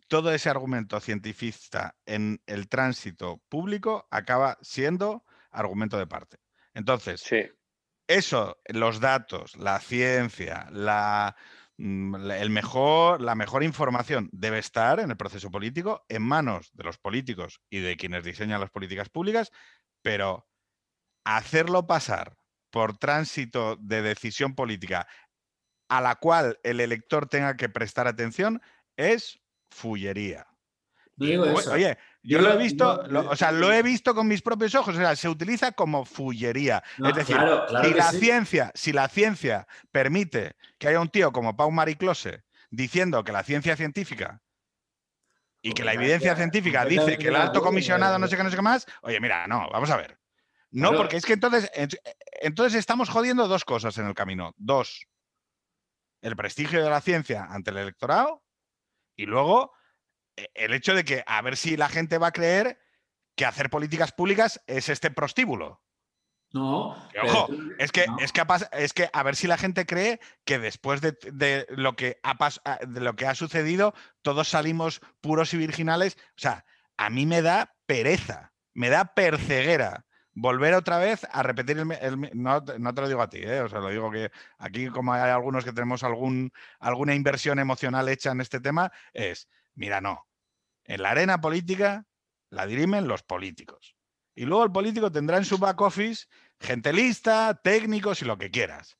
todo ese argumento científico en el tránsito público acaba siendo argumento de parte. Entonces, sí eso, los datos, la ciencia, mm, la, el mejor, la mejor información debe estar en el proceso político, en manos de los políticos y de quienes diseñan las políticas públicas, pero hacerlo pasar por tránsito de decisión política a la cual el elector tenga que prestar atención es fullería. Oye, yo, lo he visto, o sea, lo he visto con mis propios ojos, o sea, se utiliza como fullería. es decir, si la ciencia, si la ciencia permite que haya un tío como Pau Mariclose diciendo que la ciencia científica y que la evidencia científica dice que el alto comisionado no sé qué, no sé qué más, oye, mira, no, vamos a ver. No, porque es que entonces, entonces estamos jodiendo dos cosas en el camino. Dos, el prestigio de la ciencia ante el electorado y luego el hecho de que a ver si la gente va a creer que hacer políticas públicas es este prostíbulo. No. ojo, es que, es, que es que a ver si la gente cree que después de, lo que ha de lo que ha sucedido, todos salimos puros y virginales. O sea, a mí me da pereza, me da perceguera volver otra vez a repetir el, no, te lo digo a ti, ¿eh? o sea, lo digo que aquí como hay algunos que tenemos algún, alguna inversión emocional hecha en este tema, es, mira, no, en la arena política la dirimen los políticos. Y luego el político tendrá en su back office gente lista, técnicos y lo que quieras.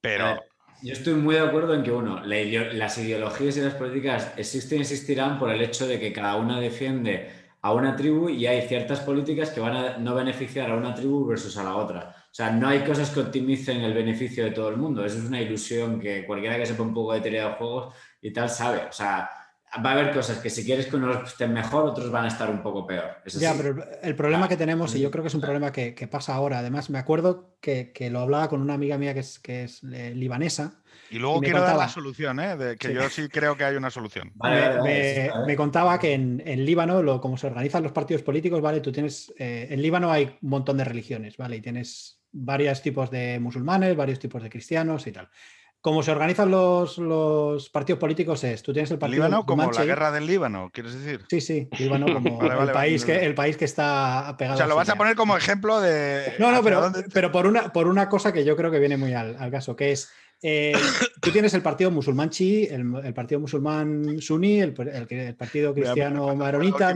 Pero... Yo estoy muy de acuerdo en que, uno, las ideologías y las políticas existen y existirán por el hecho de que cada una defiende a una tribu y hay ciertas políticas que van a no beneficiar a una tribu versus a la otra. O sea, no hay cosas que optimicen el beneficio de todo el mundo. Eso es una ilusión que cualquiera que sepa un poco de teoría de juegos y tal sabe. O sea, va a haber cosas que si quieres que unos estén mejor, otros van a estar un poco peor. ya, pero el problema ah, que tenemos, y yo creo que es un problema que, pasa ahora, además me acuerdo que, lo hablaba con una amiga mía que es, que es eh, libanesa. Y luego quiero dar la solución, ¿eh? de que yo sí creo que hay una solución. me, contaba que en, Líbano, lo, como se organizan los partidos políticos, ¿vale? Tú tienes, eh, en Líbano hay un montón de religiones, ¿vale? Y tienes varios tipos de musulmanes, varios tipos de cristianos y tal. Como se organizan los, los, partidos políticos es, tú tienes el partido... Líbano como la guerra del Líbano, ¿quieres decir? Sí, sí, Líbano como el, país que, el país que está pegado... O sea, lo vas a poner como ejemplo de... No, no, pero, pero por, una, por una cosa que yo creo que viene muy al, al caso, que es eh, tú tienes el partido musulmán chi, el, partido musulmán suní, el, partido cristiano maronita.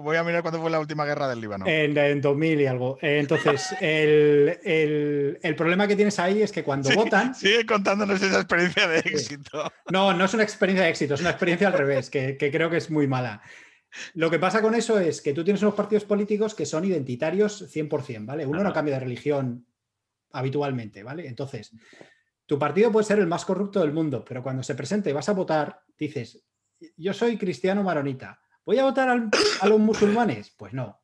voy a mirar cuándo fue la última guerra del Líbano. En, 2000 y algo. Eh, entonces, el, problema que tienes ahí es que cuando votan. Sigue contándonos esa experiencia de éxito. No, no es una experiencia de éxito, es una experiencia al revés, que, creo que es muy mala. Lo que pasa con eso es que tú tienes unos partidos políticos que son identitarios 100%, ¿vale? Uno no cambia de religión habitualmente, ¿vale? Entonces, tu partido puede ser el más corrupto del mundo, pero cuando se presente y vas a votar, dices, yo soy cristiano maronita, ¿voy a votar a los musulmanes? Pues no.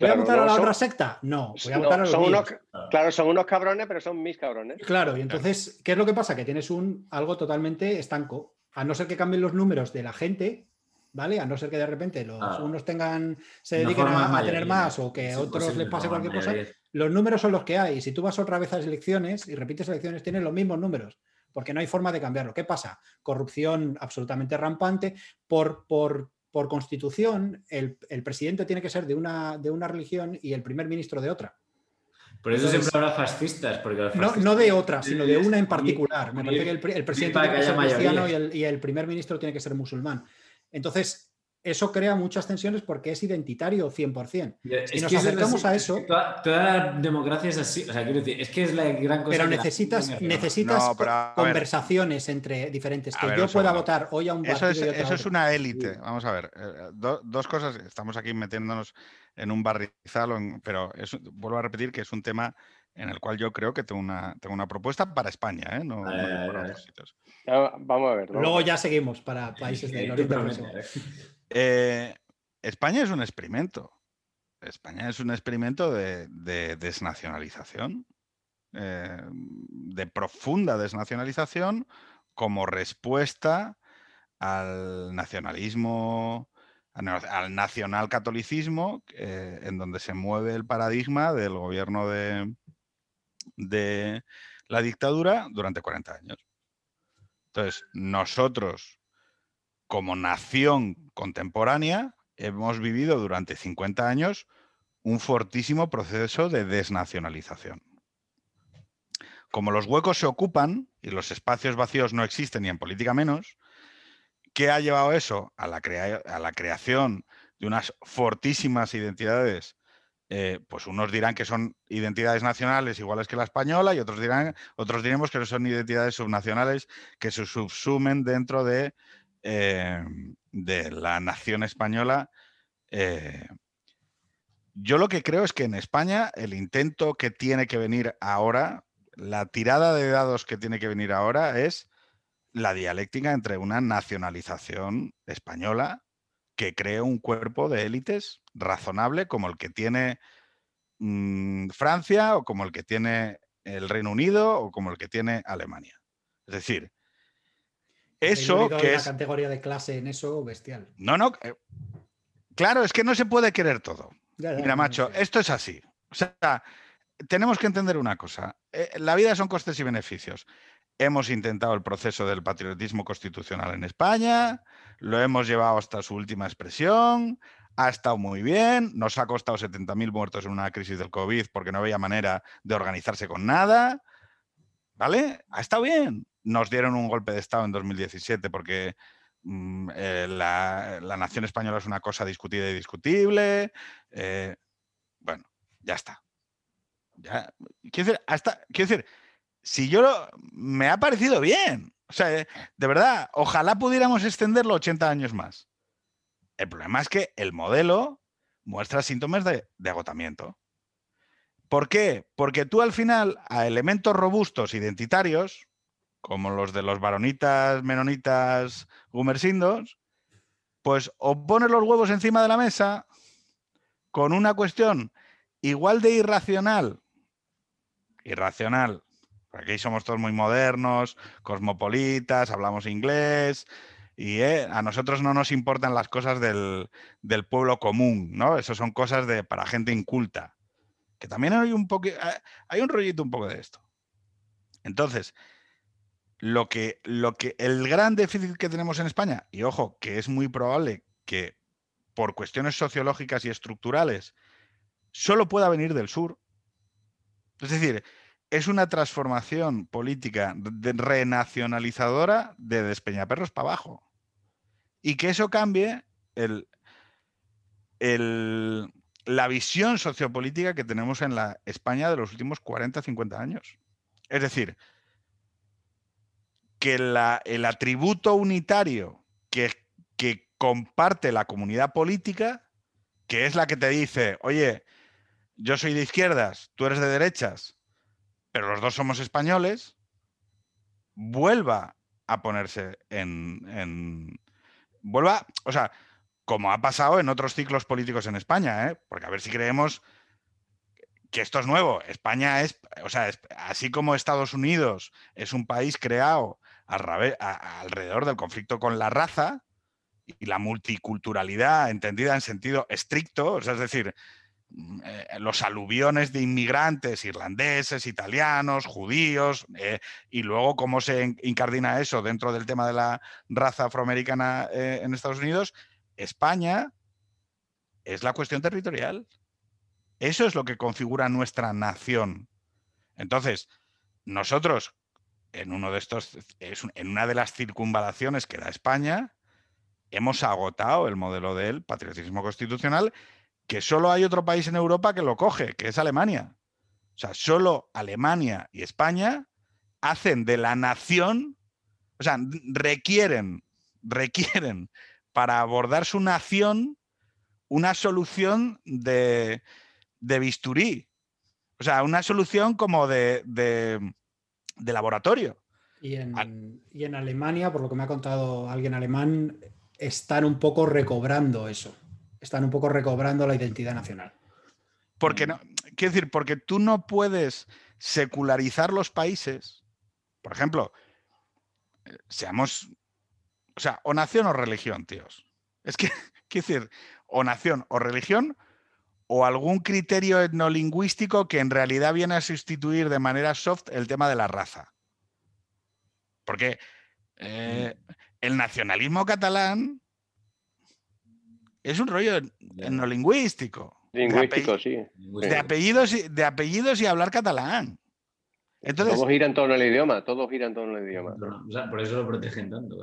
¿Voy a votar a la otra secta? No, voy a votar a los Claro, son unos cabrones, pero son mis cabrones. Claro, y entonces, ¿qué es lo que pasa? Que tienes un algo totalmente estanco. A no ser que cambien los números de la gente, ¿vale? A no ser que de repente los ah. unos tengan, se dediquen a, tener más o que a otros les pase cualquier cosa, los números son los que hay. Si tú vas otra vez a las elecciones y repites elecciones, tienes los mismos números, porque no hay forma de cambiarlo. ¿Qué pasa? Corrupción absolutamente rampante. Por, por, por constitución, el, presidente tiene que ser de una, de una religión y el primer ministro de otra. Por eso siempre habrá fascistas. Porque no, de otra, sino de una en particular. Me parece que el, presidente tiene que ser cristiano y el, y el primer ministro tiene que ser musulmán. Entonces, eso crea muchas tensiones porque es identitario 100%. Si nos acercamos a eso. toda, la democracia es así. O sea, quiero decir, es que es la gran cosa. Pero necesitas, necesitas conversaciones entre diferentes. Que yo pueda votar hoy a un Eso es, eso es una élite. Vamos a ver. Eh, dos cosas. Estamos aquí metiéndonos en un barrizal, pero vuelvo a repetir que es un tema en el cual yo creo que tengo una, tengo una propuesta para España, ¿eh? no, para otros sitios. vamos a ver. Luego ya seguimos para países del Oriente eh, España es un experimento. España es un experimento de, desnacionalización, eh, de profunda desnacionalización como respuesta al nacionalismo, al nacionalcatolicismo, eh, en donde se mueve el paradigma del gobierno de, de la dictadura durante 40 años. Entonces, nosotros como nación contemporánea, hemos vivido durante 50 años un fortísimo proceso de desnacionalización. Como los huecos se ocupan y los espacios vacíos no existen ni en política menos, ¿qué ha llevado eso? A la, a la creación de unas fortísimas identidades. Eh, pues unos dirán que son identidades nacionales iguales que la española y otros dirán, otros diremos que son identidades subnacionales que se subsumen dentro de eh, de la nación española. Eh, yo lo que creo es que en España el intento que tiene que venir ahora, la tirada de dados que tiene que venir ahora es la dialéctica entre una nacionalización española que cree un cuerpo de élites razonable como el que tiene mm, Francia o como el que tiene el Reino Unido o como el que tiene Alemania. Es decir, eso que es... categoría de clase en eso bestial. No, no. Eh, claro, es que no se puede querer todo. Mira, macho, esto es así. O sea, tenemos que entender una cosa. Eh, la vida son costes y beneficios. hemos intentado el proceso del patriotismo constitucional en España, lo hemos llevado hasta su última expresión, ha estado muy bien, nos ha costado 70.000 muertos en una crisis del COVID porque no había manera de organizarse con nada, ¿vale? Ha estado bien. Nos dieron un golpe de Estado en 2017 porque mm, eh, la, nación española es una cosa discutida y discutible. Eh, bueno, ya está. Ya, quiero decir, hasta, quiero decir, si yo lo, me ha parecido bien. O sea, de verdad, ojalá pudiéramos extenderlo 80 años más. El problema es que el modelo muestra síntomas de, agotamiento. ¿Por qué? Porque tú al final a elementos robustos identitarios, como los de los varonitas, menonitas, gumersindos, pues o pones los huevos encima de la mesa con una cuestión igual de irracional, irracional, aquí somos todos muy modernos, cosmopolitas, hablamos inglés, y eh, a nosotros no nos importan las cosas del, pueblo común, ¿no? Eso son cosas de, para gente inculta. Que también hay un poco, hay un rollito un poco de esto. Entonces, lo que, lo que, el gran déficit que tenemos en España, y ojo, que es muy probable que por cuestiones sociológicas y estructurales solo pueda venir del sur. Es decir, es una transformación política renacionalizadora de Despeñaperros para abajo y que eso cambie la visión sociopolítica que tenemos en la España de los últimos 40, 50 años. Es decir, que el atributo unitario que, comparte la comunidad política, que es la que te dice, oye, yo soy de izquierdas, tú eres de derechas, pero los dos somos españoles, vuelva a ponerse en, vuelva, o sea, como ha pasado en otros ciclos políticos en España, ¿eh? porque a ver si creemos que esto es nuevo. España es, o sea, así como Estados Unidos es un país creado alrededor del conflicto con la raza y la multiculturalidad entendida en sentido estricto, es decir, mm, eh, los aluviones de inmigrantes irlandeses, italianos, judíos, eh, y luego cómo se incardina eso dentro del tema de la raza afroamericana eh, en Estados Unidos, España es la cuestión territorial. Eso es lo que configura nuestra nación. Entonces, nosotros, en uno de estos, en una de las circunvalaciones que da España, hemos agotado el modelo del patriotismo constitucional que solo hay otro país en Europa que lo coge, que es Alemania. O sea, solo Alemania y España hacen de la nación, o sea, requieren, requieren para abordar su nación una solución de, bisturí. O sea, una solución como de, laboratorio. Y en, y en Alemania, por lo que me ha contado alguien alemán, están un poco recobrando eso están un poco recobrando la identidad nacional. Porque no, quiero decir, porque tú no puedes secularizar los países. Por ejemplo, eh, seamos, o sea, o nación o religión, tíos. Es que, quiero decir, o nación o religión o algún criterio etnolingüístico que en realidad viene a sustituir de manera soft el tema de la raza. Porque eh, mm. el nacionalismo catalán es un rollo no lingüístico. Lingüístico, sí. De apellidos, y, de apellidos y hablar catalán. Entonces, todos giran en torno al idioma, todos giran en torno al idioma. por eso lo protegen tanto.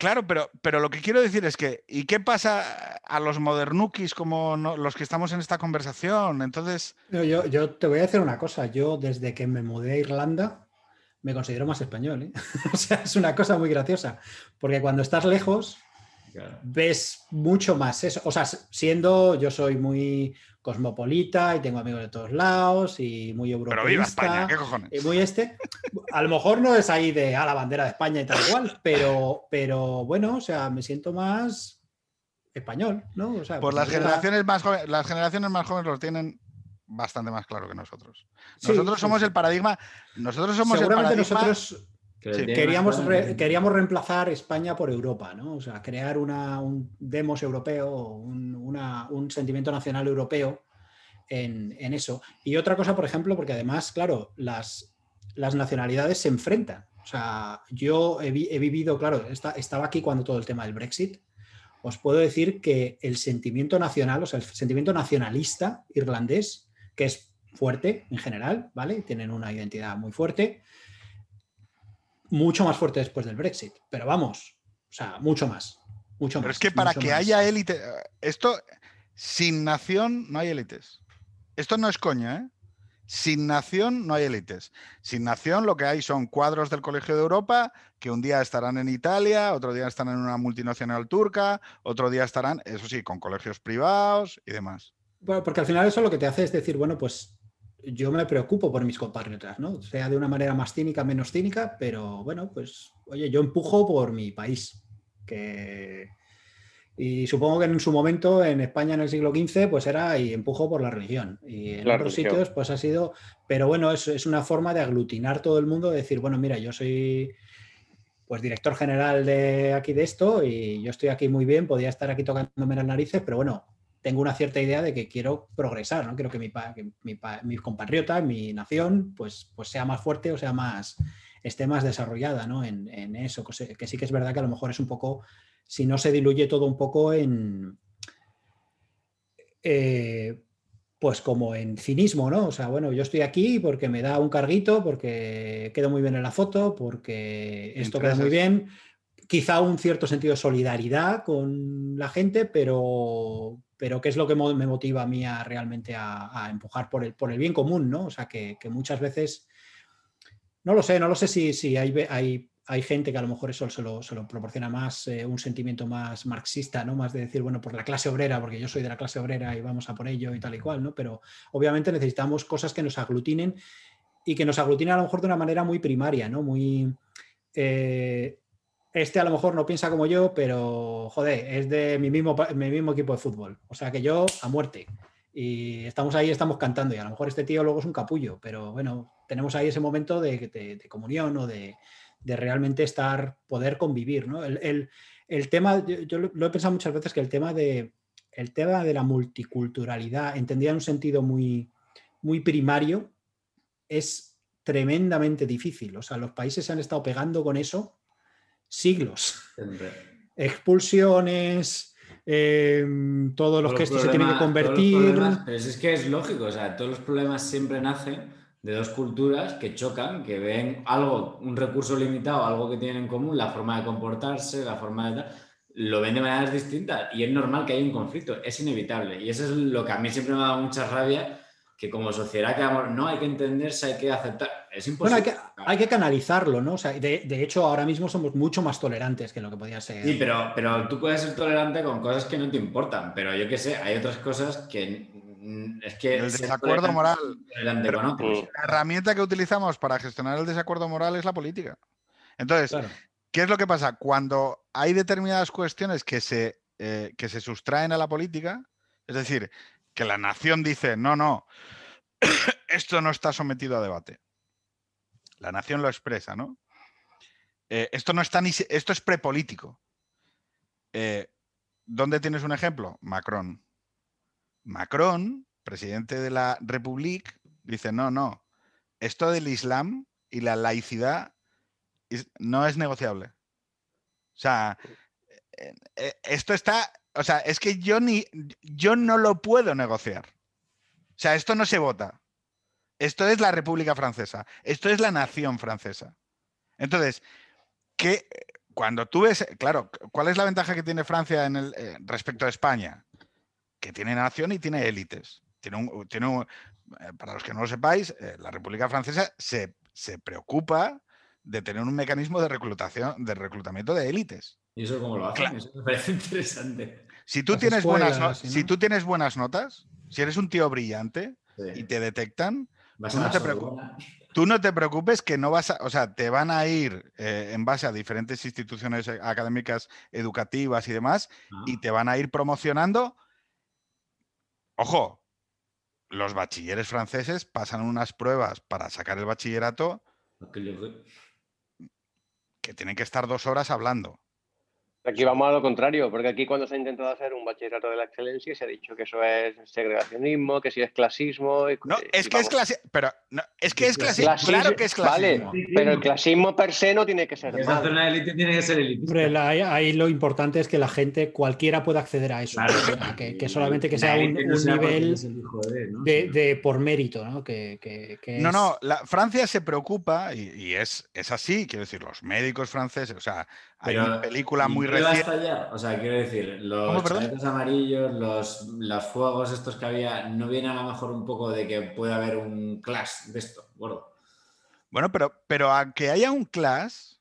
Claro, pero, pero lo que quiero decir es que, ¿y qué pasa a los modernukis como los que estamos en esta conversación? Entonces. yo, yo, te voy a decir una cosa. Yo, desde que me mudé a Irlanda, me considero más español. ¿eh? o sea, es una cosa muy graciosa. Porque cuando estás lejos, ves mucho más eso. O sea, siendo yo soy muy cosmopolita y tengo amigos de todos lados y muy europeo. Pero viva España, ¿qué cojones? Y muy este. A lo mejor no es ahí de a la bandera de España y tal cual, pero, pero bueno, o sea, me siento más español, ¿no? O pues las generaciones, más jóvenes, las generaciones más jóvenes lo tienen bastante más claro que nosotros. Nosotros somos el paradigma. Nosotros somos el paradigma. Nosotros queríamos, queríamos reemplazar España por Europa, ¿no? O sea, crear un demos europeo, un, sentimiento nacional europeo en, eso. Y otra cosa, por ejemplo, porque además, claro, las, las nacionalidades se enfrentan. O sea, yo he, vivido, claro, estaba aquí cuando todo el tema del Brexit. Os puedo decir que el sentimiento nacional, o sea, el sentimiento nacionalista irlandés, que es fuerte en general, ¿vale? Tienen una identidad muy fuerte, mucho más fuerte después del Brexit. Pero vamos, o sea, mucho más. Mucho Pero es que para que haya élite, esto, sin nación no hay élites. Esto no es coña, ¿eh? Sin nación no hay élites. Sin nación lo que hay son cuadros del Colegio de Europa que un día estarán en Italia, otro día estarán en una multinacional turca, otro día estarán, eso sí, con colegios privados y demás. Bueno, porque al final eso lo que te hace es decir, bueno, pues yo me preocupo por mis compatriotas, ¿no? Sea de una manera más cínica, menos cínica, pero bueno, pues oye, yo empujo por mi país, que y supongo que en su momento, en España en el siglo XV, pues era y empujo por la religión. Y en otros sitios, pues ha sido. Pero bueno, es, es, una forma de aglutinar todo el mundo, de decir, bueno, mira, yo soy pues director general de aquí de esto y yo estoy aquí muy bien, podría estar aquí tocándome las narices, pero bueno, tengo una cierta idea de que quiero progresar, ¿no? Quiero que mi, que mi, mi compatriota, mi nación, pues, pues sea más fuerte o sea más, esté más desarrollada, ¿no? En, en eso, que sí que es verdad que a lo mejor es un poco si no se diluye todo un poco en, eh, pues como en cinismo, ¿no? O sea, bueno, yo estoy aquí porque me da un carguito, porque quedo muy bien en la foto, porque esto queda muy bien. Quizá un cierto sentido de solidaridad con la gente, pero, pero ¿qué es lo que me motiva a mí a realmente a, empujar por el, por el bien común, ¿no? O sea, que, muchas veces, no lo sé, no lo sé si, si hay, hay hay gente que a lo mejor eso se lo, proporciona más eh, un sentimiento más marxista, ¿no? Más de decir, bueno, por la clase obrera, porque yo soy de la clase obrera y vamos a por ello y tal y cual, ¿no? Pero obviamente necesitamos cosas que nos aglutinen y que nos aglutinen a lo mejor de una manera muy primaria, ¿no? Muy. Eh, este a lo mejor no piensa como yo, pero joder, es de mi mismo, mi mismo equipo de fútbol. O sea que yo a muerte. Y estamos ahí, estamos cantando. Y a lo mejor este tío luego es un capullo, pero bueno, tenemos ahí ese momento de comunión o de, de realmente estar, poder convivir. ¿no? El, tema, yo, lo he pensado muchas veces que el tema de, el tema de la multiculturalidad, entendida en un sentido muy, muy primario, es tremendamente difícil. O sea, los países se han estado pegando con eso siglos. Expulsiones, em, todos los que esto se tiene que convertir. Pero es que es lógico, o sea, todos los problemas siempre nacen de dos culturas que chocan, que ven algo, un recurso limitado, algo que tienen en común, la forma de comportarse, la forma de lo ven de maneras distintas y es normal que haya un conflicto, es inevitable. Y eso es lo que a mí siempre me ha dado mucha rabia, que como sociedad quedamos, no hay que entenderse, hay que aceptar. Es imposible. Bueno, hay que, hay que canalizarlo, ¿no? O sea, de, de, hecho, ahora mismo somos mucho más tolerantes que lo que podía ser. Sí, pero, pero tú puedes ser tolerante con cosas que no te importan, pero yo qué sé, hay otras cosas que Mm, es que el desacuerdo moral. la herramienta que utilizamos para gestionar el desacuerdo moral es la política. Entonces, ¿qué es lo que pasa? Cuando hay determinadas cuestiones que se, eh, que se sustraen a la política, es decir, que la nación dice, no, no, esto no está sometido a debate. La nación lo expresa, ¿no? Eh, esto no está ni esto es prepolítico. Eh, ¿Dónde tienes un ejemplo? Macron. Macron, presidente de la República, dice, no, no, esto del Islam y la laicidad no es negociable. O sea, eh, esto está, o sea, es que yo ni, yo no lo puedo negociar. O sea, esto no se vota. Esto es la República Francesa. Esto es la nación francesa. Entonces, que cuando tú ves, claro, ¿cuál es la ventaja que tiene Francia en el, eh, respecto a España? que tiene nación y tiene élites. Tiene un, tiene eh, para los que no lo sepáis, eh, la República Francesa se, preocupa de tener un mecanismo de reclutación, de reclutamiento de élites. ¿Y eso cómo lo hacen? Eso me parece interesante. Si tú, tienes buenas si tú tienes buenas notas, si eres un tío brillante y te detectan, tú no te, tú no te, preocupes que no vas a, o sea, te van a ir eh, en base a diferentes instituciones académicas educativas y demás, y ah. te van a ir promocionando Ojo, los bachilleres franceses pasan unas pruebas para sacar el bachillerato que tienen que estar dos horas hablando. Aquí vamos a lo contrario, porque aquí cuando se ha intentado hacer un bachillerato de la excelencia se ha dicho que eso es segregacionismo, que si es clasismo. No, es que es clasismo, pero no, es que es clasismo, claro que es clasismo. Vale, pero el clasismo per se no tiene que ser. Esa zona de élite tiene que ser élite. ahí, lo importante es que la gente, cualquiera pueda acceder a eso, que, solamente que sea un, nivel de, por mérito, ¿no? Que, no, no, la, Francia se preocupa y, y es, es así, quiero decir, los médicos franceses, o sea, hay una película muy reciente. O sea, quiero decir, los chalecos amarillos, los, los, fuegos estos que había, ¿no viene a lo mejor un poco de que pueda haber un clash de esto, gordo? Bueno, pero, pero a que haya un clash,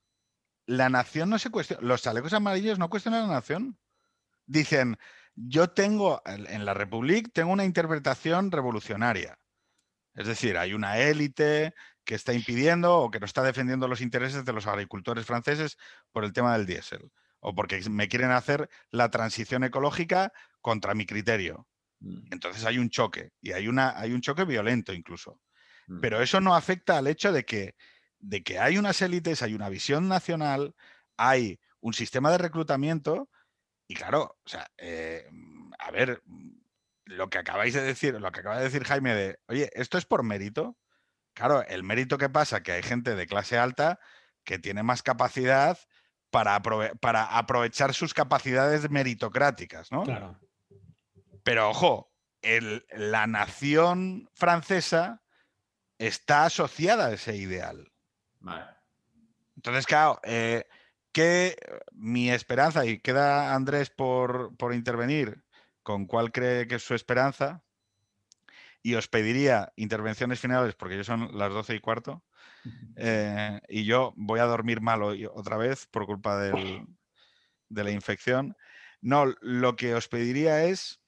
la nación no se cuestiona. Los chalecos amarillos no cuestionan la nación. Dicen, yo tengo, en la República, tengo una interpretación revolucionaria. Es decir, hay una élite que está impidiendo o que no está defendiendo los intereses de los agricultores franceses por el tema del diésel o porque me quieren hacer la transición ecológica contra mi criterio. Mm. Entonces hay un choque y hay, una, hay un choque violento incluso. Mm. Pero eso no afecta al hecho de que, de que hay unas élites, hay una visión nacional, hay un sistema de reclutamiento y claro, o sea, eh, a ver, lo que acabáis de decir, lo que acaba de decir Jaime de, oye, ¿esto es por mérito? Claro, el mérito que pasa que hay gente de clase alta que tiene más capacidad para, para aprovechar sus capacidades meritocráticas, ¿no? Claro. Pero ojo, la nación francesa está asociada a ese ideal. Vale. Entonces, claro, eh, que mi esperanza, y queda Andrés por, por intervenir, con cuál cree que es su esperanza, y os pediría intervenciones finales porque ya son las 12 y cuarto eh, y yo voy a dormir mal hoy otra vez por culpa de la infección. No, lo que os pediría es,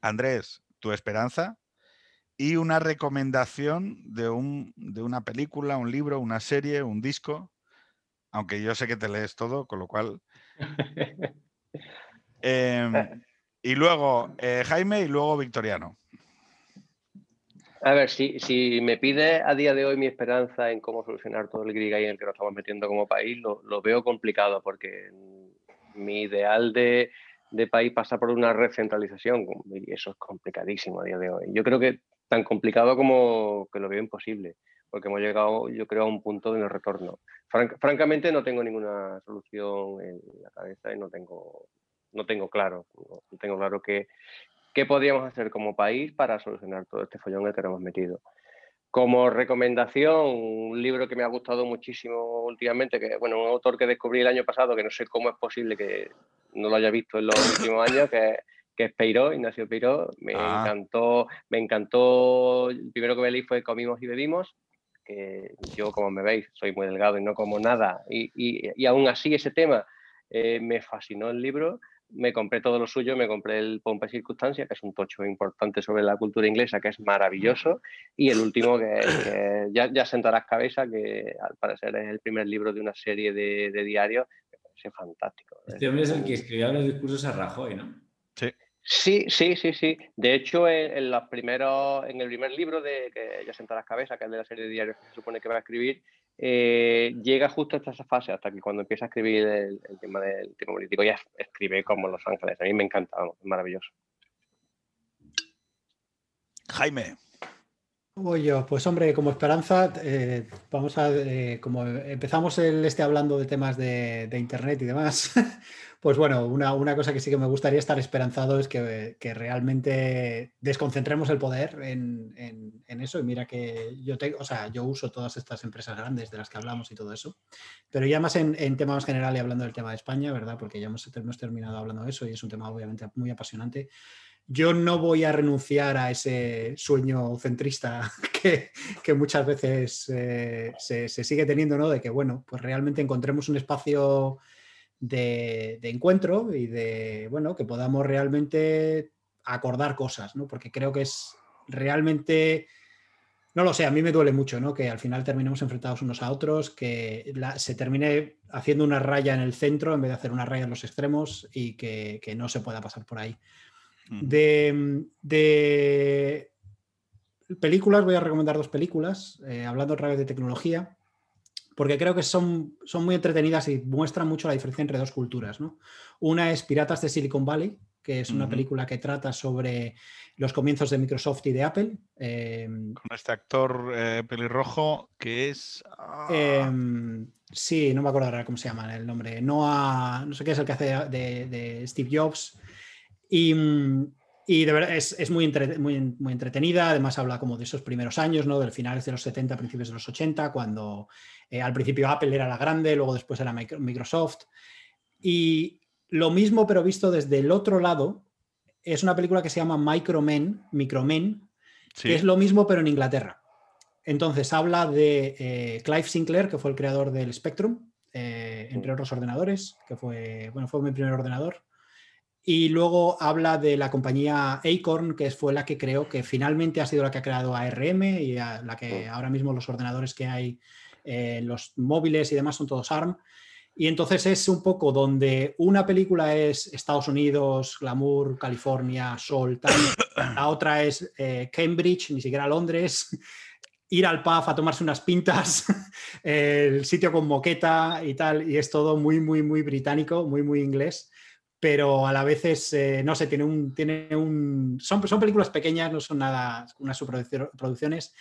Andrés, tu esperanza y una recomendación de, un, de una película, un libro, una serie, un disco, aunque yo sé que te lees todo, con lo cual... Em, y luego eh, Jaime y luego Victoriano. A ver, si, me pide a día de hoy mi esperanza en cómo solucionar todo el grig en el que nos estamos metiendo como país, lo, veo complicado porque mi ideal de, país pasa por una recentralización y eso es complicadísimo a día de hoy. Yo creo que tan complicado como que lo veo imposible porque hemos llegado, yo creo, a un punto de no retorno. francamente, no tengo ninguna solución en la cabeza y no tengo, no tengo claro, no tengo claro que, ¿Qué podríamos hacer como país para solucionar todo este follón que tenemos metido? Como recomendación, un libro que me ha gustado muchísimo últimamente, que bueno, un autor que descubrí el año pasado, que no sé cómo es posible que no lo haya visto en los últimos años, que, que es Peiró, Ignacio Peiró. Me ah. encantó, me encantó, el primero que me leí fue Comimos y Bebimos, que yo, como me veis, soy muy delgado y no como nada, y, y, aún así ese tema eh, me fascinó el libro me compré todo lo suyo, me compré el Pompa y Circunstancia, que es un tocho importante sobre la cultura inglesa, que es maravilloso, y el último, que, ya, ya sentarás cabeza, que al parecer es el primer libro de una serie de, de diarios, me parece fantástico. Este hombre es el que escribió los discursos a Rajoy, ¿no? Sí. Sí, sí, sí, sí. De hecho, en, los primeros, en el primer libro de que ya sentarás cabeza, que es de la serie de diarios que se supone que va a escribir, eh, llega justo hasta esa fase, hasta que cuando empieza a escribir el, tema del tema político, ya escribe como Los Ángeles. A mí me encanta, es maravilloso. Jaime. Voy yo, pues hombre, como esperanza, eh, vamos a, eh, como empezamos el este hablando de temas de, internet y demás, pues bueno, una, cosa que sí que me gustaría estar esperanzado es que, realmente desconcentremos el poder en, eso. Y mira que yo tengo, o sea, yo uso todas estas empresas grandes de las que hablamos y todo eso, pero ya más en, en tema más general y hablando del tema de España, ¿verdad? Porque ya hemos, hemos terminado hablando de eso y es un tema obviamente muy apasionante yo no voy a renunciar a ese sueño centrista que, muchas veces eh, se, sigue teniendo, ¿no? De que, bueno, pues realmente encontremos un espacio de, encuentro y de, bueno, que podamos realmente acordar cosas, ¿no? Porque creo que es realmente, no lo sé, a mí me duele mucho, ¿no? Que al final terminemos enfrentados unos a otros, que se termine haciendo una raya en el centro en vez de hacer una raya en los extremos y que no se pueda pasar por ahí. De, películas, voy a recomendar dos películas, eh, hablando otra vez de tecnología. Porque creo que son, son muy entretenidas y muestran mucho la diferencia entre dos culturas. ¿no? Una es Piratas de Silicon Valley, que es una película que trata sobre los comienzos de Microsoft y de Apple. Em, Con este actor eh, pelirrojo que es... Ah. Em, sí, no me acuerdo ahora cómo se llama el nombre. Noah, no sé qué es el que hace de, Steve Jobs. Y, de verdad es, muy, muy, entretenida. Además habla como de esos primeros años, ¿no? Del finales de los 70, principios de los 80, cuando eh, al principio Apple era la grande, luego después era Microsoft. Y, lo mismo, pero visto desde el otro lado, es una película que se llama Micromen, Micromen, que es lo mismo, pero en Inglaterra. Entonces habla de eh, Clive Sinclair, que fue el creador del Spectrum, eh, entre otros ordenadores, que fue, bueno, fue mi primer ordenador. Y luego habla de la compañía Acorn, que fue la que creó, que finalmente ha sido la que ha creado ARM y la que ahora mismo los ordenadores que hay, eh, los móviles y demás son todos ARM. Y entonces es un poco donde una película es Estados Unidos, glamour, California, sol, tal. La otra es eh, Cambridge, ni siquiera Londres. Ir al pub a tomarse unas pintas, el sitio con moqueta y tal. Y es todo muy, muy, muy británico, muy, muy inglés pero a la vez es, eh, no sé, tiene un, tiene un son, son películas pequeñas, no son nada unas superproducciones.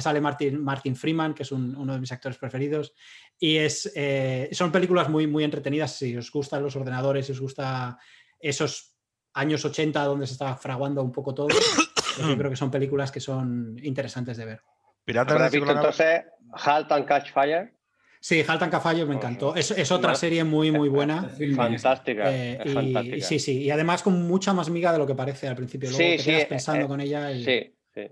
Sale Martin, Martin Freeman, que es uno de mis actores preferidos, y es, eh, son películas muy, muy entretenidas. Si os gustan los ordenadores, si os gusta esos años 80 donde se está fraguando un poco todo, pues yo creo que son películas que son interesantes de ver. Piratas de entonces Halt and Catch Fire? Sí, Halt Cafallo me encantó. Es, otra serie muy, muy buena. Fantástica, eh, sí, sí. Y además con mucha más miga de lo que parece al principio. Luego te quedas pensando eh, con ella. Sí, sí.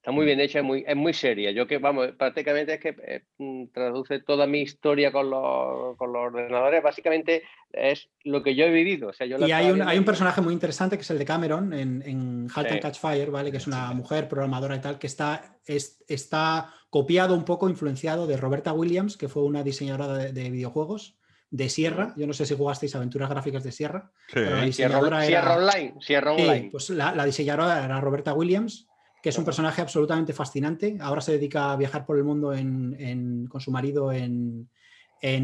Está muy bien hecha, es muy, es muy seria. Yo que, vamos, prácticamente es que eh, mm, traduce toda mi historia con los, con los, ordenadores. Básicamente es lo que yo he vivido. O sea, yo y hay un, hay un, personaje muy interesante que es el de Cameron en, en Halt and Catch Fire, ¿vale? Que es una mujer programadora y tal, que está, es, está copiado un poco, influenciado de Roberta Williams, que fue una diseñadora de, videojuegos de Sierra. Yo no sé si jugasteis aventuras gráficas de Sierra. Pero la Sierra, Online. Sierra Online. pues la, la diseñadora era Roberta Williams que es un personaje absolutamente fascinante. Ahora se dedica a viajar por el mundo con su marido en,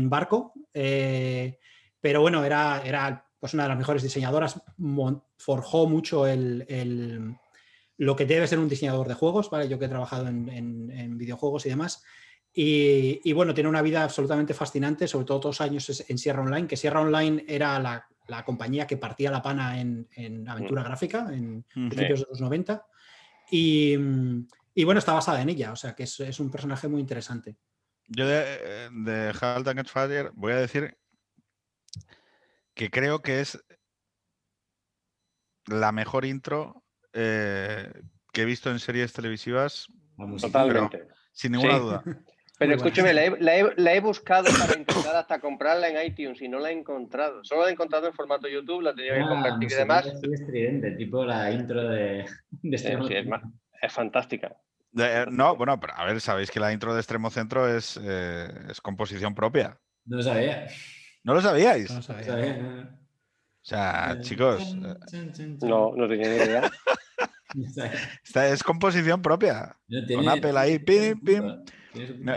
barco. Eh, pero bueno, era, era pues una de las mejores diseñadoras. Forjó mucho el, lo que debe ser un diseñador de juegos, ¿vale? Yo que he trabajado en, videojuegos y demás. Y, bueno, tiene una vida absolutamente fascinante, sobre todo todos años en Sierra Online, que Sierra Online era la, compañía que partía la pana en, aventura mm. gráfica en principios de los 90. Y, bueno, está basada en ella, o sea que es, un personaje muy interesante. Yo de, de Halt and Fire voy a decir que creo que es la mejor intro eh, que he visto en series televisivas. Totalmente. sin ninguna duda. Pero escúcheme, la he, buscado para intentar hasta comprarla en iTunes y no la he encontrado. Solo la he encontrado en formato YouTube, la tenía que ah, convertir y demás. Es tipo la intro de, de es, fantástica. Eh, no, bueno, pero a ver, sabéis que la intro de Extremo Centro es, eh, es composición propia. No lo sabía. ¿No lo sabíais? No lo sabía. O sea, chicos. Eh, no, no tenía ni idea. Esta es composición propia. Con Apple ahí, pim, pim.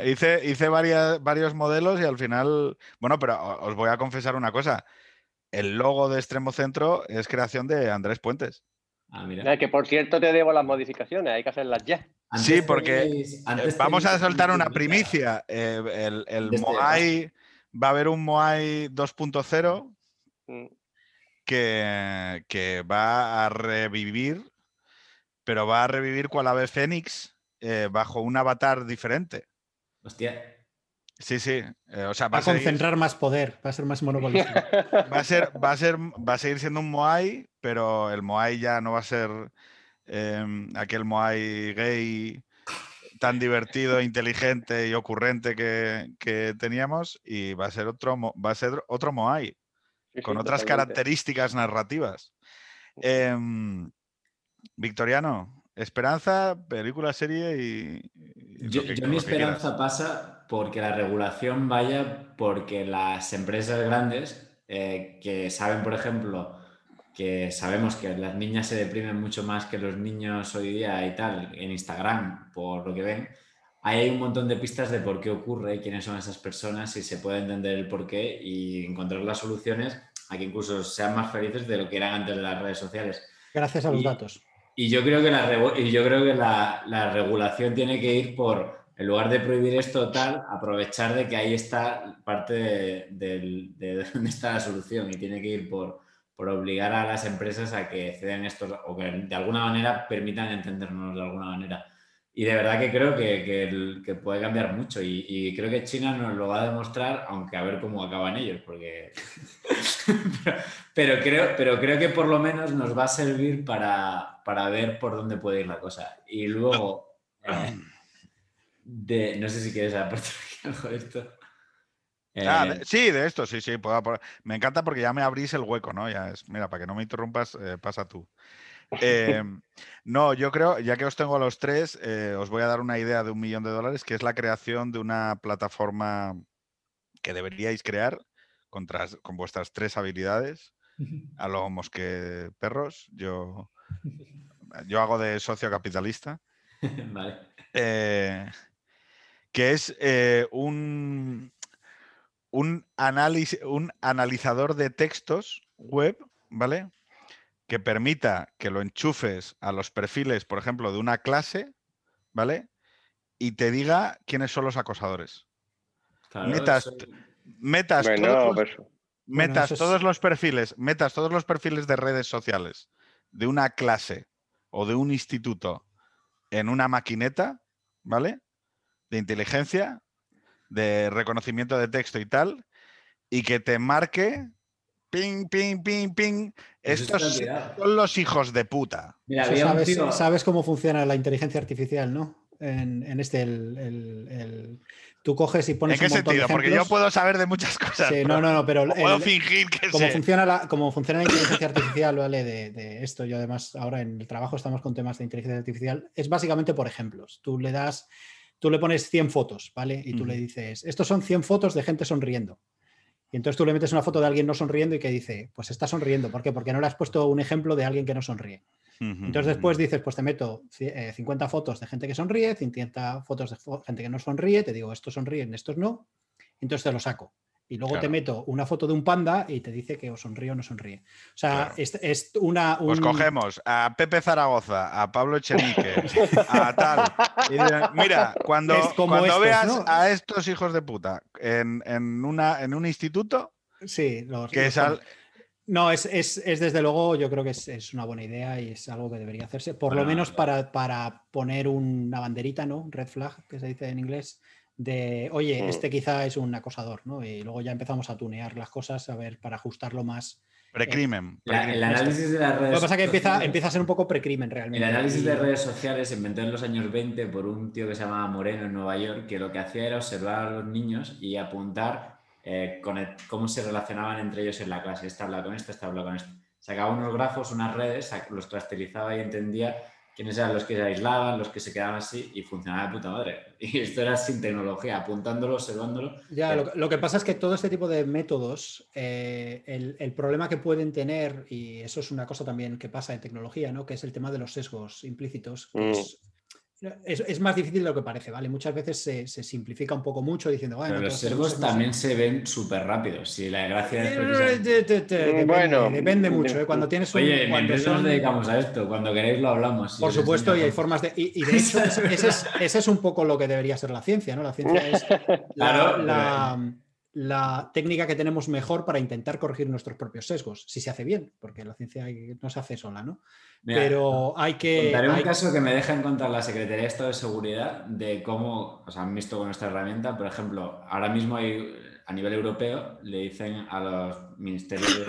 Hice, hice varios modelos y al final, bueno, pero os voy a confesar una cosa. El logo de Extremo Centro es creación de Andrés Puentes. Ah, mira. Que por cierto te debo las modificaciones, hay que hacerlas ya. sí, porque eh, vamos a soltar una primicia. Eh, el, el Moai, va a haber un Moai 2.0 mm. que, que va a revivir, pero va a revivir cual ave Fénix eh, bajo un avatar diferente. Hostia. Sí, sí. Eh, o sea, va, a concentrar más poder, va a ser más monopolista. va a ser, va a ser, va a seguir siendo un Moai, pero el Moai ya no va a ser em, aquel Moai gay tan divertido, inteligente y ocurrente que, teníamos, y va a ser otro, va a ser otro Moai, con otras características narrativas. Em, Victoriano, Esperanza, película, serie y. yo, mi esperanza pasa porque la regulación vaya porque las empresas grandes eh, que saben, por ejemplo, que sabemos que las niñas se deprimen mucho más que los niños hoy día y tal en Instagram, por lo que ven, ahí hay un montón de pistas de por qué ocurre, quiénes son esas personas, si se puede entender el por qué y encontrar las soluciones a que incluso sean más felices de lo que eran antes de las redes sociales. Gracias a los datos. Y yo creo que, la, y yo creo que la, regulación tiene que ir por, en lugar de prohibir esto tal, aprovechar de que ahí está parte de, de, dónde está la solución y tiene que ir por, por obligar a las empresas a que cedan estos o que de alguna manera permitan entendernos de alguna manera. Y de verdad que creo que, que, puede cambiar mucho y, creo que China nos lo va a demostrar, aunque a ver cómo acaban ellos, porque... pero, creo, pero creo que por lo menos nos va a servir para, para ver por dónde puede ir la cosa. Y luego, eh, de, no sé si quieres aportar algo de esto. Ah, eh, sí, de esto, sí, sí. me encanta porque ya me abrís el hueco, ¿no? Ya es, mira, para que no me interrumpas, eh, pasa tú. Em, no, yo creo, ya que os tengo a los tres, eh, os voy a dar una idea de un millón de dólares, que es la creación de una plataforma que deberíais crear con, con vuestras tres habilidades a los mosque perros. Yo, yo hago de socio capitalista. que es un, un, análisis, un analizador de textos web, ¿vale? Que permita que lo enchufes a los perfiles, por ejemplo, de una clase, ¿vale? Y te diga quiénes son los acosadores. metas, metas, todos, los, metas todos los perfiles, metas todos los perfiles de redes sociales de una clase o de un instituto en una maquineta, ¿vale? De inteligencia de reconocimiento de texto y tal, y que te marque ping, ping, ping, ping. Estos son los hijos de puta. sabes, cómo funciona la inteligencia artificial, ¿no? En, este, el, tú coges y pones. ¿En qué sentido? Porque yo puedo saber de muchas cosas. Sí, no, no, no, pero. puedo fingir que cómo Funciona la, cómo funciona la inteligencia artificial, ¿vale? De, de, esto, yo además ahora en el trabajo estamos con temas de inteligencia artificial, es básicamente por ejemplos. Tú le das tú le pones 100 fotos, ¿vale? Y tú le dices, estos son 100 fotos de gente sonriendo. Y entonces tú le metes una foto de alguien no sonriendo y que dice, pues está sonriendo. ¿Por qué? Porque no le has puesto un ejemplo de alguien que no sonríe. Entonces después dices, pues te meto 50 eh, fotos de gente que sonríe, 50 fotos de gente que no sonríe, te digo, estos sonríen, estos no, entonces te lo saco y luego te meto una foto de un panda y te dice que o sonríe o no sonríe. O sea, es, una. Pues cogemos a Pepe Zaragoza, a Pablo Echenique, a tal. mira, cuando, cuando veas a estos hijos de puta en, una, en un instituto. Sí, que es No, es, desde luego, yo creo que es, una buena idea y es algo que debería hacerse, por lo menos para, para poner una banderita, ¿no? Red flag, que se dice en inglés, de, oye, mm. este quizá es un acosador, ¿no? Y luego ya empezamos a tunear las cosas, a ver, para ajustarlo más. Precrimen. el análisis de las redes Lo que pasa es que empieza, empieza a ser un poco precrimen realmente. El análisis de redes sociales se inventó en los años 20 por un tío que se llamaba Moreno en Nueva York, que lo que hacía era observar a los niños y apuntar eh, con cómo se relacionaban entre ellos en la clase. Esta habla con esto, esta habla con esto. Sacaba unos grafos, unas redes, los clusterizaba y entendía quiénes eran los que se aislaban, los que se quedaban así y funcionaba de puta madre. Y esto era sin tecnología, apuntándolo, observándolo. Ya, lo, que pasa es que todo este tipo de métodos, eh, el, problema que pueden tener, y eso es una cosa también que pasa en tecnología, ¿no? que es el tema de los sesgos implícitos, mm. Es, más difícil de lo que parece, ¿vale? Muchas veces se, simplifica un poco mucho diciendo, bueno, Pero los servos también se ven súper rápidos. Si la gracia es depende, bueno, depende mucho. ¿eh? Cuando tienes un, Oye, mientras nos dedicamos a esto. Cuando queréis lo hablamos. Por supuesto, y hay formas de. Y, de hecho, ese es, un poco lo que debería ser la ciencia, ¿no? La ciencia es la la técnica que tenemos mejor para intentar corregir nuestros propios sesgos, si se hace bien, porque la ciencia no se hace sola, ¿no? Pero hay que... Contaré un caso que me deja encontrar la Secretaría de Estado de Seguridad de cómo, o sea, han visto con nuestra herramienta, por ejemplo, ahora mismo hay, a nivel europeo, le dicen a los ministerios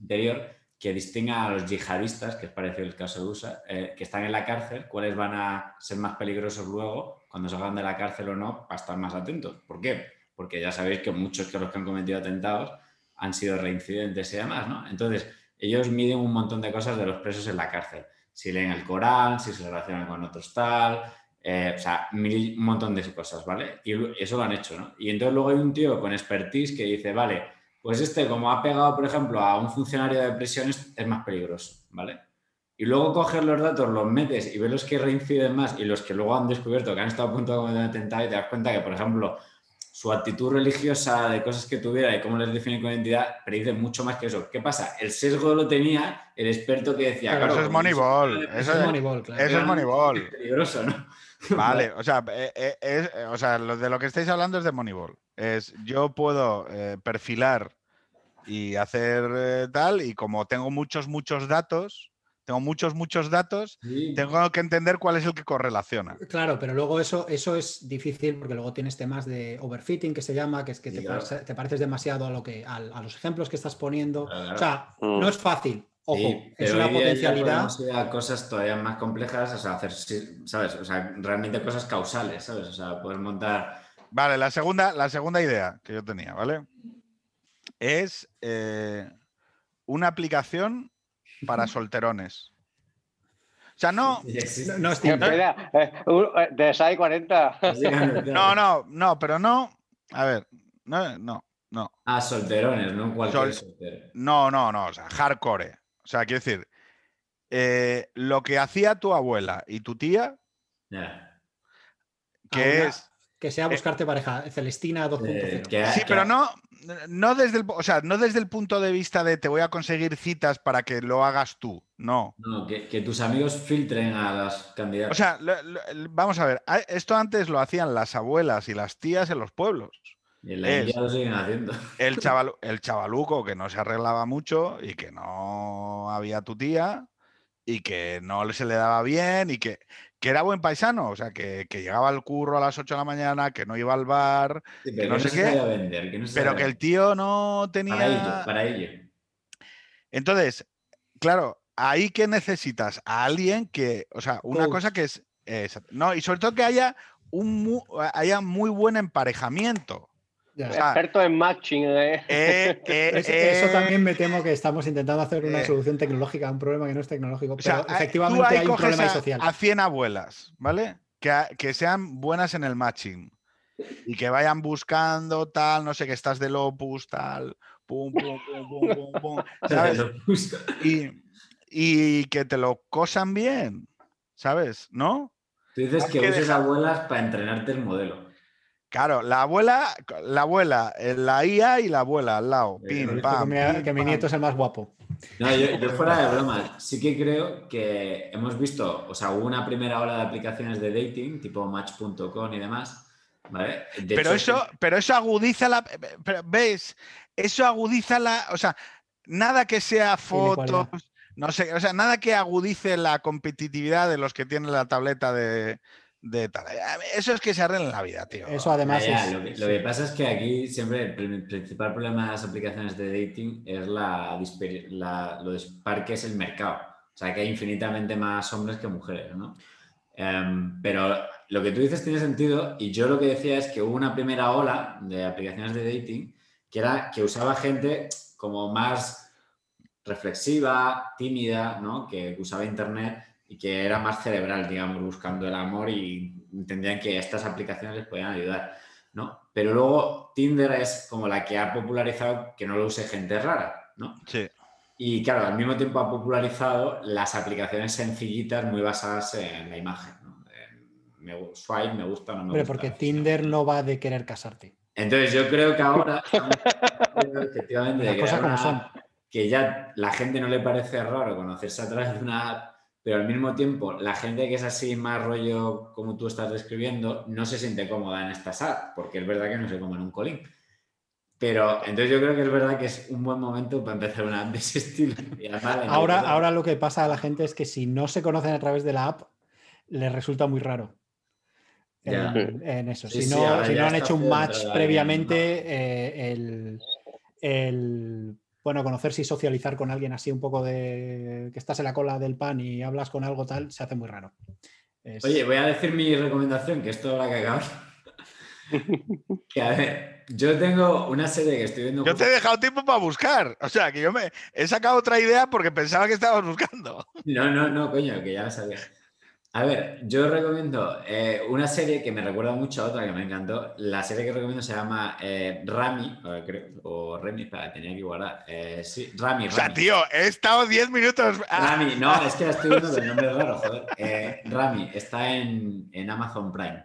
Interior que distingan a los yihadistas, que es parecido el caso de USA, eh, que están en la cárcel, cuáles van a ser más peligrosos luego, cuando salgan de la cárcel o no, para estar más atentos. ¿Por qué? Porque ya sabéis que muchos de los que han cometido atentados han sido reincidentes y demás, ¿no? Entonces, ellos miden un montón de cosas de los presos en la cárcel. Si leen el Corán, si se relacionan con otros tal, eh, o sea, un montón de cosas, ¿vale? Y eso lo han hecho, ¿no? Y entonces luego hay un tío con expertise que dice, vale, pues este como ha pegado, por ejemplo, a un funcionario de prisiones, es más peligroso, ¿vale? y luego coges los datos, los metes y ves los que reinciden más y los que luego han descubierto que han estado a punto de cometer un atentado y te das cuenta que, por ejemplo, su actitud religiosa de cosas que tuviera y cómo les define con identidad predice mucho más que eso. ¿Qué pasa? El sesgo lo tenía el experto que decía. Claro, eso es Moneyball. Eso, es Moneyball, claro. Eso es Moneyball. Peligroso, ¿no? Vale, o sea, eh, eh, es, o sea, lo de lo que estáis hablando es de Moneyball. Es yo puedo eh, perfilar y hacer tal, y como tengo muchos, muchos datos, tengo muchos, muchos datos, tengo que entender cuál es el que correlaciona. Claro, pero luego eso, eso es difícil porque luego tienes temas de overfitting que se llama, que es que te, pareces demasiado a, lo que, a, los ejemplos que estás poniendo. O sea, no es fácil. Ojo, es una potencialidad. A cosas todavía más complejas, o sea, hacer, ¿sabes? O sea, realmente cosas causales, ¿sabes? O sea, poder montar. Vale, la segunda, la segunda idea que yo tenía, ¿vale? Es eh, una aplicación para solterones. O sea, no. No, es eh, eh, De SAI 40. No, no, no, pero no. A ver, no, no. no. Ah, solterones, no cualquier No, no, no, o sea, hardcore. O sea, quiero decir, eh, lo que hacía tu abuela y tu tía, que es que sea buscarte pareja, Celestina 2.0. sí, pero no, no desde el, o sea, no desde el punto de vista de te voy a conseguir citas para que lo hagas tú, no. No, que, tus amigos filtren a las candidatas. O sea, vamos a ver, esto antes lo hacían las abuelas y las tías en los pueblos. Y en la India lo siguen haciendo. El, chaval, el chavaluco que no se arreglaba mucho y que no había tu tía y que no se le daba bien y que que era buen paisano, o sea, que, llegaba al curro a las 8 de la mañana, que no iba al bar, que no, sé qué, pero que el tío no tenía... Para ello, para ello. Entonces, claro, ahí que necesitas a alguien que, o sea, una cosa que es... no, y sobre todo que haya un haya muy buen emparejamiento. Experto en matching. ¿eh? Eh, eh, eso también me temo que estamos intentando hacer una solución tecnológica a un problema que no es tecnológico. Pero efectivamente hay un problema social. A 100 abuelas, ¿vale? Que, que, sean buenas en el matching y que vayan buscando tal, no sé, que estás del opus, tal, pum, pum, pum, pum, pum, pum ¿sabes? Y, y, que te lo cosan bien, ¿sabes? ¿No? Tú dices que, que uses abuelas para entrenarte el modelo. Claro, la abuela, la abuela, eh, la IA y la abuela al lado. Pim, pam, que, mi nieto es el más guapo. No, yo, fuera de broma, sí que creo que hemos visto, o sea, hubo una primera ola de aplicaciones de dating, tipo match.com y demás. ¿vale? pero, eso, pero eso agudiza la. Pero, ¿Ves? Eso agudiza la. O sea, nada que sea fotos. No sé, o sea, nada que agudice la competitividad de los que tienen la tableta de, de tal. Eso es que se arregla en la vida, tío. Eso además es... Lo que, pasa es que aquí siempre el principal problema de las aplicaciones de dating es la, la, lo dispar que es el mercado. O sea, que hay infinitamente más hombres que mujeres, ¿no? Em, pero lo que tú dices tiene sentido y yo lo que decía es que hubo una primera ola de aplicaciones de dating que era que usaba gente como más reflexiva, tímida, ¿no? Que usaba internet y que era más cerebral, digamos, buscando el amor y entendían que estas aplicaciones les podían ayudar, ¿no? Pero luego Tinder es como la que ha popularizado que no lo use gente rara, ¿no? Sí. Y claro, al mismo tiempo ha popularizado las aplicaciones sencillitas muy basadas en la imagen, ¿no? Me, swipe, me gusta, no me Pero porque Tinder no va de querer casarte. Entonces yo creo que ahora, efectivamente, como son. que ya la gente no le parece raro conocerse a través de una pero al mismo tiempo la gente que es así más rollo como tú estás describiendo no se siente cómoda en esta SAT, porque es verdad que no se come en un colín. Pero entonces yo creo que es verdad que es un buen momento para empezar una de ese estilo. ahora, ahora lo que pasa a la gente es que si no se conocen a través de la app, les resulta muy raro. En, eso. si, no, si no han hecho un match previamente, eh, el, el bueno, conocerse y socializar con alguien así un poco de que estás en la cola del pan y hablas con algo tal, se hace muy raro. Oye, voy a decir mi recomendación, que esto la que acabas. que a ver, yo tengo una serie que estoy viendo. Yo te he dejado tiempo para buscar. O sea, que yo me he sacado otra idea porque pensaba que estabas buscando. No, no, no, coño, que ya la sabía. A ver, yo recomiendo eh, una serie que me recuerda mucho a otra que me encantó. La serie que recomiendo se llama eh, Rami, o Remy, espera, tenía que guardar. Eh, sí, Rami, Rami. O sea, tío, he estado 10 minutos. Ah. Rami, no, es que la estoy viendo con el nombre raro, joder. Rami, está en, en Amazon Prime.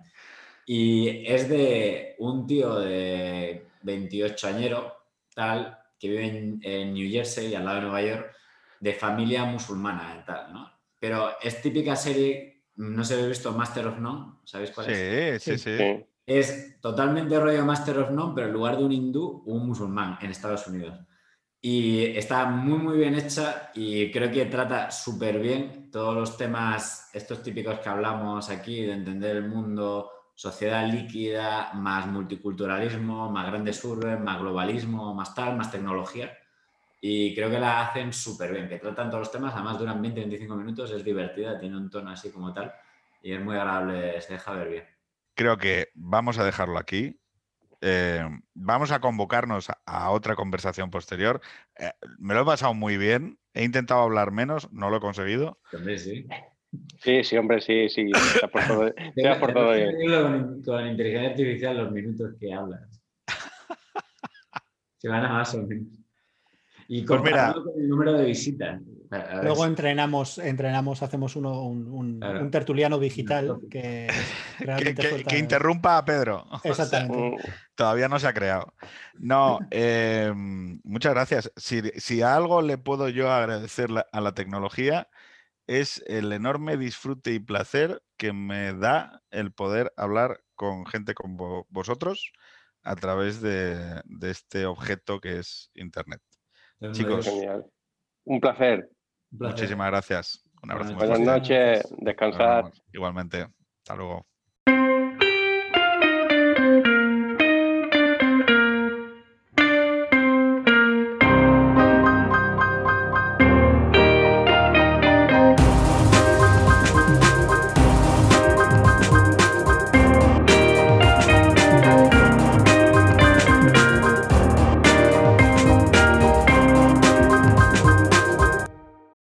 Y es de un tío de 28 añero, tal, que vive en, en New Jersey, al lado de Nueva York, de familia musulmana, tal, ¿no? Pero es típica serie no sé si habéis visto Master of None, ¿sabéis cuál es? Sí, sí, sí. Es totalmente rollo Master of None, pero en lugar de un hindú, un musulmán en Estados Unidos. Y está muy, muy bien hecha y creo que trata súper bien todos los temas, estos típicos que hablamos aquí, de entender el mundo, sociedad líquida, más multiculturalismo, más grandes urbes, más globalismo, más tal, más tecnología. Y creo que la hacen súper bien, que tratan todos los temas, además duran 20-25 minutos, es divertida, tiene un tono así como tal y es muy agradable, se deja ver bien. Creo que vamos a dejarlo aquí. Eh, vamos a convocarnos a, otra conversación posterior. Eh, me lo he pasado muy bien, he intentado hablar menos, no lo he conseguido. sí. Sí, sí, hombre, sí, sí. por todo, por todo bien. Con, inteligencia artificial los minutos que hablas. Se van a más o menos. Y pues mira, con el número de visitas. Luego entrenamos, entrenamos, hacemos uno, un, tertuliano digital que, que, interrumpa a Pedro. Exactamente. Todavía no se ha creado. No, em, muchas gracias. Si, si, algo le puedo yo agradecer a la tecnología es el enorme disfrute y placer que me da el poder hablar con gente como vosotros a través de este objeto que es Internet. Chicos, Un placer. Muchísimas gracias. Un abrazo. Buenas noches. Descansar. Igualmente. Hasta luego.